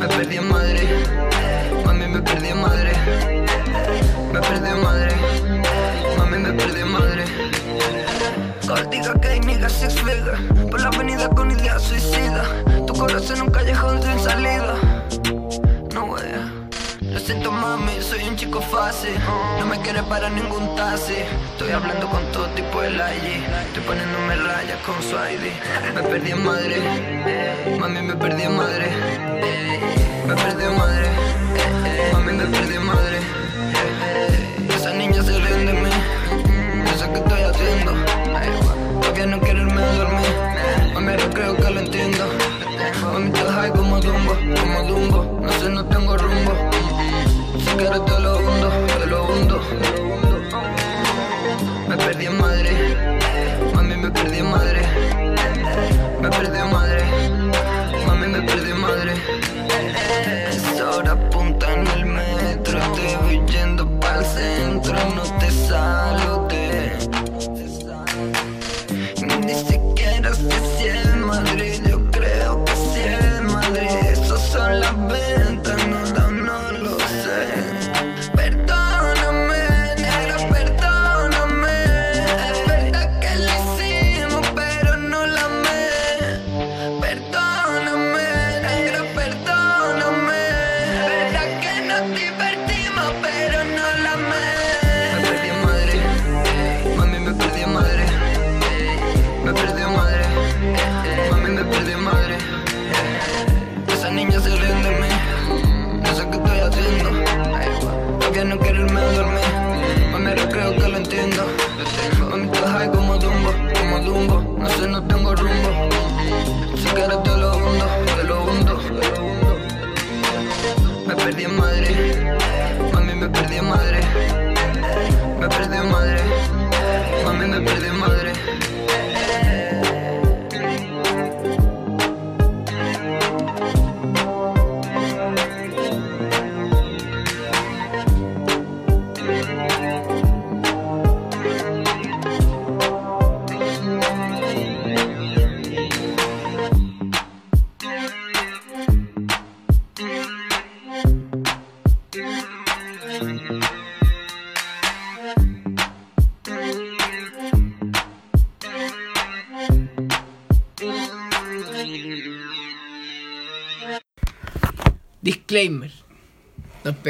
Speaker 1: Me perdí en Madrid. Mami, me perdí en Madrid. Me perdí en Madrid. Mami, me perdí en Madrid. Cortica que hay niggas six figure Por la avenida con idea suicida Tu corazón en un callejón sin salida Lo siento mami, soy un chico fácil. No me quiere para ningún taxi. Estoy hablando con todo tipo de allí Estoy poniéndome rayas con su ID Me perdí en Madrid. Mami, me perdí en Madrid. Me perdí en Madrid. Mami, me perdí en Madrid. Esa niña se ríe de mí. No sé qué estoy haciendo. Todavía no quiero irme a dormir. Mami, yo creo que lo entiendo. Mami, estoy high como Dumbo, como Dumbo. No sé, no tengo rumbo Si quieres te lo hundo, te lo hundo Me perdí en Mami, me perdí en Me perdí en Mami, me perdí en Madrid. Es hora punta en el metro Te voy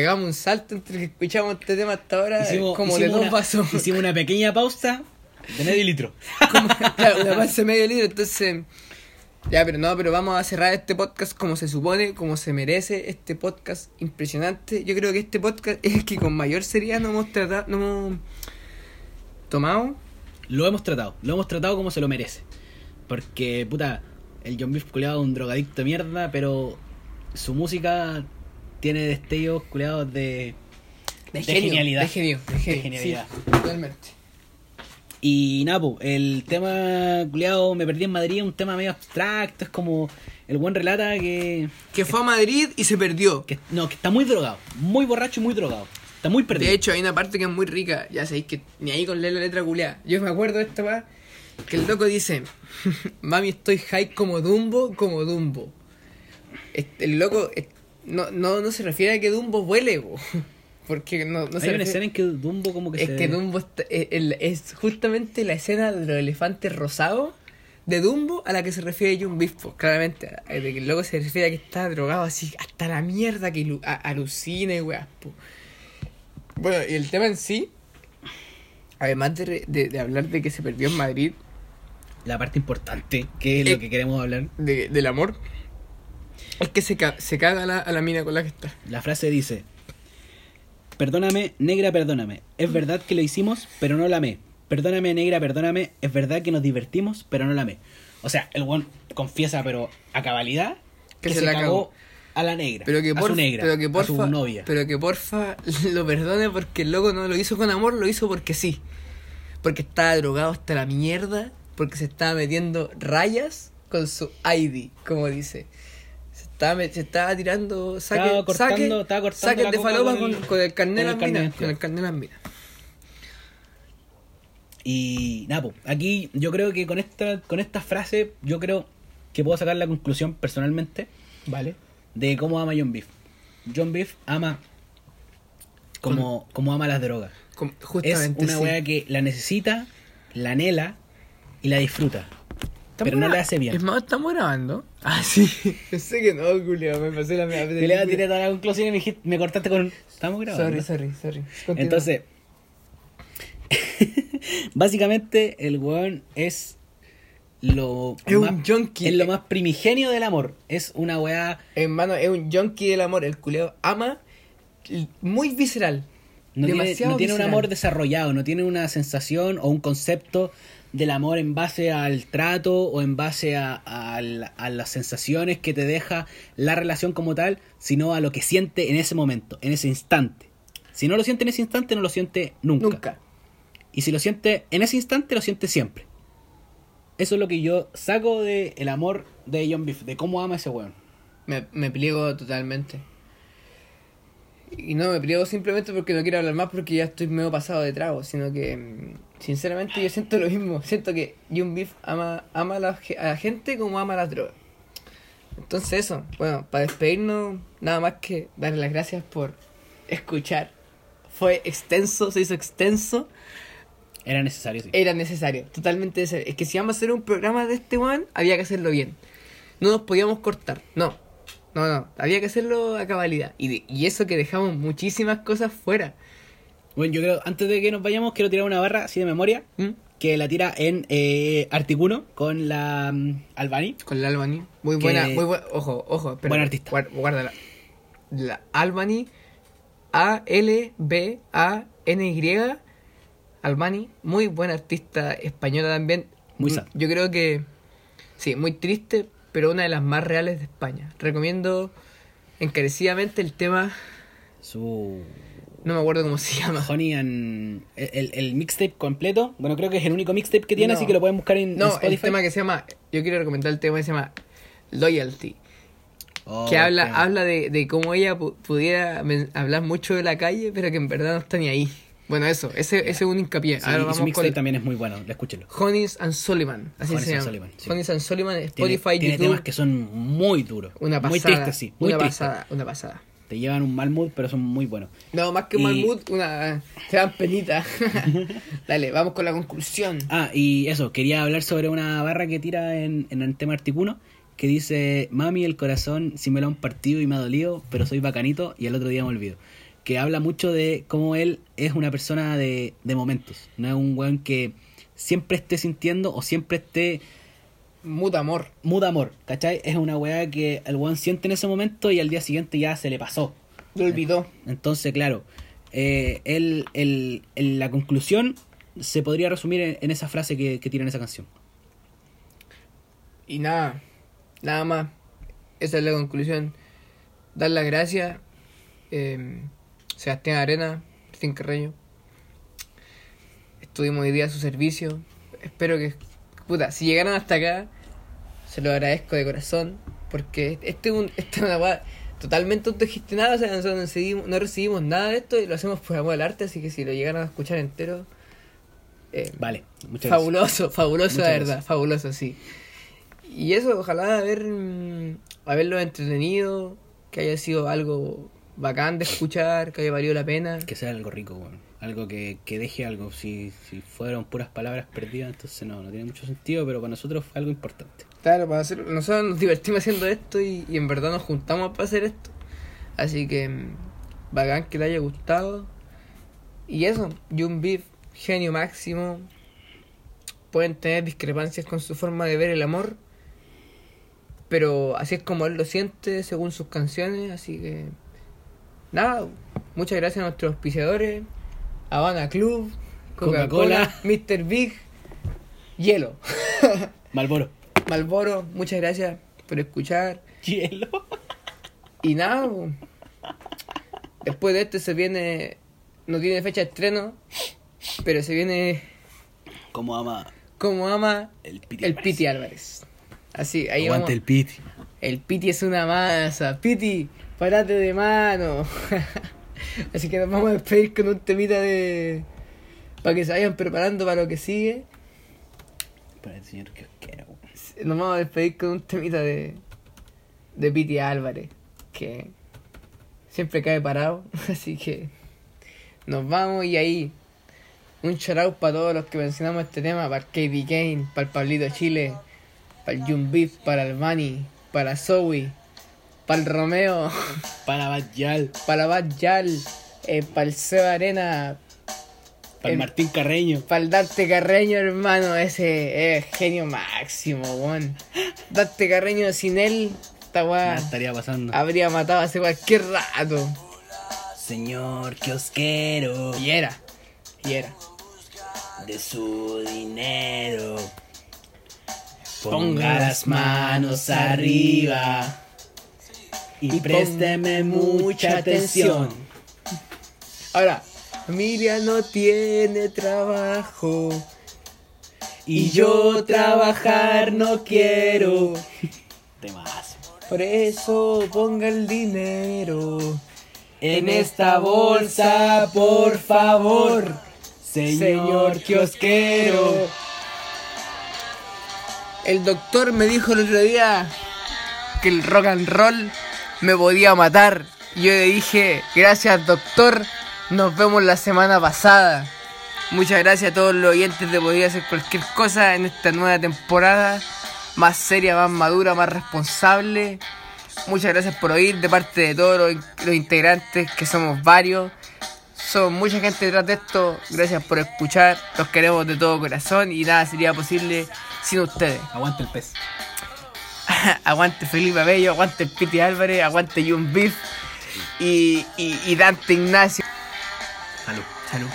Speaker 1: pegamos un salto entre que escuchamos este tema hasta ahora,
Speaker 2: Hicimos,
Speaker 1: como
Speaker 2: hicimos
Speaker 1: de dos
Speaker 2: una,
Speaker 1: vasos.
Speaker 2: hicimos una pequeña pausa de medio litro. [laughs]
Speaker 1: Como- claro, una panza de medio litro, entonces. Ya, pero no, pero vamos a cerrar este podcast como se supone, como se merece, este podcast impresionante. Yo creo que este podcast es el que con mayor seriedad nos hemos tratado, nos hemos tomado.
Speaker 2: Lo hemos tratado, lo hemos tratado como se lo merece. Porque, puta, el John Beef culeado es un drogadicto de mierda, pero su música tiene destellos culeados de,
Speaker 1: De,
Speaker 2: De
Speaker 1: genio,
Speaker 2: genialidad.
Speaker 1: De genio, de genio,
Speaker 2: De genialidad.
Speaker 1: sí, totalmente.
Speaker 2: Y Napo, el tema culeado Me Perdí en Madrid es un tema medio abstracto, es como el buen relata que,
Speaker 1: Que fue a Madrid y se perdió.
Speaker 2: que no, que está muy drogado, muy borracho y muy drogado. Está muy perdido.
Speaker 1: De hecho, hay una parte que es muy rica. Ya sabéis que ni ahí con leer la letra culeada. Yo me acuerdo de esta va que el loco dice: [laughs] Mami, estoy high como Dumbo, como Dumbo. Este, el loco no, no, no se refiere a que Dumbo vuele, bo. [laughs] porque no, no se
Speaker 2: Hay una
Speaker 1: refiere-
Speaker 2: escena en que Dumbo como que
Speaker 1: Es
Speaker 2: se...
Speaker 1: que Dumbo está- eh, es justamente la escena de los elefantes rosados de Dumbo a la que se refiere John Beef, pues, claramente. eh, De que el loco se refiere a que está drogado así hasta la mierda que alucina y weas, po. Bueno, y el tema en sí, además de, de- de hablar de que se perdió en Madrid,
Speaker 2: La parte importante, que es
Speaker 1: Eh,
Speaker 2: lo que queremos hablar.
Speaker 1: de- del amor, es que se, ca- se caga a la, a la mina con la que está.
Speaker 2: La frase dice: Perdóname, negra, perdóname. Es verdad que lo hicimos, pero no la amé. Perdóname, negra, perdóname. Es verdad que nos divertimos, pero no la amé. O sea, el buen confiesa, pero a cabalidad, que, se,
Speaker 1: la
Speaker 2: cagó a la negra.
Speaker 1: Pero que,
Speaker 2: a
Speaker 1: porfa,
Speaker 2: su negra,
Speaker 1: pero que
Speaker 2: a
Speaker 1: porfa,
Speaker 2: su novia.
Speaker 1: pero que porfa [laughs] lo perdone porque el loco no lo hizo con amor, lo hizo porque sí. Porque estaba drogado hasta la mierda, porque se estaba metiendo rayas con su ID, como dice. Estaba, se estaba tirando saque,
Speaker 2: Estaba cortando-
Speaker 1: saque-
Speaker 2: estaba cortando
Speaker 1: saques
Speaker 2: la
Speaker 1: de falopa
Speaker 2: con
Speaker 1: con,
Speaker 2: el-
Speaker 1: con el carnet
Speaker 2: con el
Speaker 1: minas, con el carnet minas.
Speaker 2: Y nada, po, aquí yo creo que con esta, con esta frase, yo creo que puedo sacar la conclusión personalmente
Speaker 1: Vale.
Speaker 2: de cómo ama John Beef. John Beef ama como, como ama las drogas.
Speaker 1: Com-
Speaker 2: Es
Speaker 1: Justamente.
Speaker 2: una
Speaker 1: sí.
Speaker 2: que la necesita, la anhela y la disfruta.
Speaker 1: ¿Estamos
Speaker 2: Pero no le hace bien.
Speaker 1: Es más, ¿estamos grabando? Ah, [laughs] sí. Pensé que no, Julio, me pasé la mía.
Speaker 2: Le tiré toda la conclusión y me, dijiste- me cortaste con... Estamos grabando.
Speaker 1: Sorry, sorry, sorry. Continúa.
Speaker 2: Entonces, [laughs] básicamente el weón es lo
Speaker 1: Es un
Speaker 2: más,
Speaker 1: junkie.
Speaker 2: es lo más primigenio del amor. Es una weá...
Speaker 1: Hermano, es un junkie del amor. El culeo ama muy visceral.
Speaker 2: No tiene,
Speaker 1: Demasiado
Speaker 2: no tiene un amor desarrollado, no tiene una sensación o un concepto del amor en base al trato o en base a, a la- a las sensaciones que te deja la relación como tal, sino a lo que siente en ese momento, en ese instante. Si no lo siente en ese instante, no lo siente nunca.
Speaker 1: Nunca.
Speaker 2: Y si lo siente en ese instante, lo siente siempre. Eso es lo que yo saco del el amor de John Beef, de cómo ama ese weón.
Speaker 1: Me, me pliego totalmente. Y no me pliego simplemente porque no quiero hablar más porque ya estoy medio pasado de trago, sino que mm, sinceramente yo siento lo mismo. Siento que Young Beef ama, ama a, la, ge- a la gente como ama las drogas. Entonces eso, bueno, para despedirnos, nada más que darle las gracias por escuchar. Fue extenso, se hizo extenso.
Speaker 2: Era necesario, sí.
Speaker 1: Era necesario, totalmente necesario. Es que si vamos a hacer un programa de este one, había que hacerlo bien. No nos podíamos cortar, no. No, no, había que hacerlo a cabalidad. Y, de- y eso que dejamos muchísimas cosas fuera.
Speaker 2: Bueno, yo creo, antes de que nos vayamos, quiero tirar una barra así de memoria.
Speaker 1: ¿Mm?
Speaker 2: que la tira en eh, Articuno con la mm, Albani.
Speaker 1: Con la Albany. Muy
Speaker 2: Que-
Speaker 1: buena, muy buena. Ojo, ojo, espera.
Speaker 2: Buen artista.
Speaker 1: Guar- Guárdala. La Albany A-L-B-A-N-Y. Albani, muy buena artista española también.
Speaker 2: Muy sad.
Speaker 1: Yo creo que, sí, muy triste, pero una de las más reales de España. Recomiendo encarecidamente el tema,
Speaker 2: Su
Speaker 1: no me acuerdo cómo se llama.
Speaker 2: Honey and... El, el- el mixtape completo. Bueno, creo que es el único mixtape que tiene,
Speaker 1: No.
Speaker 2: así que lo pueden buscar en, en
Speaker 1: No,
Speaker 2: Spotify.
Speaker 1: el tema que se llama, yo quiero recomendar el tema que se llama Loyalty.
Speaker 2: Oh,
Speaker 1: que habla,
Speaker 2: tema.
Speaker 1: habla de, de cómo ella pu- pudiera hablar mucho de la calle, pero que en verdad no está ni ahí. Bueno, eso, ese, ese es un hincapié.
Speaker 2: Sí,
Speaker 1: Ahora vamos
Speaker 2: mixtape
Speaker 1: con
Speaker 2: también es muy bueno, escúchenlo.
Speaker 1: Honeys and Sullivan, así se llama.
Speaker 2: Sullivan, sí.
Speaker 1: And Sullivan,
Speaker 2: Tiene,
Speaker 1: Spotify,
Speaker 2: tiene
Speaker 1: YouTube.
Speaker 2: temas que son muy duros.
Speaker 1: Una pasada.
Speaker 2: Muy tristes, sí. Muy
Speaker 1: una
Speaker 2: tristes.
Speaker 1: pasada, una pasada.
Speaker 2: Te llevan un mal mood, pero son muy buenos.
Speaker 1: No, más que un
Speaker 2: Y-
Speaker 1: mal mood, una. Te dan penita. [laughs] Dale, vamos con la conclusión.
Speaker 2: Ah, y eso, quería hablar sobre una barra que tira en, en el tema Articuno, que dice, mami, el corazón si me lo han partido y me ha dolido, pero soy bacanito y el otro día me olvido. Que habla mucho de cómo él es una persona de, de momentos, no es un weón que siempre esté sintiendo o siempre esté
Speaker 1: Mood amor.
Speaker 2: mood amor, ¿cachai? Es una weá que el weón siente en ese momento y al día siguiente ya se le pasó.
Speaker 1: Lo olvidó.
Speaker 2: Entonces, claro, eh, él, él- él- la conclusión se podría resumir en, en esa frase que, que tiene en esa canción.
Speaker 1: Y nada, nada más. Esa es la conclusión. Dar las gracias. eh, Sebastián Arena, Martín Carreño. Estuvimos hoy día a su servicio. Espero que, puta, si llegaron hasta acá, se lo agradezco de corazón. Porque este es un, esta es una totalmente autogestionada. O sea, nosotros no recibimos, no recibimos nada de esto y lo hacemos por amor al arte. Así que si lo llegaron a escuchar entero, eh,
Speaker 2: Vale, muchas
Speaker 1: fabuloso, fabuloso,
Speaker 2: Muchas
Speaker 1: la
Speaker 2: gracias.
Speaker 1: verdad, fabuloso, sí. Y eso, ojalá haber, mm, haberlo entretenido, que haya sido algo bacán de escuchar, que haya valido la pena.
Speaker 2: gracias. Que sea algo rico. Algo que, que deje algo. Si, si fueron puras palabras perdidas, entonces no, no tiene mucho sentido, pero para nosotros fue algo importante.
Speaker 1: Claro, para hacer, nosotros nos divertimos haciendo esto y, y en verdad nos juntamos para hacer esto. Así que, mm, bacán que le haya gustado. Y eso, Jun Beef, genio máximo. Pueden tener discrepancias con su forma de ver el amor. Pero así es como él lo siente según sus canciones. Así que, nada, muchas gracias a nuestros auspiciadores. Habana Club, Coca-Cola, Mr. Big, Hielo. [laughs]
Speaker 2: Malboro.
Speaker 1: Malboro, muchas gracias por escuchar.
Speaker 2: Hielo.
Speaker 1: Y nada, po. después de este se viene, no tiene fecha de estreno, pero se viene
Speaker 2: Como ama
Speaker 1: como ama
Speaker 2: el Piti.
Speaker 1: el
Speaker 2: Álvarez.
Speaker 1: Piti Álvarez. Así, ahí
Speaker 2: Aguante
Speaker 1: vamos.
Speaker 2: el Piti.
Speaker 1: El Piti es una masa. Piti, parate de mano. [laughs] Así que nos vamos a despedir con un temita de... Para que se vayan preparando para lo que sigue.
Speaker 2: Para el señor que.
Speaker 1: Nos vamos a despedir con un temita de... De Piti Álvarez. Que siempre cae parado. [laughs] Así que... Nos vamos y ahí... Un shout out para todos los que mencionamos este tema. Para KB Kane, para el Pablito Chile, para el Jun Beef, para el Manny, para Zoe, para el Romeo.
Speaker 2: Para Bayal.
Speaker 1: para Bad Yal, eh, para el Seba Arena,
Speaker 2: Para el Martín Carreño.
Speaker 1: para el Darte Carreño, hermano, ese es genio máximo, weón. Darte Carreño sin él, esta weá
Speaker 2: estaría pasando.
Speaker 1: habría matado hace cualquier rato.
Speaker 2: Señor que os quiero.
Speaker 1: Y era, y era.
Speaker 2: de su dinero.
Speaker 1: Ponga las manos arriba
Speaker 2: y,
Speaker 1: y
Speaker 2: présteme mucha atención.
Speaker 1: Ahora, familia no tiene trabajo.
Speaker 2: Y yo trabajar no quiero. Temas.
Speaker 1: Por eso ponga el dinero.
Speaker 2: En esta bolsa, por favor. Señor, que os quiero.
Speaker 1: El doctor me dijo el otro día que el rock and roll me podía matar. Yo le dije, gracias doctor, nos vemos la semana pasada. Muchas gracias a todos los oyentes de Podría Hacer Cualquier Cosa en esta nueva temporada. Más seria, más madura, más responsable. Muchas gracias por oír de parte de todos los, los integrantes, que somos varios. Somos mucha gente detrás de esto. Gracias por escuchar. Los queremos de todo corazón y nada sería posible sin ustedes.
Speaker 2: Aguanta el pez. [laughs]
Speaker 1: aguante Felipe Abello, aguante Piti Álvarez, aguante Jun Beef. y, y, y Dante Ignacio.
Speaker 2: Salud.
Speaker 1: Salud.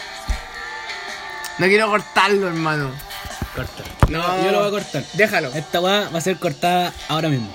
Speaker 1: No quiero cortarlo, hermano.
Speaker 2: Corta.
Speaker 1: No.
Speaker 2: Yo lo voy a cortar.
Speaker 1: Déjalo.
Speaker 2: Esta weá va a ser cortada ahora mismo.